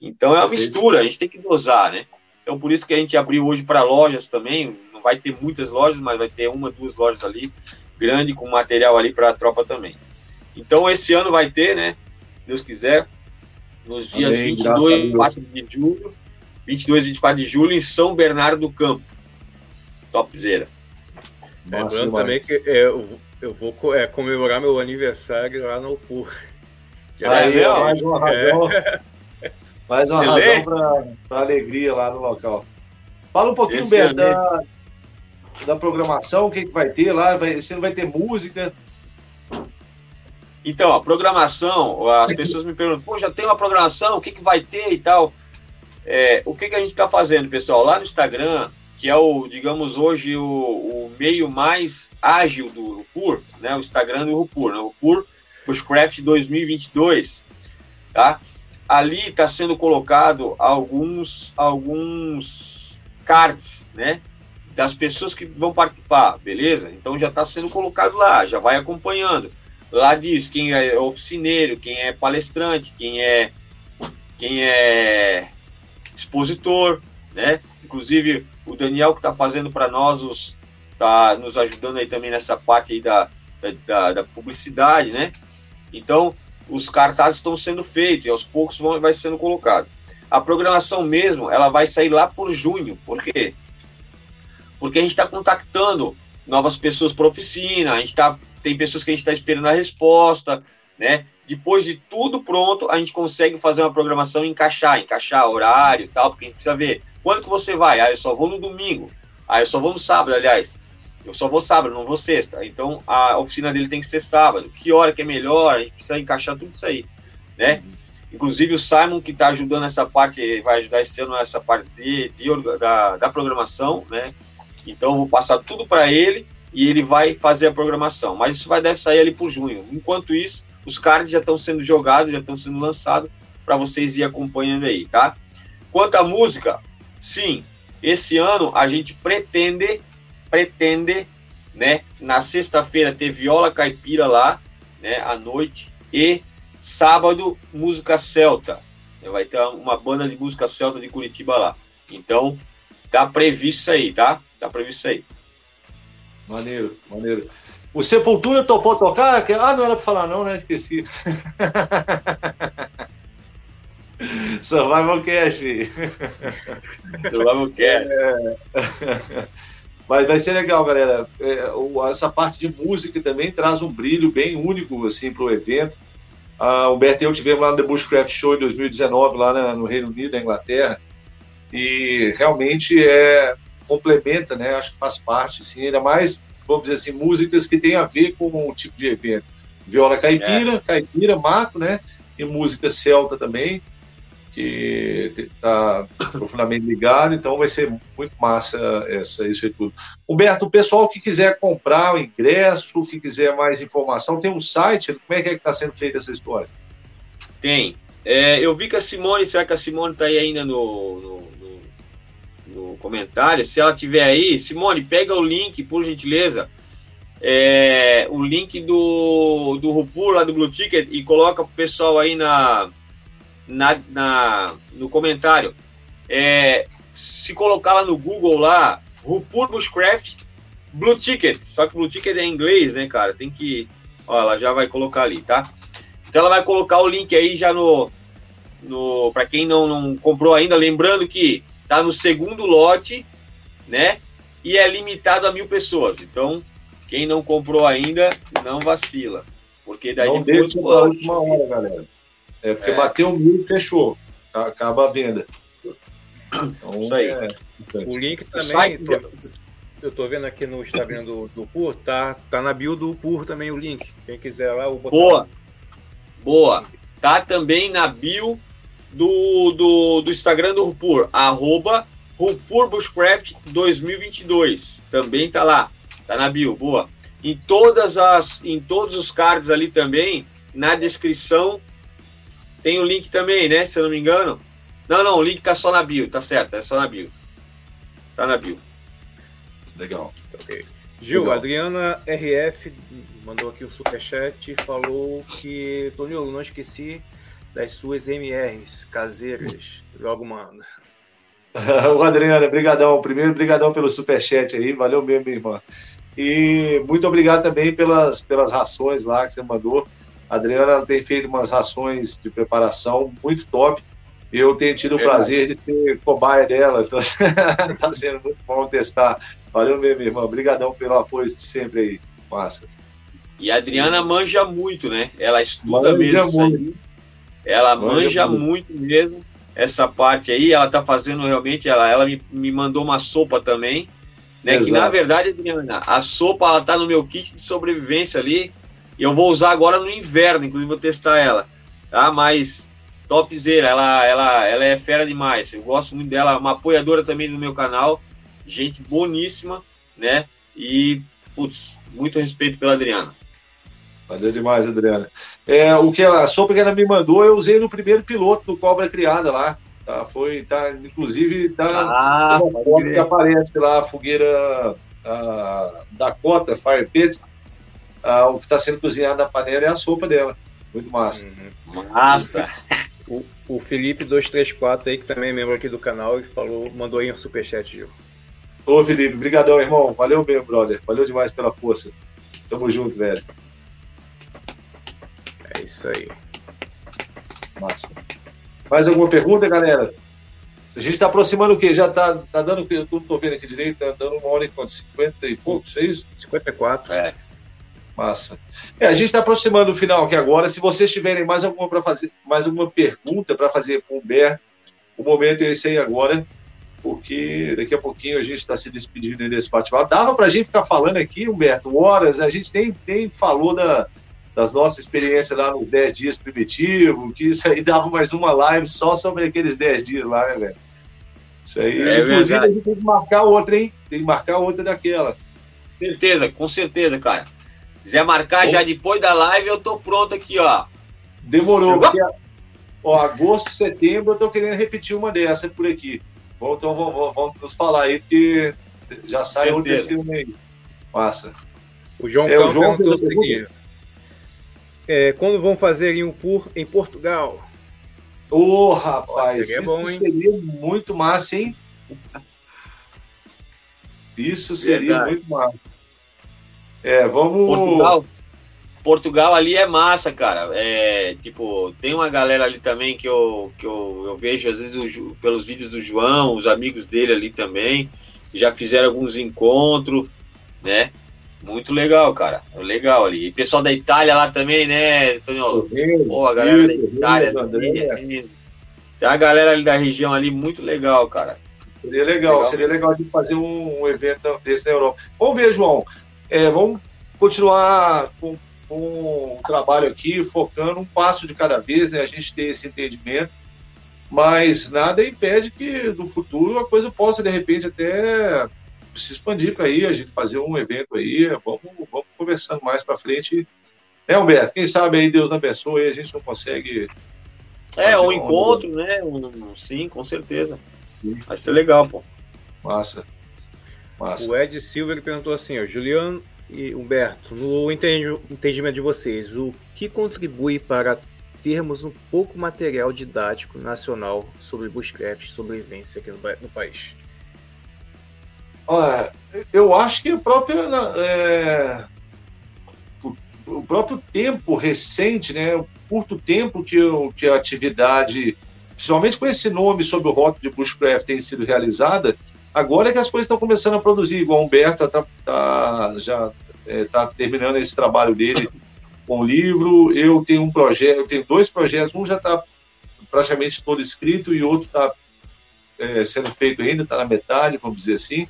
Então é uma mistura, a gente tem que dosar, né? Então por isso que a gente abriu hoje para lojas também. Não vai ter muitas lojas, mas vai ter uma, duas lojas ali, grande, com material ali para a tropa também. Então esse ano vai ter, né? Se Deus quiser, nos dias Amém, 22 e 24 de julho, 22 e 24 de julho, em São Bernardo do Campo. Topzera. Lembrando também que é, eu, eu vou é, comemorar meu aniversário lá no PUR. Aí, ó, mais uma razão. É. Mais uma Excelente. razão para alegria lá no local. Fala um pouquinho, Beto, da, da programação, o que, que vai ter lá. Vai, ano vai ter música. Então, a programação, as pessoas me perguntam, pô, já tem uma programação, o que, que vai ter e tal. É, o que, que a gente está fazendo, pessoal? Lá no Instagram, que é o, digamos, hoje o, o meio mais ágil do Rupur, né? O Instagram do Rupur, né? Rupur Bushcraft 2022, tá? ali está sendo colocado alguns, alguns cards, né? Das pessoas que vão participar, beleza? Então já está sendo colocado lá, já vai acompanhando. Lá diz quem é oficineiro, quem é palestrante, quem é quem é expositor, né? Inclusive o Daniel que está fazendo para nós os tá nos ajudando aí também nessa parte aí da, da, da publicidade, né? Então os cartazes estão sendo feitos e aos poucos vão vai sendo colocado. A programação mesmo, ela vai sair lá por junho. Por quê? Porque a gente está contactando novas pessoas para oficina, a gente tá, tem pessoas que a gente está esperando a resposta, né? Depois de tudo pronto, a gente consegue fazer uma programação e encaixar, encaixar horário e tal, porque a gente precisa ver quando que você vai. Ah, eu só vou no domingo. Ah, eu só vou no sábado, aliás. Eu só vou sábado, não vou sexta. Então a oficina dele tem que ser sábado. Que hora que é melhor? A gente precisa encaixar tudo isso aí, né? Inclusive o Simon que está ajudando essa parte, vai ajudar esse ano nessa parte de, de da, da programação, né? Então eu vou passar tudo para ele e ele vai fazer a programação. Mas isso vai deve sair ali por junho. Enquanto isso, os cards já estão sendo jogados, já estão sendo lançados para vocês ir acompanhando aí, tá? Quanto à música, sim, esse ano a gente pretende pretende, né, na sexta-feira ter viola caipira lá, né, à noite, e sábado música celta. Vai ter uma banda de música celta de Curitiba lá. Então, tá previsto isso aí, tá? Tá previsto isso aí. Maneiro, maneiro. O Sepultura topou tocar? Ah, não era pra falar não, né? Esqueci. Survival Cash. Survival Cash. É... Mas vai ser legal, galera. É, essa parte de música também traz um brilho bem único assim, para o evento. A Humberto e eu tivemos lá no The Bushcraft Show em 2019, lá no Reino Unido, na Inglaterra, e realmente é complementa, né? Acho que faz parte, sim, ainda mais, vamos dizer assim, músicas que têm a ver com o tipo de evento. Viola caipira, é. caipira, mato, né? E música celta também que está profundamente ligado, então vai ser muito massa essa, isso e tudo. Humberto, o pessoal que quiser comprar o ingresso, que quiser mais informação, tem um site, como é que é está sendo feita essa história? Tem. É, eu vi que a Simone, será que a Simone está aí ainda no, no, no, comentário? Se ela tiver aí, Simone, pega o link, por gentileza, é, o link do, do Rupur lá do Blue Ticket e coloca para o pessoal aí na, na, na no comentário. É, se colocar lá no Google lá, Rupur Bushcraft Blue Ticket, só que Blue Ticket é em inglês, né, cara? Tem que. Ó, ela já vai colocar ali, tá? Então ela vai colocar o link aí já no. no para quem não, não comprou ainda, lembrando que tá no segundo lote, né? E é limitado a mil pessoas. Então, quem não comprou ainda, não vacila. Porque daí não depois. Deixa a última hora, galera. É porque é. bateu mil e fechou. Acaba a venda. Então, Isso aí. É... O link também. Tô, eu tô vendo aqui no Instagram do, do PUR, tá, tá na bio do PUR também o link. Quem quiser lá, o Boa! Boa! Tá também na bio do, do, do Instagram do Rupur, arroba Rupur Bushcraft 2022. Também tá lá, tá na bio, boa. Em todas as, em todos os cards ali também, na descrição tem o link também, né? Se eu não me engano. Não, não, o link tá só na bio, tá certo, é só na bio. Tá na bio. Legal. Ok. Gil, Legal. Adriana RF mandou aqui o um superchat e falou que, Tonio, não esqueci das suas MRs caseiras. Logo manda. o Adriana, brigadão. Primeiro, brigadão pelo superchat aí. Valeu mesmo, minha irmã. E muito obrigado também pelas, pelas rações lá que você mandou. A Adriana tem feito umas rações de preparação muito top. Eu tenho tido o prazer de ser cobaia dela. Está sendo muito bom testar. Valeu mesmo, irmão. Obrigadão pelo apoio de sempre aí. Massa. E a Adriana manja muito, né? Ela estuda manja mesmo. Muito. Ela manja, manja muito. mesmo essa parte aí. Ela tá fazendo realmente. Ela, ela me, me mandou uma sopa também. Né? Que na verdade, Adriana, a sopa ela tá no meu kit de sobrevivência ali. E eu vou usar agora no inverno, inclusive vou testar ela. Tá? Mas topzera, ela, ela, ela é fera demais. Eu gosto muito dela, uma apoiadora também do meu canal. Gente boníssima, né? E, putz, muito respeito pela Adriana. Valeu demais, Adriana. É, o que ela, a sopa que ela me mandou, eu usei no primeiro piloto do Cobra Criada lá. Tá? Foi, tá, inclusive, tá ah, que aparece lá a fogueira a Dakota Fire Pit. A, o que está sendo cozinhado na panela é a sopa dela. Muito massa. Uhum. Massa! O, o Felipe 234 aí, que também é membro aqui do canal, e falou, mandou aí um superchat, Gil. Ô, Felipe, brigadão, irmão. Valeu mesmo, brother. Valeu demais pela força. Tamo junto, velho. Isso aí. Massa. Mais alguma pergunta, galera? A gente está aproximando o quê? Já está tá dando, eu não estou vendo aqui direito, tá dando uma hora e quanto? 50 e poucos, é isso? 54. É. Massa. É, a gente está aproximando o final aqui agora. Se vocês tiverem mais alguma para fazer, mais alguma pergunta para fazer com o Ber, o momento é esse aí agora, porque daqui a pouquinho a gente está se despedindo desse bate-papo. Dava para a gente ficar falando aqui, Humberto, horas, a gente nem, nem falou da, das nossas experiências lá nos 10 dias primitivo, que isso aí dava mais uma live só sobre aqueles 10 dias lá, né, velho? Isso aí, é inclusive, verdade. a gente tem que marcar outra, hein? Tem que marcar outra daquela. Certeza, com certeza, cara. Quiser marcar Bom, já depois da live, eu tô pronto aqui, ó. Demorou. Porque, ó, agosto, setembro, eu tô querendo repetir uma dessa por aqui. Bom, então vamos, vamos nos falar aí, porque já sai outro desse filme aí. Massa. O João é, o João perguntou o seguinte. É, quando vão fazer em um tour em Portugal? Ô, oh, rapaz, seria, bom, seria muito massa, hein? Isso seria Verdade. muito massa. É, vamos. Portugal, Portugal ali é massa, cara. É, tipo, tem uma galera ali também que eu, que eu, eu vejo, às vezes, o, pelos vídeos do João, os amigos dele ali também. Já fizeram alguns encontros, né? Muito legal, cara. Legal ali. E pessoal da Itália lá também, né, Antônio? Pô, a galera da Itália. Tem a galera ali da região ali, muito legal, cara. Seria legal, legal. seria legal de fazer um, um, evento desse na Europa. Vamos ver, João. É, vamos continuar com, com o trabalho aqui, focando um passo de cada vez, né? A gente ter esse entendimento, mas nada impede que no futuro a coisa possa, de repente, até se expandir para aí, a gente fazer um evento aí, vamos, vamos conversando mais para frente. É, Humberto, quem sabe aí Deus abençoe, a gente não consegue. É, um encontro, né? Um, sim, com certeza. Sim. Vai ser legal, pô. Massa. Massa. O Ed Silva perguntou assim, ó, Juliano e Humberto, no entendimento de vocês, o que contribui para termos um pouco material didático nacional sobre bushcraft e sobrevivência aqui no, no país? Olha, eu acho que o próprio, é, o próprio tempo recente, né, o curto tempo que, eu, que a atividade, principalmente com esse nome sobre o rótulo de bushcraft tem sido realizada, Agora é que as coisas estão começando a produzir, igual o Humberto tá, tá já está é, terminando esse trabalho dele com o livro. Eu tenho um projeto, eu tenho dois projetos, um já está praticamente todo escrito e outro está é, sendo feito ainda, está na metade, vamos dizer assim.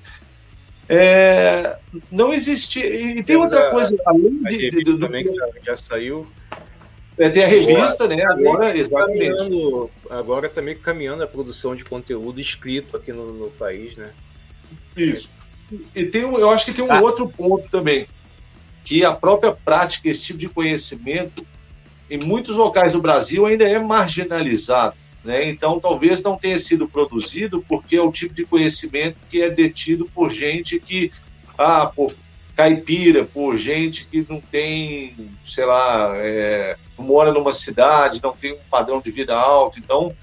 É, não existe. E tem outra coisa, além de, de, do, também que já saiu. É, tem a revista, agora, né? Agora, exatamente. Agora também caminhando a produção de conteúdo escrito aqui no, no país, né? Isso. E tem um, eu acho que tem um ah. outro ponto também, que a própria prática, esse tipo de conhecimento, em muitos locais do Brasil ainda é marginalizado. Né? Então, talvez não tenha sido produzido porque é o tipo de conhecimento que é detido por gente que, ah, por caipira, por gente que não tem, sei lá, é, mora numa cidade, não tem um padrão de vida alto. Então,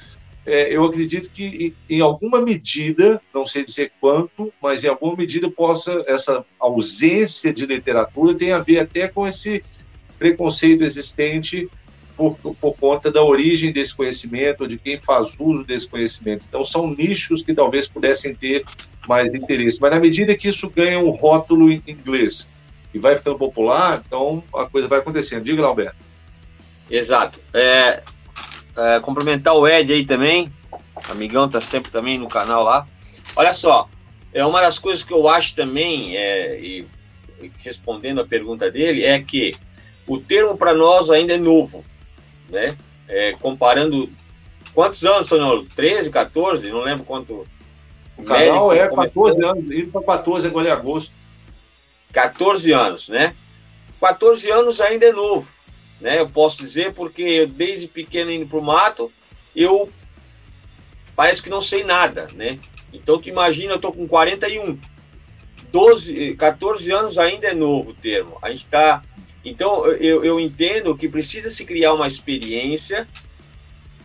é, eu acredito que em alguma medida, não sei dizer quanto, mas em alguma medida possa essa ausência de literatura tem a ver até com esse preconceito existente por, por conta da origem desse conhecimento, de quem faz uso desse conhecimento. Então, são nichos que talvez pudessem ter mais interesse. Mas na medida que isso ganha um rótulo em inglês e vai ficando popular, então a coisa vai acontecendo. Diga Alberto. Exato. É, é, cumprimentar o Ed aí também. Amigão tá sempre também no canal lá. Olha só, é uma das coisas que eu acho também, é, e, respondendo a pergunta dele, é que o termo para nós ainda é novo né? É, comparando quantos anos, Sonoro? 13, 14? Não lembro quanto. O canal é 14 anos, indo para 14 agora em agosto. 14 anos, né? 14 anos ainda é novo, né? Eu posso dizer porque eu, desde pequeno indo pro mato, eu parece que não sei nada, né? Então tu imagina, eu tô com 41, 12, 14 anos ainda é novo o termo. A gente tá, então eu, eu entendo que precisa se criar uma experiência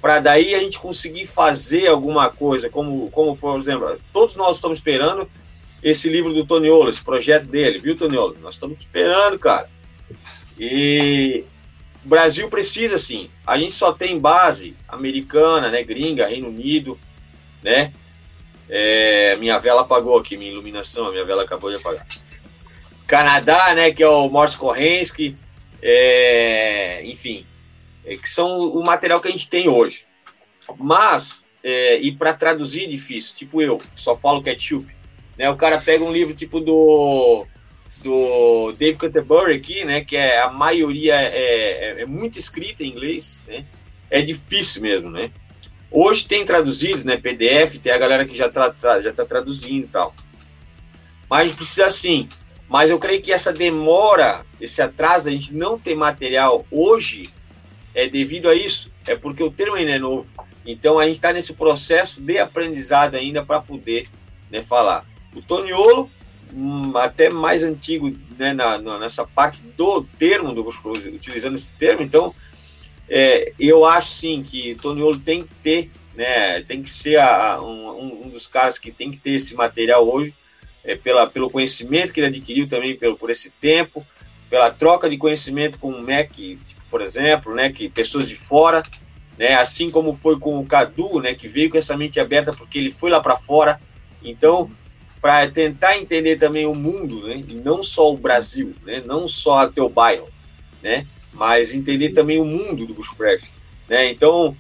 para daí a gente conseguir fazer alguma coisa, como, como por exemplo, todos nós estamos esperando esse livro do Toniolo, esse projeto dele, viu, Toniolo? Nós estamos esperando, cara. E o Brasil precisa, sim. A gente só tem base americana, né, gringa, Reino Unido, né? É, minha vela apagou aqui, minha iluminação, a minha vela acabou de apagar. Canadá, né, que é o Morse Korensky, é, enfim, é, que são o material que a gente tem hoje. Mas, é, e para traduzir é difícil, tipo eu, só falo ketchup, né, o cara pega um livro tipo do do Dave Canterbury aqui, né, que é a maioria é, é, é muito escrita em inglês, né, é difícil mesmo, né. Hoje tem traduzidos, né, PDF, tem a galera que já está já tá traduzindo e tal. Mas a gente precisa sim. Mas eu creio que essa demora, esse atraso, a gente não ter material hoje, é devido a isso. É porque o termo ainda é novo. Então a gente está nesse processo de aprendizado ainda para poder né, falar. O Toniolo Hum, até mais antigo né, na, na, nessa parte do termo, do, utilizando esse termo. Então, é, eu acho sim que Toniolo tem que ter, né, tem que ser a, um, um, dos caras que tem que ter esse material hoje, é, pela, pelo conhecimento que ele adquiriu também pelo, por esse tempo, pela troca de conhecimento com o MEC, tipo, por exemplo, né, que pessoas de fora, né, assim como foi com o Cadu, né, que veio com essa mente aberta porque ele foi lá para fora. Então, para tentar entender também o mundo, né? E não só o Brasil, né? Não só o teu bairro, né? Mas entender também o mundo do bushcraft, né? Então,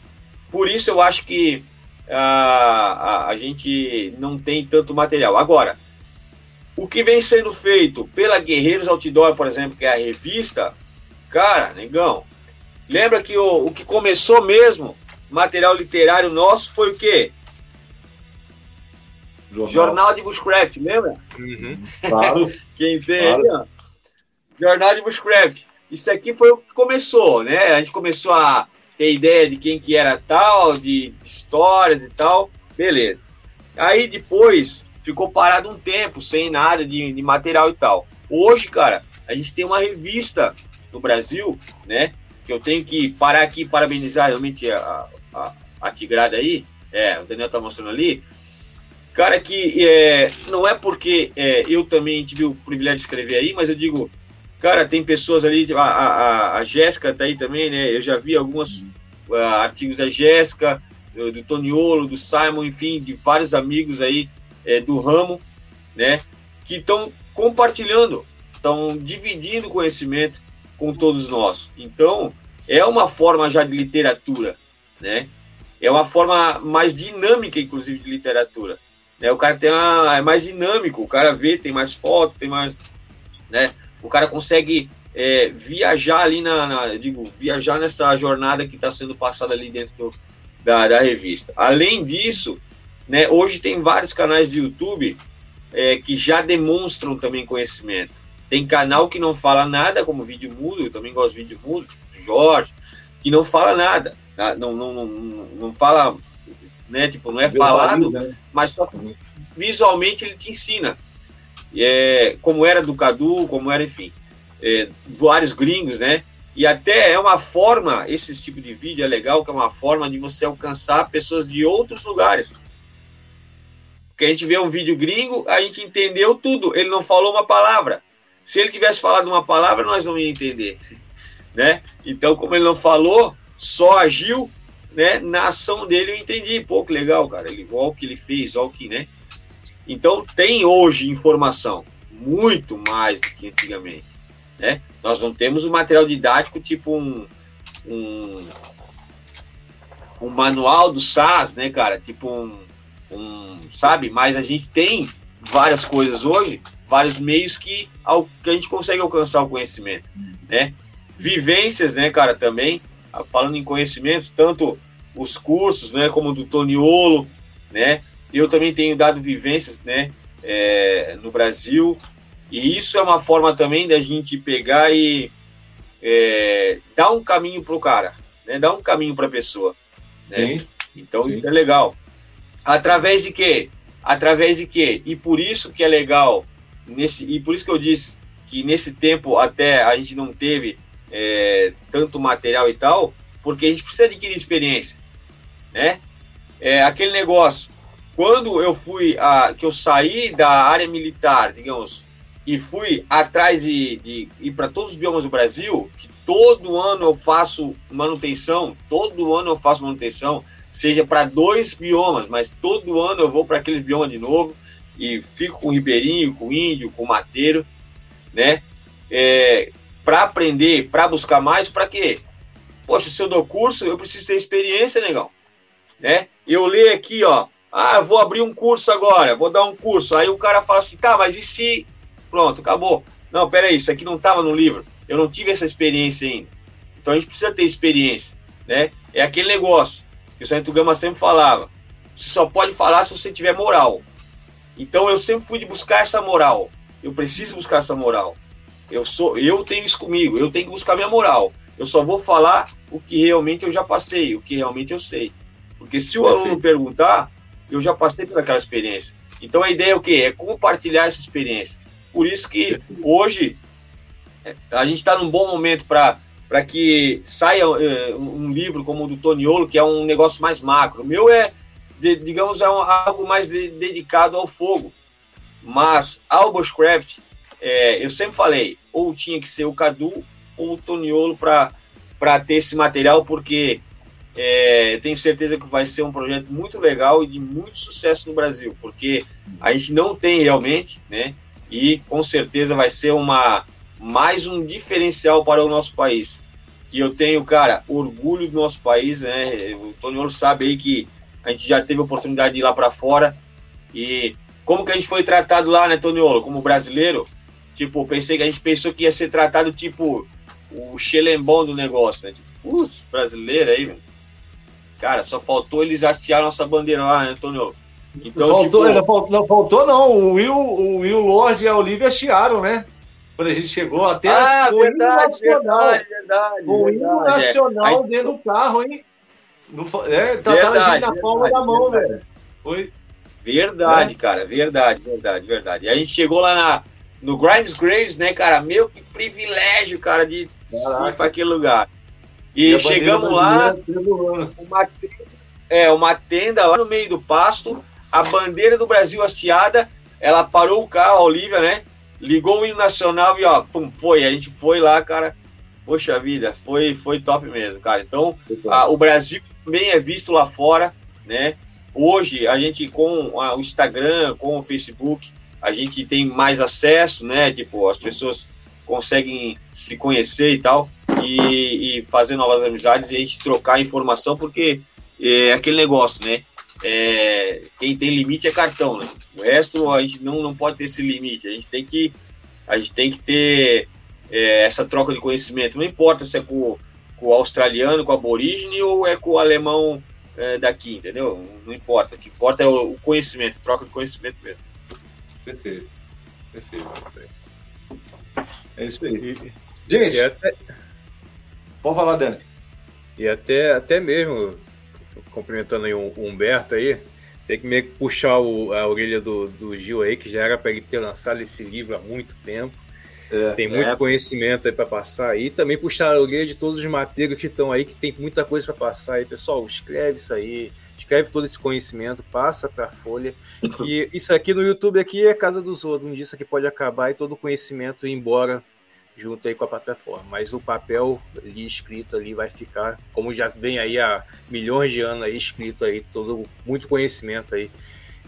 por isso eu acho que a, a, a gente não tem tanto material. Agora, o que vem sendo feito pela Guerreiros Outdoor, por exemplo, que é a revista, cara, negão, lembra que o, o que começou mesmo, material literário nosso, foi o quê? Jornal, Jornal de Bushcraft, lembra? Uhum. Claro. Quem tem claro. aí, ó. Jornal de Bushcraft. Isso aqui foi o que começou, né? A gente começou a ter ideia de quem que era tal, de, de histórias e tal. Beleza. Aí depois ficou parado um tempo, sem nada de, de material e tal. Hoje, cara, a gente tem uma revista no Brasil, né? Que eu tenho que parar aqui e parabenizar realmente a, a, a Tigrada aí. É, o Daniel tá mostrando ali Cara, que é, não é porque é, eu também tive o privilégio de escrever aí, mas eu digo, cara, tem pessoas ali, a, a, a Jéssica tá aí também, né? Eu já vi alguns uh, artigos da Jéssica, do, do Toniolo, do Simon, enfim, de vários amigos aí é, do ramo, né? Que estão compartilhando, estão dividindo conhecimento com todos nós. Então, é uma forma já de literatura, né? É uma forma mais dinâmica, inclusive, de literatura. Né? O cara tem uma, é mais dinâmico, o cara vê, tem mais foto, tem mais. Né? O cara consegue é, viajar ali na, na, digo, viajar nessa jornada que está sendo passada ali dentro do, da, da revista. Além disso, né, hoje tem vários canais de YouTube é, que já demonstram também conhecimento. Tem canal que não fala nada, como vídeo mudo, eu também gosto de vídeo mudo, Jorge, que não fala nada, tá? não, não, não, não fala né? Tipo, não é falado, né? mas só visualmente ele te ensina. É, como era do Cadu, como era, enfim, é, vários gringos, né? E até é uma forma, esse tipo de vídeo é legal, que é uma forma de você alcançar pessoas de outros lugares. Porque a gente vê um vídeo gringo, a gente entendeu tudo, ele não falou uma palavra. Se ele tivesse falado uma palavra, nós não ia entender, né? Então, como ele não falou, só agiu, né, na ação dele eu entendi, pô, que legal, cara, ele, olha o que ele fez, olha o que, né? Então tem hoje informação, muito mais do que antigamente, né? Nós não temos um material didático tipo um, um, um manual do SAS, né, cara? Tipo um, um, sabe? Mas a gente tem várias coisas hoje, vários meios que, ao, que a gente consegue alcançar o conhecimento, né? Vivências, né, cara, também falando em conhecimentos, tanto os cursos, né, como do Toniolo, né, eu também tenho dado vivências, né, é, no Brasil, e isso é uma forma também da gente pegar e, é, dá um caminho para o cara, né? dá um caminho para a pessoa. Né? Então Sim. é legal. Através de quê? Através de quê? E por isso que é legal, nesse, e por isso que eu disse que nesse tempo até a gente não teve é, tanto material e tal, porque a gente precisa adquirir experiência, né? É aquele negócio. Quando eu fui, a, que eu saí da área militar, digamos, e fui atrás de, de ir para todos os biomas do Brasil, que todo ano eu faço manutenção, todo ano eu faço manutenção, seja para dois biomas, mas todo ano eu vou para aqueles biomas de novo e fico com o ribeirinho, com o índio, com o mateiro, né? É, para aprender, para buscar mais, para quê? Poxa, se eu dou curso, eu preciso ter experiência, legal, né? Eu leio aqui, ó, ah, vou abrir um curso agora, vou dar um curso. Aí o cara fala assim, tá, mas e se Pronto, acabou. Não, peraí, isso aqui não estava no livro. Eu não tive essa experiência ainda. Então a gente precisa ter experiência, né? É aquele negócio o Santo Gama sempre falava. Você só pode falar se você tiver moral. Então eu sempre fui de buscar essa moral. Eu preciso buscar essa moral. Eu sou, eu tenho isso comigo. Eu tenho que buscar minha moral. Eu só vou falar o que realmente eu já passei, o que realmente eu sei. Porque se o aluno perguntar, eu já passei por aquela experiência. Então a ideia é o quê? É compartilhar essa experiência. Por isso que hoje a gente está num bom momento para para que saia uh, um livro como o do Toniolo, que é um negócio mais macro. O meu é, de, digamos, é um, algo mais de, dedicado ao fogo. Mas ao Bushcraft, é, eu sempre falei, ou tinha que ser o Cadu ou o Toniolo para ter esse material, porque é, tenho certeza que vai ser um projeto muito legal e de muito sucesso no Brasil, porque a gente não tem realmente, né? e com certeza vai ser uma mais um diferencial para o nosso país. Que eu tenho, cara, orgulho do nosso país, né? O Toniolo sabe aí que a gente já teve oportunidade de ir lá para fora e como que a gente foi tratado lá, né, Toniolo, como brasileiro? Tipo, pensei que a gente pensou que ia ser tratado tipo o xelembão do negócio, né? Tipo, putz, brasileiro aí, mano. Cara, só faltou eles hastear nossa bandeira lá, né, Toniolo? Então, faltou, tipo... não faltou, não. O Will, o Will Lord e a Olivia chiaram, né? Quando a gente chegou até ah, o verdade, nacional. Verdade, verdade, o hino nacional é. dentro do carro, hein? No, é, trataram a gente na palma da mão, velho. Foi. Verdade, é. cara, verdade, verdade, verdade. E a gente chegou lá na, no Grimes Graves, né, cara? Meu que privilégio, cara, de ir para aquele lugar. E, e chegamos lá, uma, é, uma tenda lá no meio do pasto, a bandeira do Brasil hasteada, ela parou o carro, a Olivia, né? Ligou o hino nacional e ó, pum, foi. A gente foi lá, cara. Poxa vida, foi, foi top mesmo, cara. Então, a, o Brasil também é visto lá fora, né? Hoje, a gente com a, o Instagram, com o Facebook, a gente tem mais acesso, né? Tipo, as pessoas conseguem se conhecer e tal, e, e fazer novas amizades e a gente trocar informação, porque é aquele negócio, né? É, quem tem limite é cartão, né? O resto a gente não, não pode ter esse limite. A gente tem que, a gente tem que ter é, essa troca de conhecimento. Não importa se é com, com o australiano, com o aborígene ou é com o alemão é, daqui, entendeu? Não importa. O que importa é o, conhecimento, troca de conhecimento mesmo. Perfeito. Perfeito. É isso aí. Gente, até... pode falar, Dani. E até, até mesmo cumprimentando aí o Humberto aí, tem que meio que puxar o, a orelha do, do Gil aí, que já era para ele ter lançado esse livro há muito tempo. É, tem muito é. conhecimento aí para passar aí. E também puxar a orelha de todos os mateiros que estão aí, que tem muita coisa para passar aí. Pessoal, escreve isso aí, escreve todo esse conhecimento, passa para a folha. E isso aqui no YouTube aqui é casa dos outros. Um dia isso aqui pode acabar e todo o conhecimento ir embora junto aí com a plataforma. Mas o papel ali escrito ali vai ficar, como já vem aí há milhões de anos aí escrito aí, todo muito conhecimento aí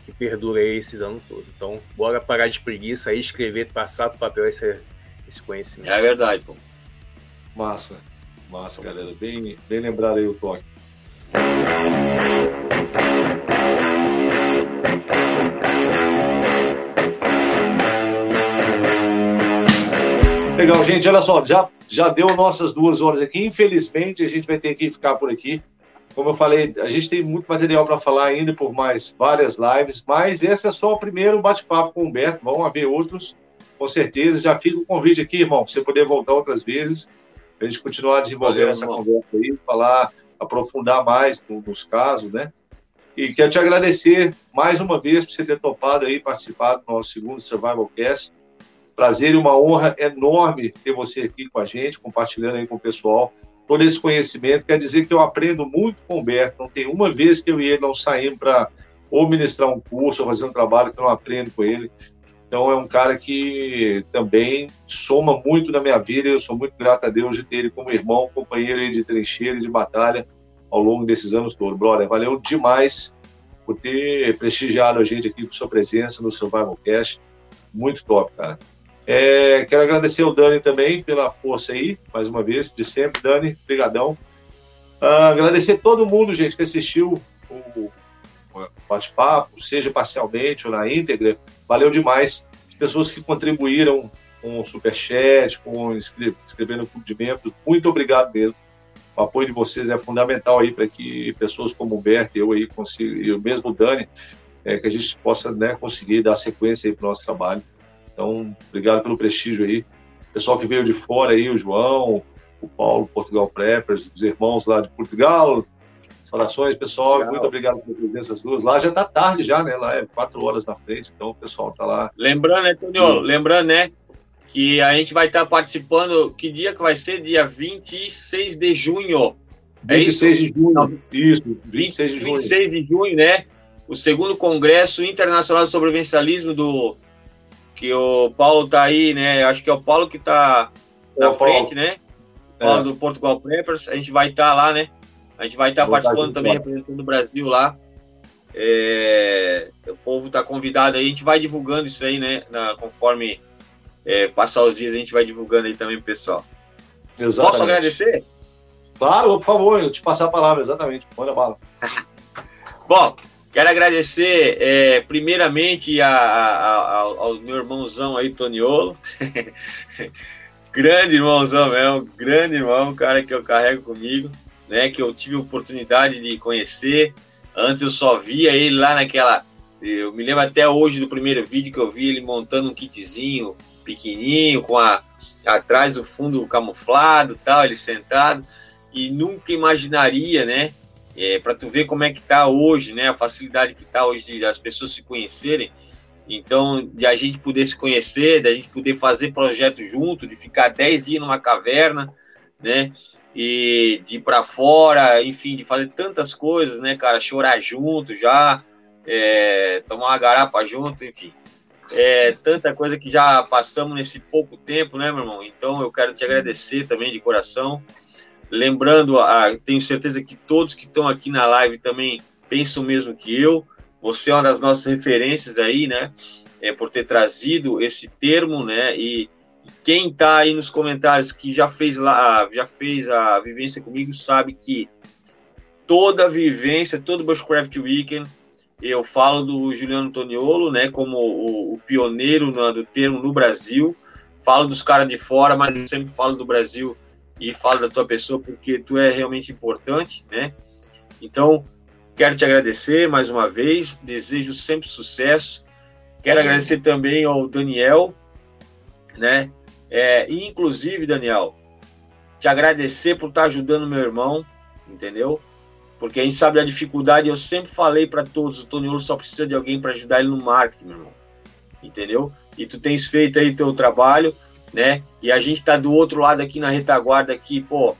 que perdura aí esses anos todos. Então, bora parar de preguiça aí, escrever, passar para o papel esse, esse conhecimento. É verdade, pô. Massa, massa, galera. Bem, bem lembrado aí o toque. Legal, gente. Olha só, já, já deu nossas duas horas aqui. Infelizmente, a gente vai ter que ficar por aqui. Como eu falei, a gente tem muito material para falar ainda por mais várias lives, mas esse é só o primeiro bate-papo com o Humberto. Vão haver outros, com certeza. Já fica o convite aqui, irmão, para você poder voltar outras vezes. a gente continuar desenvolvendo essa conversa aí, falar, aprofundar mais nos casos, né? E quero te agradecer mais uma vez por você ter topado aí participar do nosso segundo Survival Cast. Prazer e uma honra enorme ter você aqui com a gente, compartilhando aí com o pessoal todo esse conhecimento. Quer dizer que eu aprendo muito com o Humberto. Não tem uma vez que eu e ele não saímos para ou ministrar um curso ou fazer um trabalho que eu não aprendo com ele. Então é um cara que também soma muito na minha vida. Eu sou muito grato a Deus de ter ele como irmão, companheiro de trincheira de batalha ao longo desses anos todos. Brother, valeu demais por ter prestigiado a gente aqui com sua presença no Survival Cast. Muito top, cara. É, quero agradecer ao Dani também pela força aí, mais uma vez, de sempre. Dani, brigadão. Uh, agradecer todo mundo, gente, que assistiu o, o bate-papo, seja parcialmente ou na íntegra. Valeu demais. As pessoas que contribuíram com o superchat, com escrevendo no clube de membros, muito obrigado mesmo. O apoio de vocês é fundamental aí para que pessoas como o Humberto, eu aí consiga, e o mesmo Dani, é, que a gente possa né, conseguir dar sequência aí para o nosso trabalho. Então, obrigado pelo prestígio aí. Pessoal que veio de fora aí, o João, o Paulo, Portugal Preppers, os irmãos lá de Portugal. Saudações, pessoal. Legal. Muito obrigado pela presença das duas. Lá já está tarde já, né? Lá é quatro horas na frente, então o pessoal está lá. Lembrando, né, Tony? Lembrando, né? Que a gente vai estar tá participando. Que dia que vai ser? Dia 26 de junho. É 26 isso? de junho. Não. Isso, 26 de junho. 26 de junho, né? O segundo Congresso Internacional de Sobrevivencialismo do que o Paulo tá aí, né? Acho que é o Paulo que tá na frente, né? O Paulo é. do Portugal Preppers. A gente vai estar tá lá, né? A gente vai estar tá participando também, representando o Brasil lá. É, o povo está convidado aí, a gente vai divulgando isso aí, né? Na, conforme é, passar os dias, a gente vai divulgando aí também, pessoal. Exatamente. Posso agradecer? Claro, por favor, eu te passar a palavra, exatamente. Manda bala. Bom, Quero agradecer, é, primeiramente, a, a, ao, ao, meu irmãozão aí, Toniolo. grande irmãozão mesmo, grande irmão, cara que eu carrego comigo, né? Que eu tive a oportunidade de conhecer. Antes eu só via ele lá naquela. Eu me lembro até hoje do primeiro vídeo que eu vi ele montando um kitzinho pequenininho, com a atrás o fundo camuflado, tal, ele sentado. E nunca imaginaria, né? É, para tu ver como é que está hoje, né? A facilidade que está hoje de as pessoas se conhecerem. Então, de a gente poder se conhecer, da gente poder fazer projeto junto, de ficar 10 dias numa caverna, né? E de ir para fora, enfim, de fazer tantas coisas, né, cara? Chorar junto já, é, tomar uma garapa junto, enfim. É, tanta coisa que já passamos nesse pouco tempo, né, meu irmão? Então, eu quero te agradecer também de coração. Lembrando, a, tenho certeza que todos que estão aqui na live também pensam o mesmo que eu. Você é uma das nossas referências aí, né? É, por ter trazido esse termo, né? E quem está aí nos comentários que já fez lá, já fez a vivência comigo, sabe que toda vivência, todo Bushcraft Weekend, eu falo do Juliano Toniolo, né? Como o, o pioneiro no, do termo no Brasil. Falo dos caras de fora, mas sempre falo do Brasil e falo da tua pessoa porque tu é realmente importante, né? Então, quero te agradecer mais uma vez, desejo sempre sucesso. Quero agradecer também ao Daniel, né? É, e inclusive, Daniel, te agradecer por estar ajudando meu irmão, entendeu? Porque a gente sabe da dificuldade, eu sempre falei para todos, o Toniolo só precisa de alguém para ajudar ele no marketing, meu irmão. Entendeu? E tu tens feito aí teu trabalho, né? E a gente está do outro lado aqui na retaguarda aqui, pô,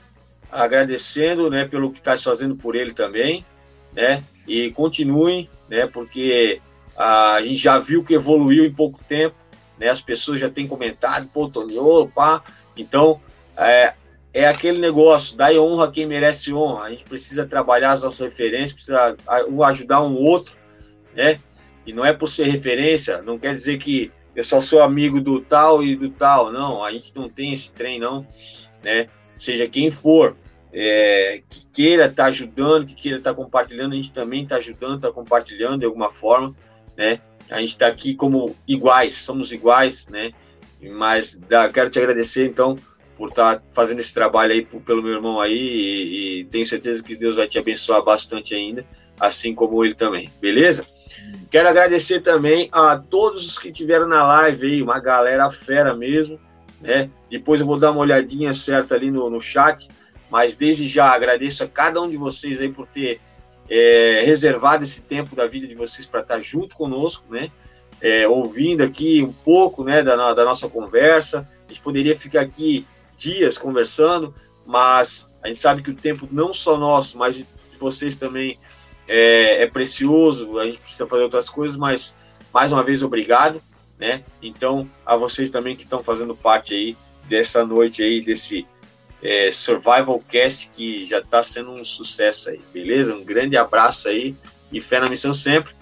agradecendo, né, pelo que está fazendo por ele também, né? E continuem, né? Porque a gente já viu que evoluiu em pouco tempo, né? As pessoas já têm comentado, pô, Toniolo, pá. Então, é, é aquele negócio, dá honra a quem merece honra. A gente precisa trabalhar as nossas referências, precisa um ajudar um outro, né? E não é por ser referência, não quer dizer que eu só sou amigo do tal e do tal. Não, a gente não tem esse trem, não. Né? Seja quem for, é, que queira estar tá ajudando, que queira estar tá compartilhando, a gente também está ajudando, está compartilhando de alguma forma. Né? A gente está aqui como iguais, somos iguais, né? Mas dá, quero te agradecer, então, por estar tá fazendo esse trabalho aí pelo meu irmão aí e, e tenho certeza que Deus vai te abençoar bastante ainda, assim como ele também, beleza? Quero agradecer também a todos os que tiveram na live aí, uma galera fera mesmo, né? Depois eu vou dar uma olhadinha certa ali no, no chat, mas desde já agradeço a cada um de vocês aí por ter é, reservado esse tempo da vida de vocês para estar junto conosco, né? É, ouvindo aqui um pouco, né, da, da nossa conversa. A gente poderia ficar aqui dias conversando, mas a gente sabe que o tempo não só nosso, mas de vocês também é, é precioso. A gente precisa fazer outras coisas, mas mais uma vez obrigado né? Então, a vocês também que estão fazendo parte aí dessa noite aí, desse é, Survival Cast que já está sendo um sucesso aí, beleza? Um grande abraço aí e fé na missão sempre.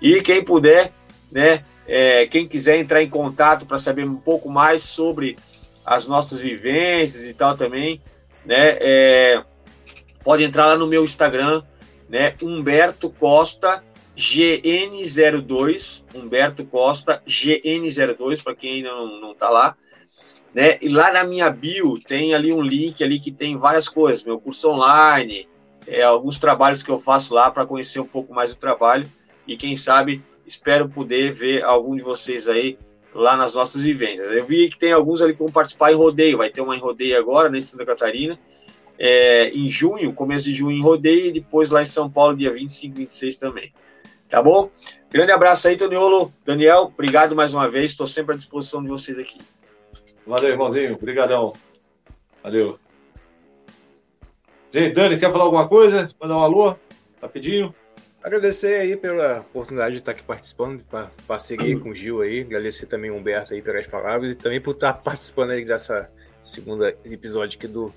E quem puder, né? É, quem quiser entrar em contato para saber um pouco mais sobre as nossas vivências e tal também, né? É, pode entrar lá no meu Instagram, né? Humberto Costa GN02, Humberto Costa, GN02, para quem não, não tá lá. Né? E lá na minha bio tem ali um link ali que tem várias coisas, meu curso online, é, alguns trabalhos que eu faço lá para conhecer um pouco mais o trabalho e quem sabe espero poder ver algum de vocês aí lá nas nossas vivências. Eu vi que tem alguns ali que vão participar em rodeio, vai ter uma em rodeio agora, né, Santa Catarina, é, em junho, começo de junho em rodeio e depois lá em São Paulo, dia 25 e 26 também. Tá bom? Grande abraço aí, Toniolo. Daniel, obrigado mais uma vez. Estou sempre à disposição de vocês aqui. Valeu, irmãozinho. Obrigadão. Valeu. Gente, Dani, quer falar alguma coisa? Mandar um alô? Rapidinho. Agradecer aí pela oportunidade de estar aqui participando, para seguir com o Gil aí. Agradecer também o Humberto aí pelas palavras e também por estar participando aí dessa segunda episódio aqui do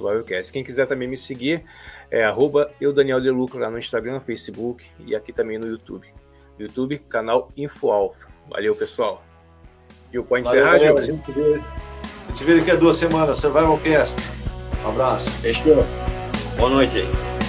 Survivalcast. Quem quiser também me seguir, é arroba eu Daniel De Luca lá no Instagram, Facebook e aqui também no YouTube. YouTube, canal InfoAlfa. Valeu, pessoal. Gil, pode encerrar, Gil? A gente, gente vê daqui a duas semanas. Survivalcast. Um abraço. Fechou. Boa noite aí.